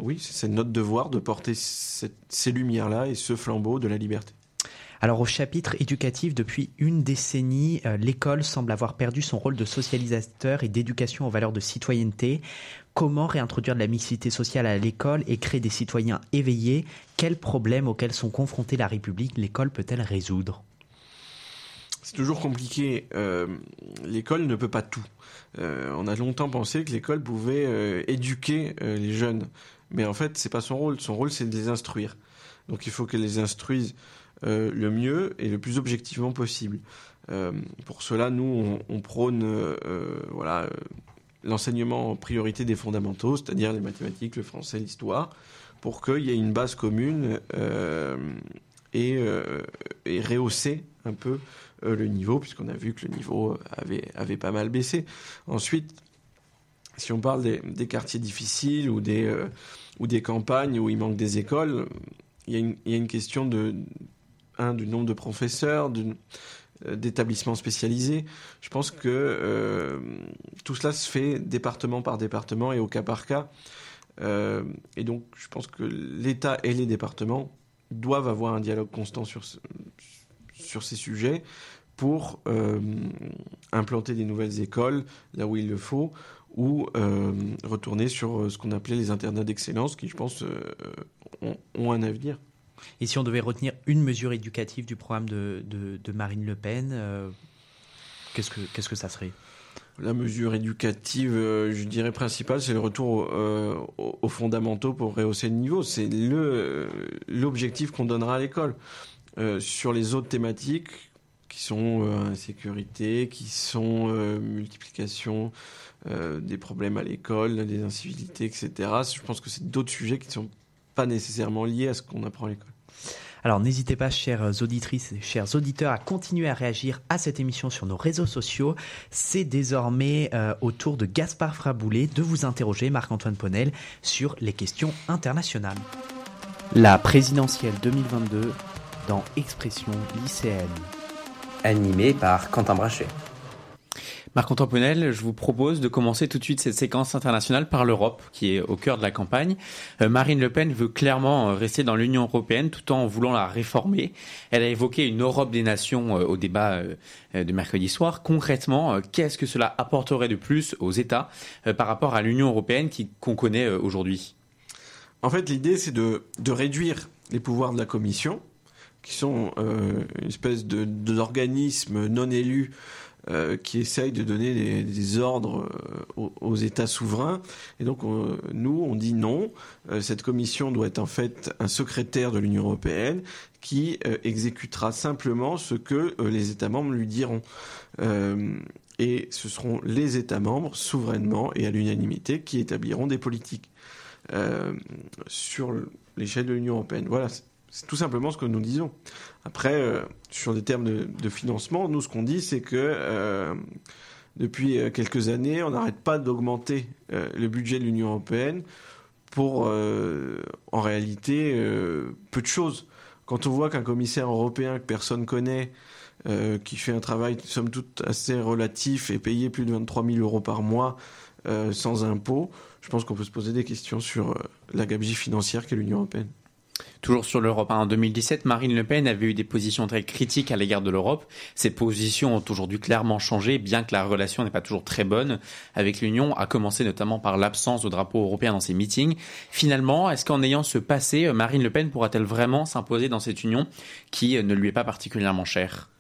oui, c'est notre devoir de porter cette, ces lumières-là et ce flambeau de la liberté. Alors au chapitre éducatif, depuis une décennie, euh, l'école semble avoir perdu son rôle de socialisateur et d'éducation aux valeurs de citoyenneté. Comment réintroduire de la mixité sociale à l'école et créer des citoyens éveillés? Quels problèmes auxquels sont confrontés la République? L'école peut-elle résoudre? C'est toujours compliqué. Euh, l'école ne peut pas tout. Euh, on a longtemps pensé que l'école pouvait éduquer les jeunes, mais en fait, c'est pas son rôle. Son rôle, c'est de les instruire. Donc, il faut qu'elle les instruise euh, le mieux et le plus objectivement possible. Euh, pour cela, nous, on, prône, euh, voilà l'enseignement en priorité des fondamentaux, c'est-à-dire les mathématiques, le français, l'histoire, pour qu'il y ait une base commune et, et rehausser un peu le niveau, puisqu'on a vu que le niveau avait, avait pas mal baissé. Ensuite, si on parle des, quartiers difficiles ou des, ou des campagnes où il manque des écoles, il y a une question de, un, du nombre de professeurs, d'une d'établissements spécialisés. Je pense que euh, tout cela se fait département par département et au cas par cas. Euh, et donc, je pense que l'État et les départements doivent avoir un dialogue constant sur, ce, sur ces sujets pour euh, implanter des nouvelles écoles là où il le faut ou euh, retourner sur ce qu'on appelait les internats d'excellence qui, je pense, euh, ont un avenir. Et si on devait retenir une mesure éducative du programme de, Marine Le Pen, euh, qu'est-ce que que ça serait? La mesure éducative, euh, je dirais principale, c'est le retour euh, aux, aux, fondamentaux pour rehausser le niveau. C'est l'objectif qu'on donnera à l'école. Sur les autres thématiques, qui sont insécurité, qui sont multiplication des problèmes à l'école, des incivilités, etc. Je pense que c'est d'autres sujets qui ne sont pas nécessairement liés à ce qu'on apprend à l'école. Alors n'hésitez pas, chères auditrices et chers auditeurs, à continuer à réagir à cette émission sur nos réseaux sociaux. C'est désormais euh, au tour de Gaspard Fraboulet de vous interroger, Marc-Antoine Ponel, sur les questions internationales. La présidentielle 2022 dans Expression lycéenne. Animé par Quentin Brachet. Marc-Antoine Ponel, je vous propose de commencer tout de suite cette séquence internationale par l'Europe, qui est au cœur de la campagne. Euh, Marine Le Pen veut clairement euh, rester dans l'Union européenne tout en voulant la réformer. Elle a évoqué une Europe des nations euh, au débat de mercredi soir. Concrètement, qu'est-ce que cela apporterait de plus aux États par rapport à l'Union européenne qu'on connaît aujourd'hui? En fait, l'idée, c'est de, de réduire les pouvoirs de la Commission, qui sont une espèce d'organisme non élu euh, qui essaye de donner des, ordres euh, aux, États souverains. Et donc, on, nous, on dit non. Euh, cette commission doit être en fait un secrétaire de l'Union européenne qui exécutera simplement ce que les États membres lui diront. et ce seront les États membres, souverainement et à l'unanimité, qui établiront des politiques sur l'échelle de l'Union européenne. Voilà, c'est tout simplement ce que nous disons. Après, euh, sur des termes de, financement, nous, ce qu'on dit, c'est que euh, depuis euh, quelques années, on n'arrête pas d'augmenter le budget de l'Union européenne pour, en réalité, peu de choses. Quand on voit qu'un commissaire européen que personne connaît, qui fait un travail, somme toute, assez relatif et payé plus de 23 000 euros par mois sans impôts, je pense qu'on peut se poser des questions sur la gabegie financière qu'est l'Union européenne. Toujours sur l'Europe, en 2017, Marine Le Pen avait eu des positions très critiques à l'égard de l'Europe. Ces positions ont aujourd'hui clairement changé, bien que la relation n'est pas toujours très bonne avec l'Union, à commencer notamment par l'absence de drapeau européen dans ses meetings. Finalement, est-ce qu'en ayant ce passé, Marine Le Pen pourra-t-elle vraiment s'imposer dans cette union qui ne lui est pas particulièrement chère?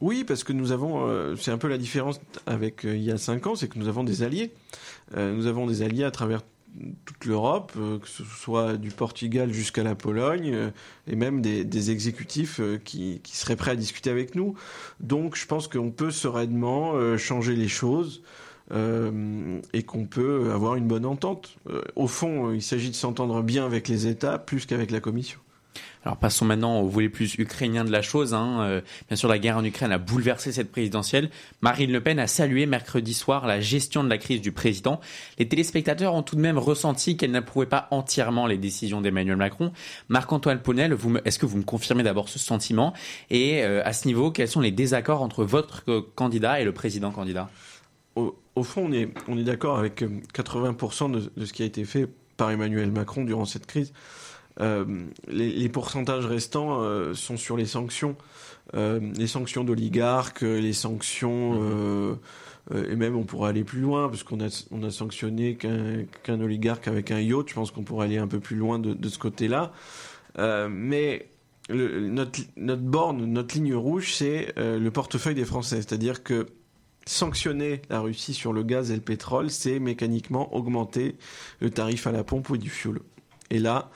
Oui, parce que nous avons, euh, c'est un peu la différence avec euh, il y a cinq ans, c'est que nous avons des alliés. Euh, nous avons des alliés à travers toute l'Europe, euh, que ce soit du Portugal jusqu'à la Pologne, euh, et même des, exécutifs euh, qui, seraient prêts à discuter avec nous. Donc je pense qu'on peut sereinement changer les choses. Et qu'on peut avoir une bonne entente. Au fond, il s'agit de s'entendre bien avec les États plus qu'avec la Commission. Alors passons maintenant au volet plus ukrainien de la chose. Hein. Euh, bien sûr, la guerre en Ukraine a bouleversé cette présidentielle. Marine Le Pen a salué mercredi soir la gestion de la crise du président. Les téléspectateurs ont tout de même ressenti qu'elle n'approuvait pas entièrement les décisions d'Emmanuel Macron. Marc-Antoine Ponel, est-ce que vous me confirmez d'abord ce sentiment? Et euh, à ce niveau, quels sont les désaccords entre votre candidat et le président candidat? Au, fond, on est, on est d'accord avec 80% de, de ce qui a été fait par Emmanuel Macron durant cette crise. Euh, les, pourcentages restants euh, sont sur les sanctions, euh, les sanctions d'oligarques, les sanctions, et même on pourrait aller plus loin, parce qu'on a, on a sanctionné qu'un qu oligarque avec un yacht, je pense qu'on pourrait aller un peu plus loin de, ce côté-là. mais notre borne, notre ligne rouge, c'est le portefeuille des Français, c'est-à-dire que sanctionner la Russie sur le gaz et le pétrole, c'est mécaniquement augmenter le tarif à la pompe ou du fioul. Et là,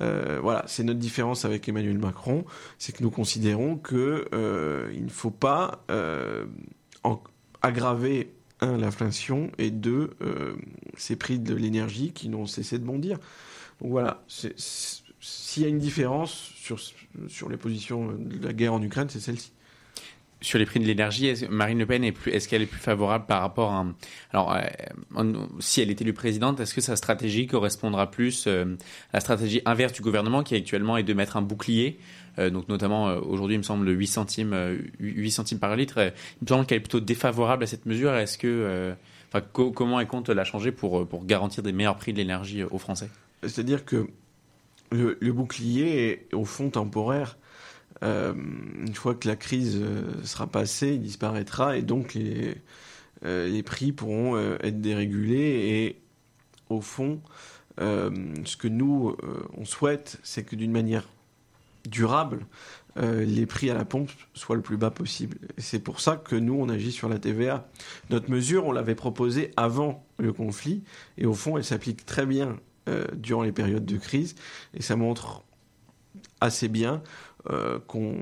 euh, voilà, c'est notre différence avec Emmanuel Macron, c'est que nous considérons que euh, ne faut pas euh, aggraver un l'inflation et deux ces prix de l'énergie qui n'ont cessé de bondir. Donc voilà, s'il y a une différence sur sur les positions de la guerre en Ukraine, c'est celle-ci sur les prix de l'énergie, Marine Le Pen est plus, plus favorable par rapport à, alors, euh, si elle est élue présidente, est-ce que sa stratégie correspondra plus euh, à la stratégie inverse du gouvernement qui actuellement est de mettre un bouclier, euh, donc notamment euh, aujourd'hui, il me semble 8 centimes, 8 centimes par litre. il me semble qu'elle est plutôt défavorable à cette mesure. Est-ce que, enfin, co comment elle compte la changer pour pour garantir des meilleurs prix de l'énergie aux Français? C'est-à-dire que le bouclier est au fond temporaire. Euh, une fois que la crise euh, sera passée, il disparaîtra et donc les, euh, prix pourront être dérégulés et au fond, ce que nous on souhaite, c'est que d'une manière durable, les prix à la pompe soient le plus bas possible. C'est pour ça que nous on agit sur la TVA. Notre mesure, on l'avait proposée avant le conflit et au fond, elle s'applique très bien durant les périodes de crise et ça montre assez bien qu'on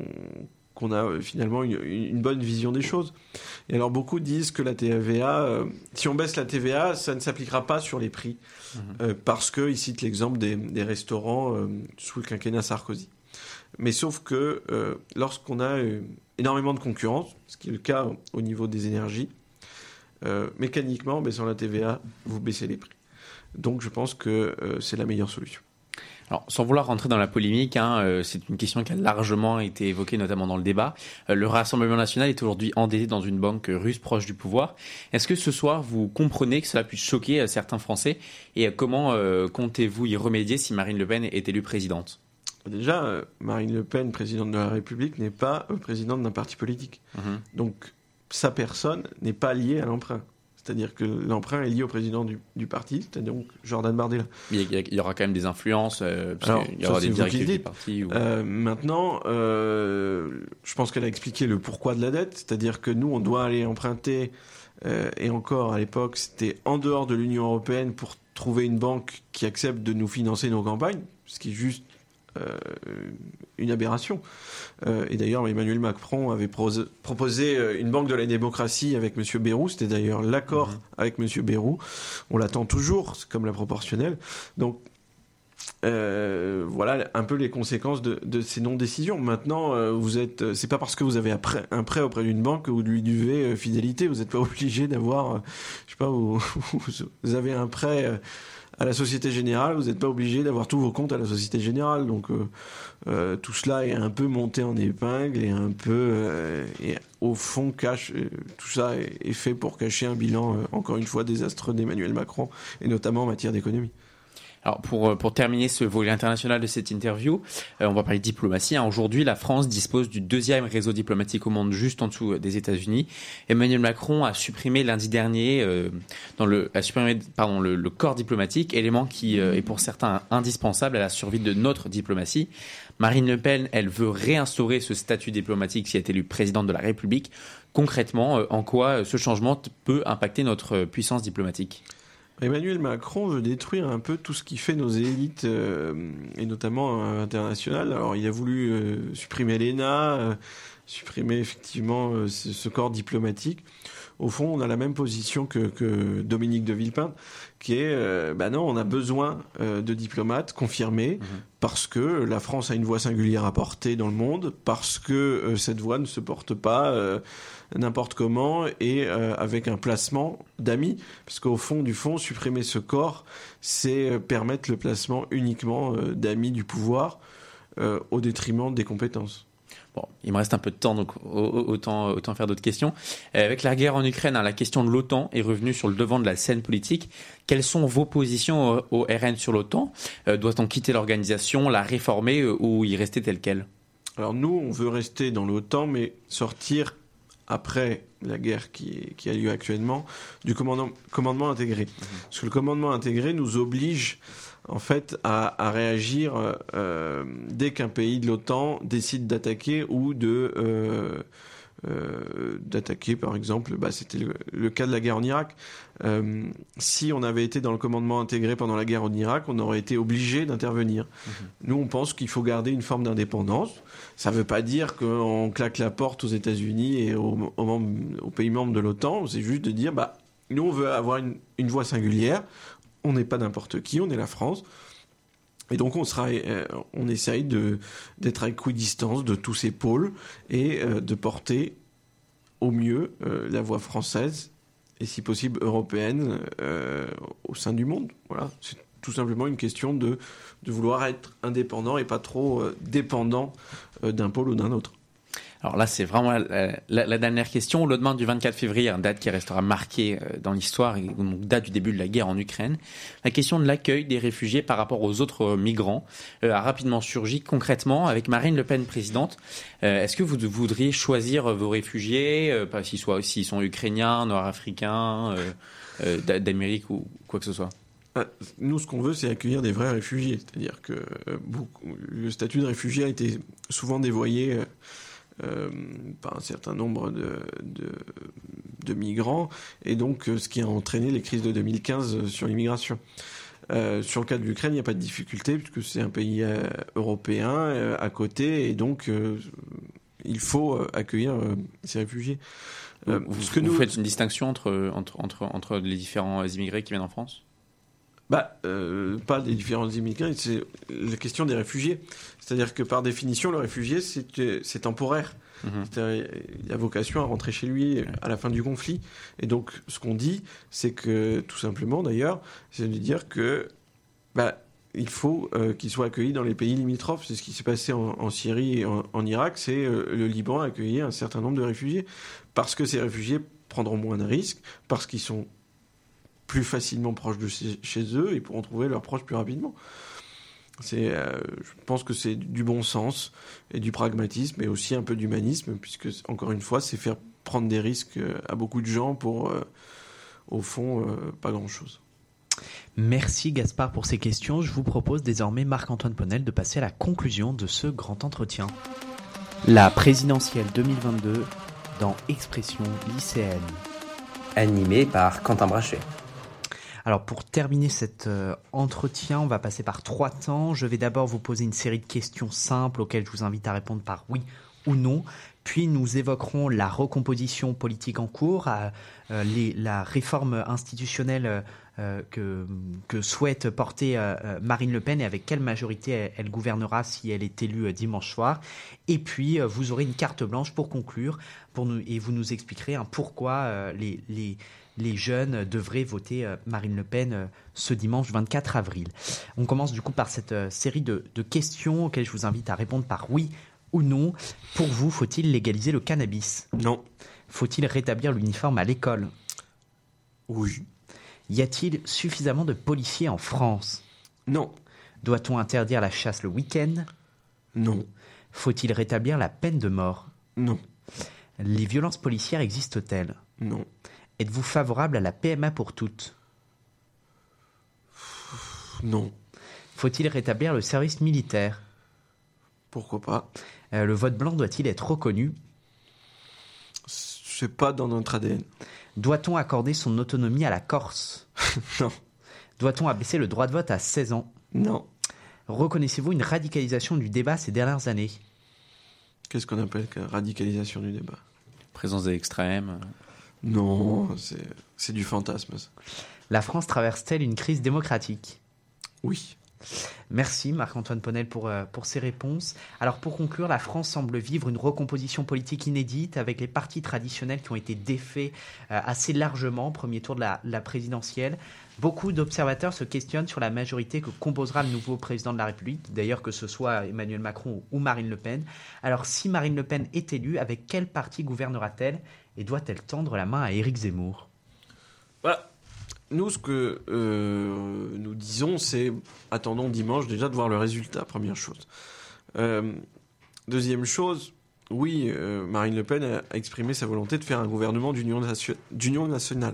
qu'on a euh, finalement une, une, bonne vision des choses. Et alors beaucoup disent que la TVA, euh, si on baisse la TVA, ça ne s'appliquera pas sur les prix, mmh. euh, parce qu'ils citent l'exemple des, des, restaurants euh, sous le quinquennat Sarkozy. Mais sauf que lorsqu'on a énormément de concurrence, ce qui est le cas au niveau des énergies, mécaniquement, en baissant la TVA, vous baissez les prix. Donc je pense que c'est la meilleure solution. Alors, sans vouloir rentrer dans la polémique, hein, euh, c'est une question qui a largement été évoquée, notamment dans le débat. Euh, le Rassemblement national est aujourd'hui endetté dans une banque russe proche du pouvoir. Est-ce que ce soir, vous comprenez que cela puisse choquer euh, certains Français? Et comment comptez-vous y remédier si Marine Le Pen est élue présidente? Déjà, Marine Le Pen, présidente de la République, n'est pas présidente d'un parti politique. Mmh. Donc, sa personne n'est pas liée à l'emprunt. C'est-à-dire que l'emprunt est lié au président du, du parti, c'est-à-dire donc Jordan Bardella. Il y, il y, aura quand même des influences, euh, Alors, il y aura des directives du parti. Ou... Euh, maintenant, euh, je pense qu'elle a expliqué le pourquoi de la dette, c'est-à-dire que nous, on doit aller emprunter, euh, et encore à l'époque, c'était en dehors de l'Union européenne pour trouver une banque qui accepte de nous financer nos campagnes, ce qui est juste une aberration. Euh, et d'ailleurs, Emmanuel Macron avait proposé euh, une banque de la démocratie avec M. Bérou. C'était d'ailleurs l'accord mhm. avec M. Bérou. On l'attend toujours, comme la proportionnelle. Donc, euh, voilà un peu les conséquences de, de ces non-décisions. Maintenant, euh, vous êtes, c'est pas parce que vous avez un prêt, un prêt auprès d'une banque que vous lui devez fidélité. Vous n'êtes pas obligé d'avoir, je sais pas, vous, vous, avez un prêt à la Société Générale, vous n'êtes pas obligé d'avoir tous vos comptes à la Société Générale. Donc euh, euh, tout cela est un peu monté en épingle et un peu, euh, et au fond, cache, tout ça est, est, fait pour cacher un bilan, encore une fois, désastreux d'Emmanuel Macron, et notamment en matière d'économie. Alors pour, euh, pour terminer ce volet international de cette interview, euh, on va parler de diplomatie. Hein. Aujourd'hui, la France dispose du deuxième réseau diplomatique au monde, juste en dessous des États-Unis. Emmanuel Macron a supprimé lundi dernier euh, dans le, a supprimé, pardon, le, corps diplomatique, élément qui euh, est pour certains indispensable à la survie de notre diplomatie. Marine Le Pen, elle veut réinstaurer ce statut diplomatique si elle est élue présidente de la République. Concrètement, en quoi ce changement peut impacter notre puissance diplomatique? Emmanuel Macron veut détruire un peu tout ce qui fait nos élites, euh, et notamment euh, internationales. Alors, il a voulu euh, supprimer l'ENA, supprimer effectivement ce, ce, corps diplomatique. Au fond, on a la même position que, que Dominique de Villepin, qui est, euh, bah non, on a besoin de diplomates confirmés, mmh. parce que la France a une voix singulière à porter dans le monde, parce que cette voix ne se porte pas n'importe comment et euh, avec un placement d'amis. Parce qu'au fond du fond, supprimer ce corps, c'est euh, permettre le placement uniquement euh, d'amis du pouvoir euh, au détriment des compétences. Bon, il me reste un peu de temps, donc autant, autant faire d'autres questions. Avec la guerre en Ukraine, hein, la question de l'OTAN est revenue sur le devant de la scène politique. Quelles sont vos positions au, au RN sur l'OTAN? Doit-on quitter l'organisation, la réformer ou y rester telle qu'elle? Alors nous, on veut rester dans l'OTAN, mais sortir après la guerre qui, qui, a lieu actuellement, du commandement, commandement intégré. Mmh. Parce que le commandement intégré nous oblige en fait à, à réagir euh, dès qu'un pays de l'OTAN décide d'attaquer ou de euh, euh, d'attaquer par exemple bah, c'était le, le, cas de la guerre en Irak euh, si on avait été dans le commandement intégré pendant la guerre en Irak on aurait été obligé d'intervenir mmh. nous on pense qu'il faut garder une forme d'indépendance ça ne veut pas dire qu'on claque la porte aux États-Unis et aux, aux, membres, aux, pays membres de l'OTAN. C'est juste de dire, bah, nous, on veut avoir une, une voie singulière. On n'est pas n'importe qui, on est la France. Et donc on sera, euh, on essaye de d'être à équidistance de tous ces pôles et euh, de porter au mieux euh, la voix française et si possible européenne au sein du monde. Voilà, c'est tout simplement une question de, de vouloir être indépendant et pas trop dépendant d'un pôle ou d'un autre. Alors là, c'est vraiment la, dernière question. Le lendemain du 24 février, date qui restera marquée euh, dans l'histoire, date du début de la guerre en Ukraine. La question de l'accueil des réfugiés par rapport aux autres migrants euh, a rapidement surgi. Concrètement, avec Marine Le Pen présidente, euh, est-ce que vous voudriez choisir vos réfugiés, euh, pas s'ils sont ukrainiens, nord-africains, d'Amérique ou quoi que ce soit? Nous, ce qu'on veut, c'est accueillir des vrais réfugiés. C'est-à-dire que le statut de réfugié a été souvent dévoyé euh, par un certain nombre de, de, de, migrants, et donc ce qui a entraîné les crises de 2015 sur l'immigration. Euh, sur le cas de l'Ukraine, il n'y a pas de difficulté, puisque c'est un pays euh, européen euh, à côté, et donc il faut euh, accueillir euh, ces réfugiés. Euh, vous, ce que vous nous, faites une distinction entre, entre, entre, entre les différents immigrés qui viennent en France? Bah, euh, pas des différents immigrés, c'est la question des réfugiés. C'est-à-dire que par définition, le réfugié, c'est temporaire. Mhm. Il a vocation à rentrer chez lui à la fin du conflit. Et donc, ce qu'on dit, c'est que, tout simplement d'ailleurs, c'est de dire que bah, il faut euh, qu'ils soient accueillis dans les pays limitrophes. C'est ce qui s'est passé en, en Syrie et en, en Irak. C'est euh, le Liban a accueilli un certain nombre de réfugiés parce que ces réfugiés prendront moins de risques, parce qu'ils sont plus facilement proches de chez, eux et pourront trouver leurs proches plus rapidement. C'est, euh, je pense que c'est du bon sens et du pragmatisme et aussi un peu d'humanisme, puisque encore une fois, c'est faire prendre des risques euh, à beaucoup de gens pour, euh, au fond, euh, pas grand-chose. Merci Gaspard pour ces questions. Je vous propose désormais, Marc-Antoine Ponel, de passer à la conclusion de ce grand entretien. La présidentielle 2022 dans Expression lycéenne. Animé par Quentin Brachet. Alors pour terminer cet euh, entretien, on va passer par trois temps. Je vais d'abord vous poser une série de questions simples auxquelles je vous invite à répondre par oui ou non. Puis nous évoquerons la recomposition politique en cours, euh, la réforme institutionnelle euh, que, souhaite porter Marine Le Pen et avec quelle majorité elle, gouvernera si elle est élue dimanche soir. Et puis vous aurez une carte blanche pour conclure pour nous, et vous nous expliquerez pourquoi les, les jeunes devraient voter euh, Marine Le Pen euh, ce dimanche 24 avril. On commence du coup par cette euh, série de, de questions auxquelles je vous invite à répondre par oui ou non. Pour vous, faut-il légaliser le cannabis? Non. Faut-il rétablir l'uniforme à l'école? Oui. Y a-t-il suffisamment de policiers en France? Non. Doit-on interdire la chasse le week-end? Non. Faut-il rétablir la peine de mort? Non. Les violences policières existent-elles? Non. Êtes-vous favorable à la PMA pour toutes? Non. Faut-il rétablir le service militaire? Pourquoi pas? Euh, Le vote blanc doit-il être reconnu? C'est pas dans notre ADN. Doit-on accorder son autonomie à la Corse? Non. Doit-on abaisser le droit de vote à 16 ans? Non. Reconnaissez-vous une radicalisation du débat ces dernières années? Qu'est-ce qu'on appelle radicalisation du débat? Présence des extrêmes. Non, c'est du fantasme. ça. La France traverse-t-elle une crise démocratique? Oui. Merci Marc-Antoine Ponel pour, euh, pour ces réponses. Alors pour conclure, la France semble vivre une recomposition politique inédite avec les partis traditionnels qui ont été défaits euh, assez largement au premier tour de la, la présidentielle. Beaucoup d'observateurs se questionnent sur la majorité que composera le nouveau président de la République, d'ailleurs que ce soit Emmanuel Macron ou Marine Le Pen. Alors si Marine Le Pen est élue, avec quel parti gouvernera-t-elle? Et doit-elle tendre la main à Éric Zemmour? Nous, ce que euh, nous disons, c'est attendons dimanche déjà de voir le résultat, première chose. Euh, deuxième chose, oui, euh, Marine Le Pen a exprimé sa volonté de faire un gouvernement d'union nation- d'union nationale.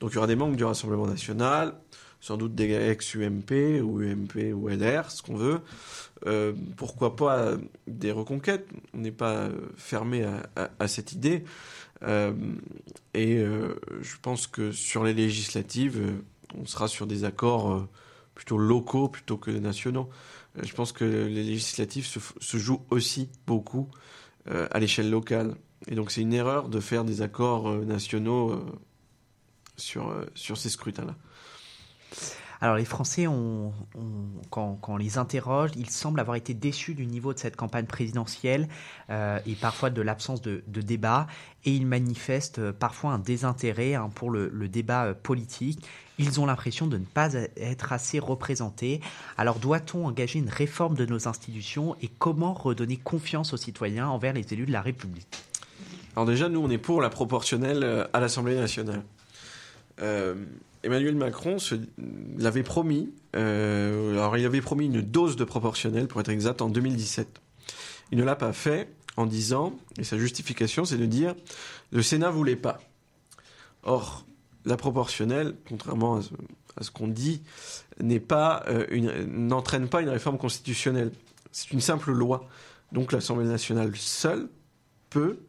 Donc il y aura des membres du Rassemblement national, sans doute des ex-UMP ou UMP ou LR, ce qu'on veut. Pourquoi pas des reconquêtes? On n'est pas fermé à cette idée. Euh, et euh, je pense que sur les législatives, euh, on sera sur des accords plutôt locaux plutôt que nationaux. Je pense que les législatives se, jouent aussi beaucoup à l'échelle locale. Et donc c'est une erreur de faire des accords nationaux sur, sur ces scrutins-là. Alors les Français, quand, quand on les interroge, ils semblent avoir été déçus du niveau de cette campagne présidentielle euh, et parfois de l'absence de, de débat. Et ils manifestent euh, parfois un désintérêt hein, pour le, le débat euh, politique. Ils ont l'impression de ne pas être assez représentés. Alors doit-on engager une réforme de nos institutions et comment redonner confiance aux citoyens envers les élus de la République? Alors déjà, nous, on est pour la proportionnelle à l'Assemblée nationale. Emmanuel Macron l'avait promis. euh, alors, il avait promis une dose de proportionnelle, pour être exact, en 2017. Il ne l'a pas fait en disant, et sa justification, c'est de dire, le Sénat voulait pas. Or, la proportionnelle, contrairement à ce, qu'on dit, pas euh, n'entraîne pas une réforme constitutionnelle. C'est une simple loi. Donc, l'Assemblée nationale seule peut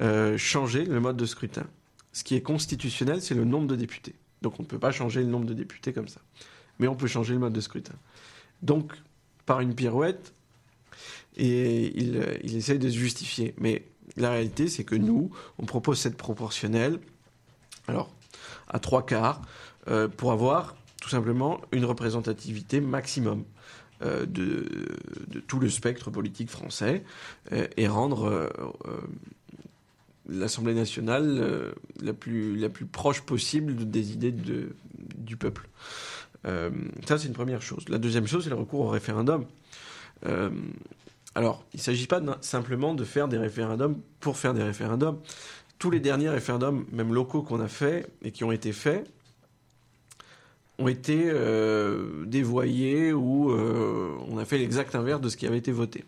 euh, changer le mode de scrutin. Ce qui est constitutionnel, c'est le nombre de députés. Donc on ne peut pas changer le nombre de députés comme ça. Mais on peut changer le mode de scrutin. Donc, par une pirouette, Et il, il essaye de se justifier. Mais la réalité, c'est que nous, on propose cette proportionnelle, alors à trois quarts, euh, pour avoir tout simplement une représentativité maximum euh, de, tout le spectre politique français euh, et rendre euh, euh, l'Assemblée nationale euh, la, plus, la plus proche possible des idées de, du peuple. Euh, ça, c'est une première chose. La deuxième chose, c'est le recours au référendum. Euh, alors, il ne s'agit pas simplement de faire des référendums pour faire des référendums. Tous les derniers référendums, même locaux qu'on a faits et qui ont été faits, ont été dévoyés ou on a fait l'exact inverse de ce qui avait été voté.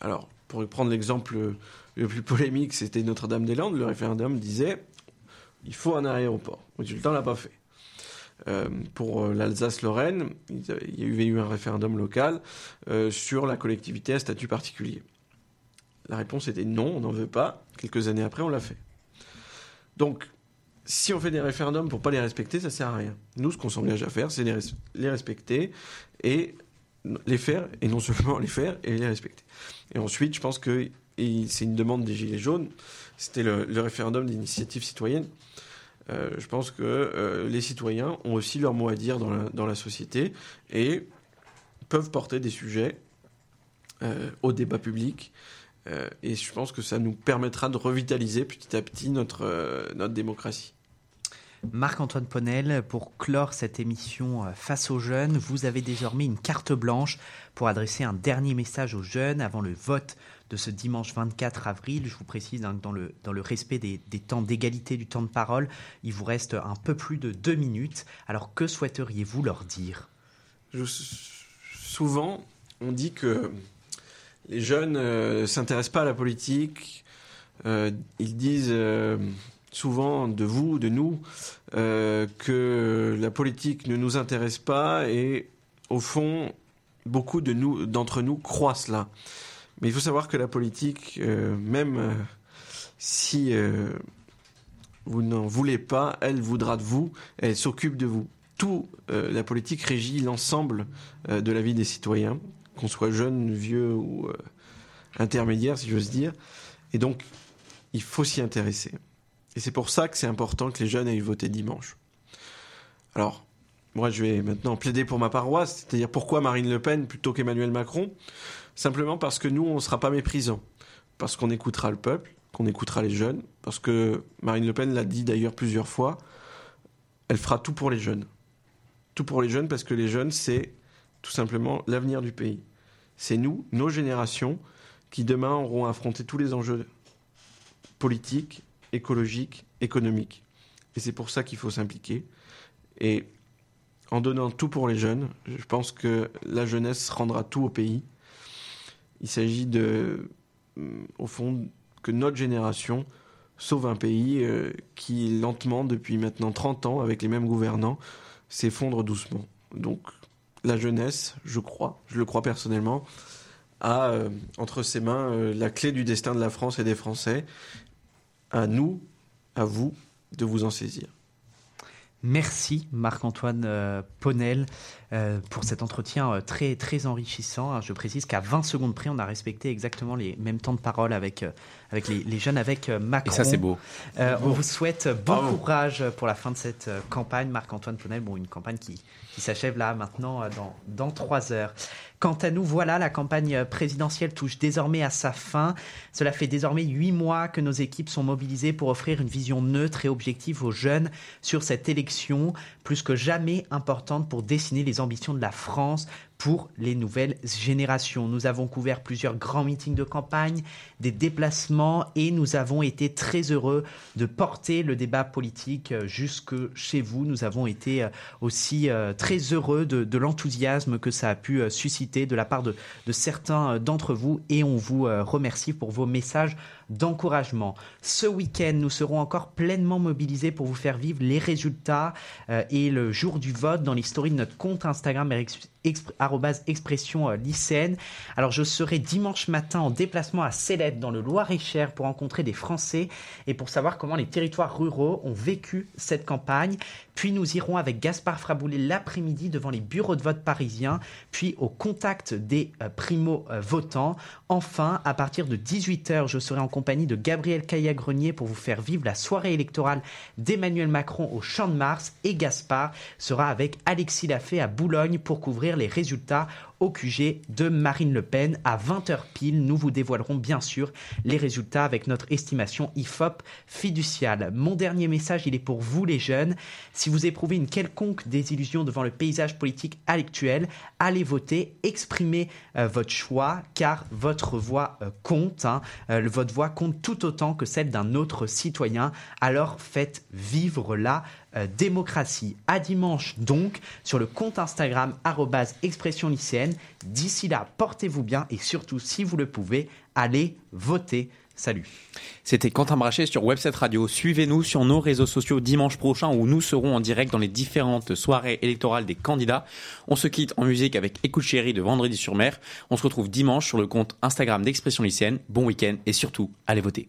Alors, pour prendre l'exemple le plus polémique, c'était Notre-Dame-des-Landes. Le référendum disait il faut un aéroport. Le résultat, on l'a pas fait. Euh, pour l'Alsace-Lorraine, il y avait eu un référendum local euh, sur la collectivité à statut particulier. La réponse était non, on n'en veut pas. Quelques années après, on l'a fait. Donc, si on fait des référendums pour pas les respecter, ça sert à rien. Nous, ce qu'on s'engage à faire, c'est les, les respecter et les faire, et non seulement les faire et les respecter. Et ensuite, je pense que c'est une demande des Gilets jaunes, c'était le, référendum d'initiative citoyenne. Euh, je pense que euh, les citoyens ont aussi leur mot à dire dans la, société et peuvent porter des sujets euh, au débat public. Euh, et je pense que ça nous permettra de revitaliser petit à petit notre, notre démocratie. Marc-Antoine Ponel, pour clore cette émission face aux jeunes, vous avez désormais une carte blanche pour adresser un dernier message aux jeunes avant le vote de ce dimanche 24 avril. Je vous précise, hein, dans, le, dans le respect des, des temps d'égalité du temps de parole, il vous reste un peu plus de deux minutes. Alors que souhaiteriez-vous leur dire? Souvent, on dit que les jeunes ne euh, s'intéressent pas à la politique. Euh, ils disent euh, souvent de vous, de nous, que la politique ne nous intéresse pas et au fond, beaucoup de nous, d'entre nous croient cela. Mais il faut savoir que la politique, euh, même euh, si euh, vous n'en voulez pas, elle voudra de vous, elle s'occupe de vous. Tout, la politique régit l'ensemble de la vie des citoyens, qu'on soit jeune, vieux ou intermédiaire, si j'ose dire. Et donc, il faut s'y intéresser. Et c'est pour ça que c'est important que les jeunes aillent voter dimanche. Alors, moi, je vais maintenant plaider pour ma paroisse, c'est-à-dire pourquoi Marine Le Pen plutôt qu'Emmanuel Macron? Simplement parce que nous, on ne sera pas méprisants. Parce qu'on écoutera le peuple, qu'on écoutera les jeunes. Parce que Marine Le Pen l'a dit d'ailleurs plusieurs fois, elle fera tout pour les jeunes. Tout pour les jeunes parce que les jeunes, c'est tout simplement l'avenir du pays. C'est nous, nos générations, qui demain auront affronté tous les enjeux politiques, écologiques, économiques. Et c'est pour ça qu'il faut s'impliquer. Et en donnant tout pour les jeunes, je pense que la jeunesse rendra tout au pays. Il s'agit de, au fond, que notre génération sauve un pays euh, qui, lentement, depuis maintenant 30 ans, avec les mêmes gouvernants, s'effondre doucement. Donc, la jeunesse, je crois, je le crois personnellement, a euh, entre ses mains euh, la clé du destin de la France et des Français. À nous, à vous, de vous en saisir. Merci Marc-Antoine euh, Ponel euh, pour cet entretien euh, très, très enrichissant. Je précise qu'à 20 secondes près, on a respecté exactement les mêmes temps de parole avec, avec les, les, jeunes, avec Macron. Et ça, c'est beau. On vous souhaite bon Bravo. courage pour la fin de cette campagne. Marc-Antoine Ponel, bon, une campagne qui, qui s'achève là maintenant dans, dans trois heures. Quant à nous, voilà, la campagne présidentielle touche désormais à sa fin. Cela fait désormais huit mois que nos équipes sont mobilisées pour offrir une vision neutre et objective aux jeunes sur cette élection, plus que jamais importante pour dessiner les ambitions de la France pour les nouvelles générations. Nous avons couvert plusieurs grands meetings de campagne, des déplacements et nous avons été très heureux de porter le débat politique jusque chez vous. Nous avons été aussi très heureux de, l'enthousiasme que ça a pu susciter de la part de certains d'entre vous et on vous remercie pour vos messages d'encouragement. Ce week-end, nous serons encore pleinement mobilisés pour vous faire vivre les résultats euh, et le jour du vote dans l'histoire de notre compte Instagram expression euh, lycéenne. Alors je serai dimanche matin en déplacement à Célette dans le Loir-et-Cher pour rencontrer des Français et pour savoir comment les territoires ruraux ont vécu cette campagne. Puis nous irons avec Gaspard Fraboulet l'après-midi devant les bureaux de vote parisiens, puis au contact des euh, primo-votants. Enfin, à partir de 18h, je serai en compagnie de Gabriel Caillat-Grenier pour vous faire vivre la soirée électorale d'Emmanuel Macron au Champ de Mars. Et Gaspard sera avec Alexis Lafay à Boulogne pour couvrir les résultats au QG de Marine Le Pen. À 20h pile, nous vous dévoilerons bien sûr les résultats avec notre estimation IFOP fiduciale. Mon dernier message, il est pour vous les jeunes. Si vous éprouvez une quelconque désillusion devant le paysage politique actuel, allez voter, exprimez euh, votre choix car votre voix euh, compte. Hein. Euh, votre voix compte tout autant que celle d'un autre citoyen. Alors faites vivre la euh, démocratie. À dimanche donc sur le compte Instagram expression lycéenne. D'ici là, portez-vous bien et surtout, si vous le pouvez, allez voter. Salut. C'était Quentin Brachet sur Webset Radio. Suivez-nous sur nos réseaux sociaux dimanche prochain où nous serons en direct dans les différentes soirées électorales des candidats. On se quitte en musique avec Écoute chérie de Vendredi sur mer. On se retrouve dimanche sur le compte Instagram d'Expression lycéenne. Bon week-end et surtout, allez voter.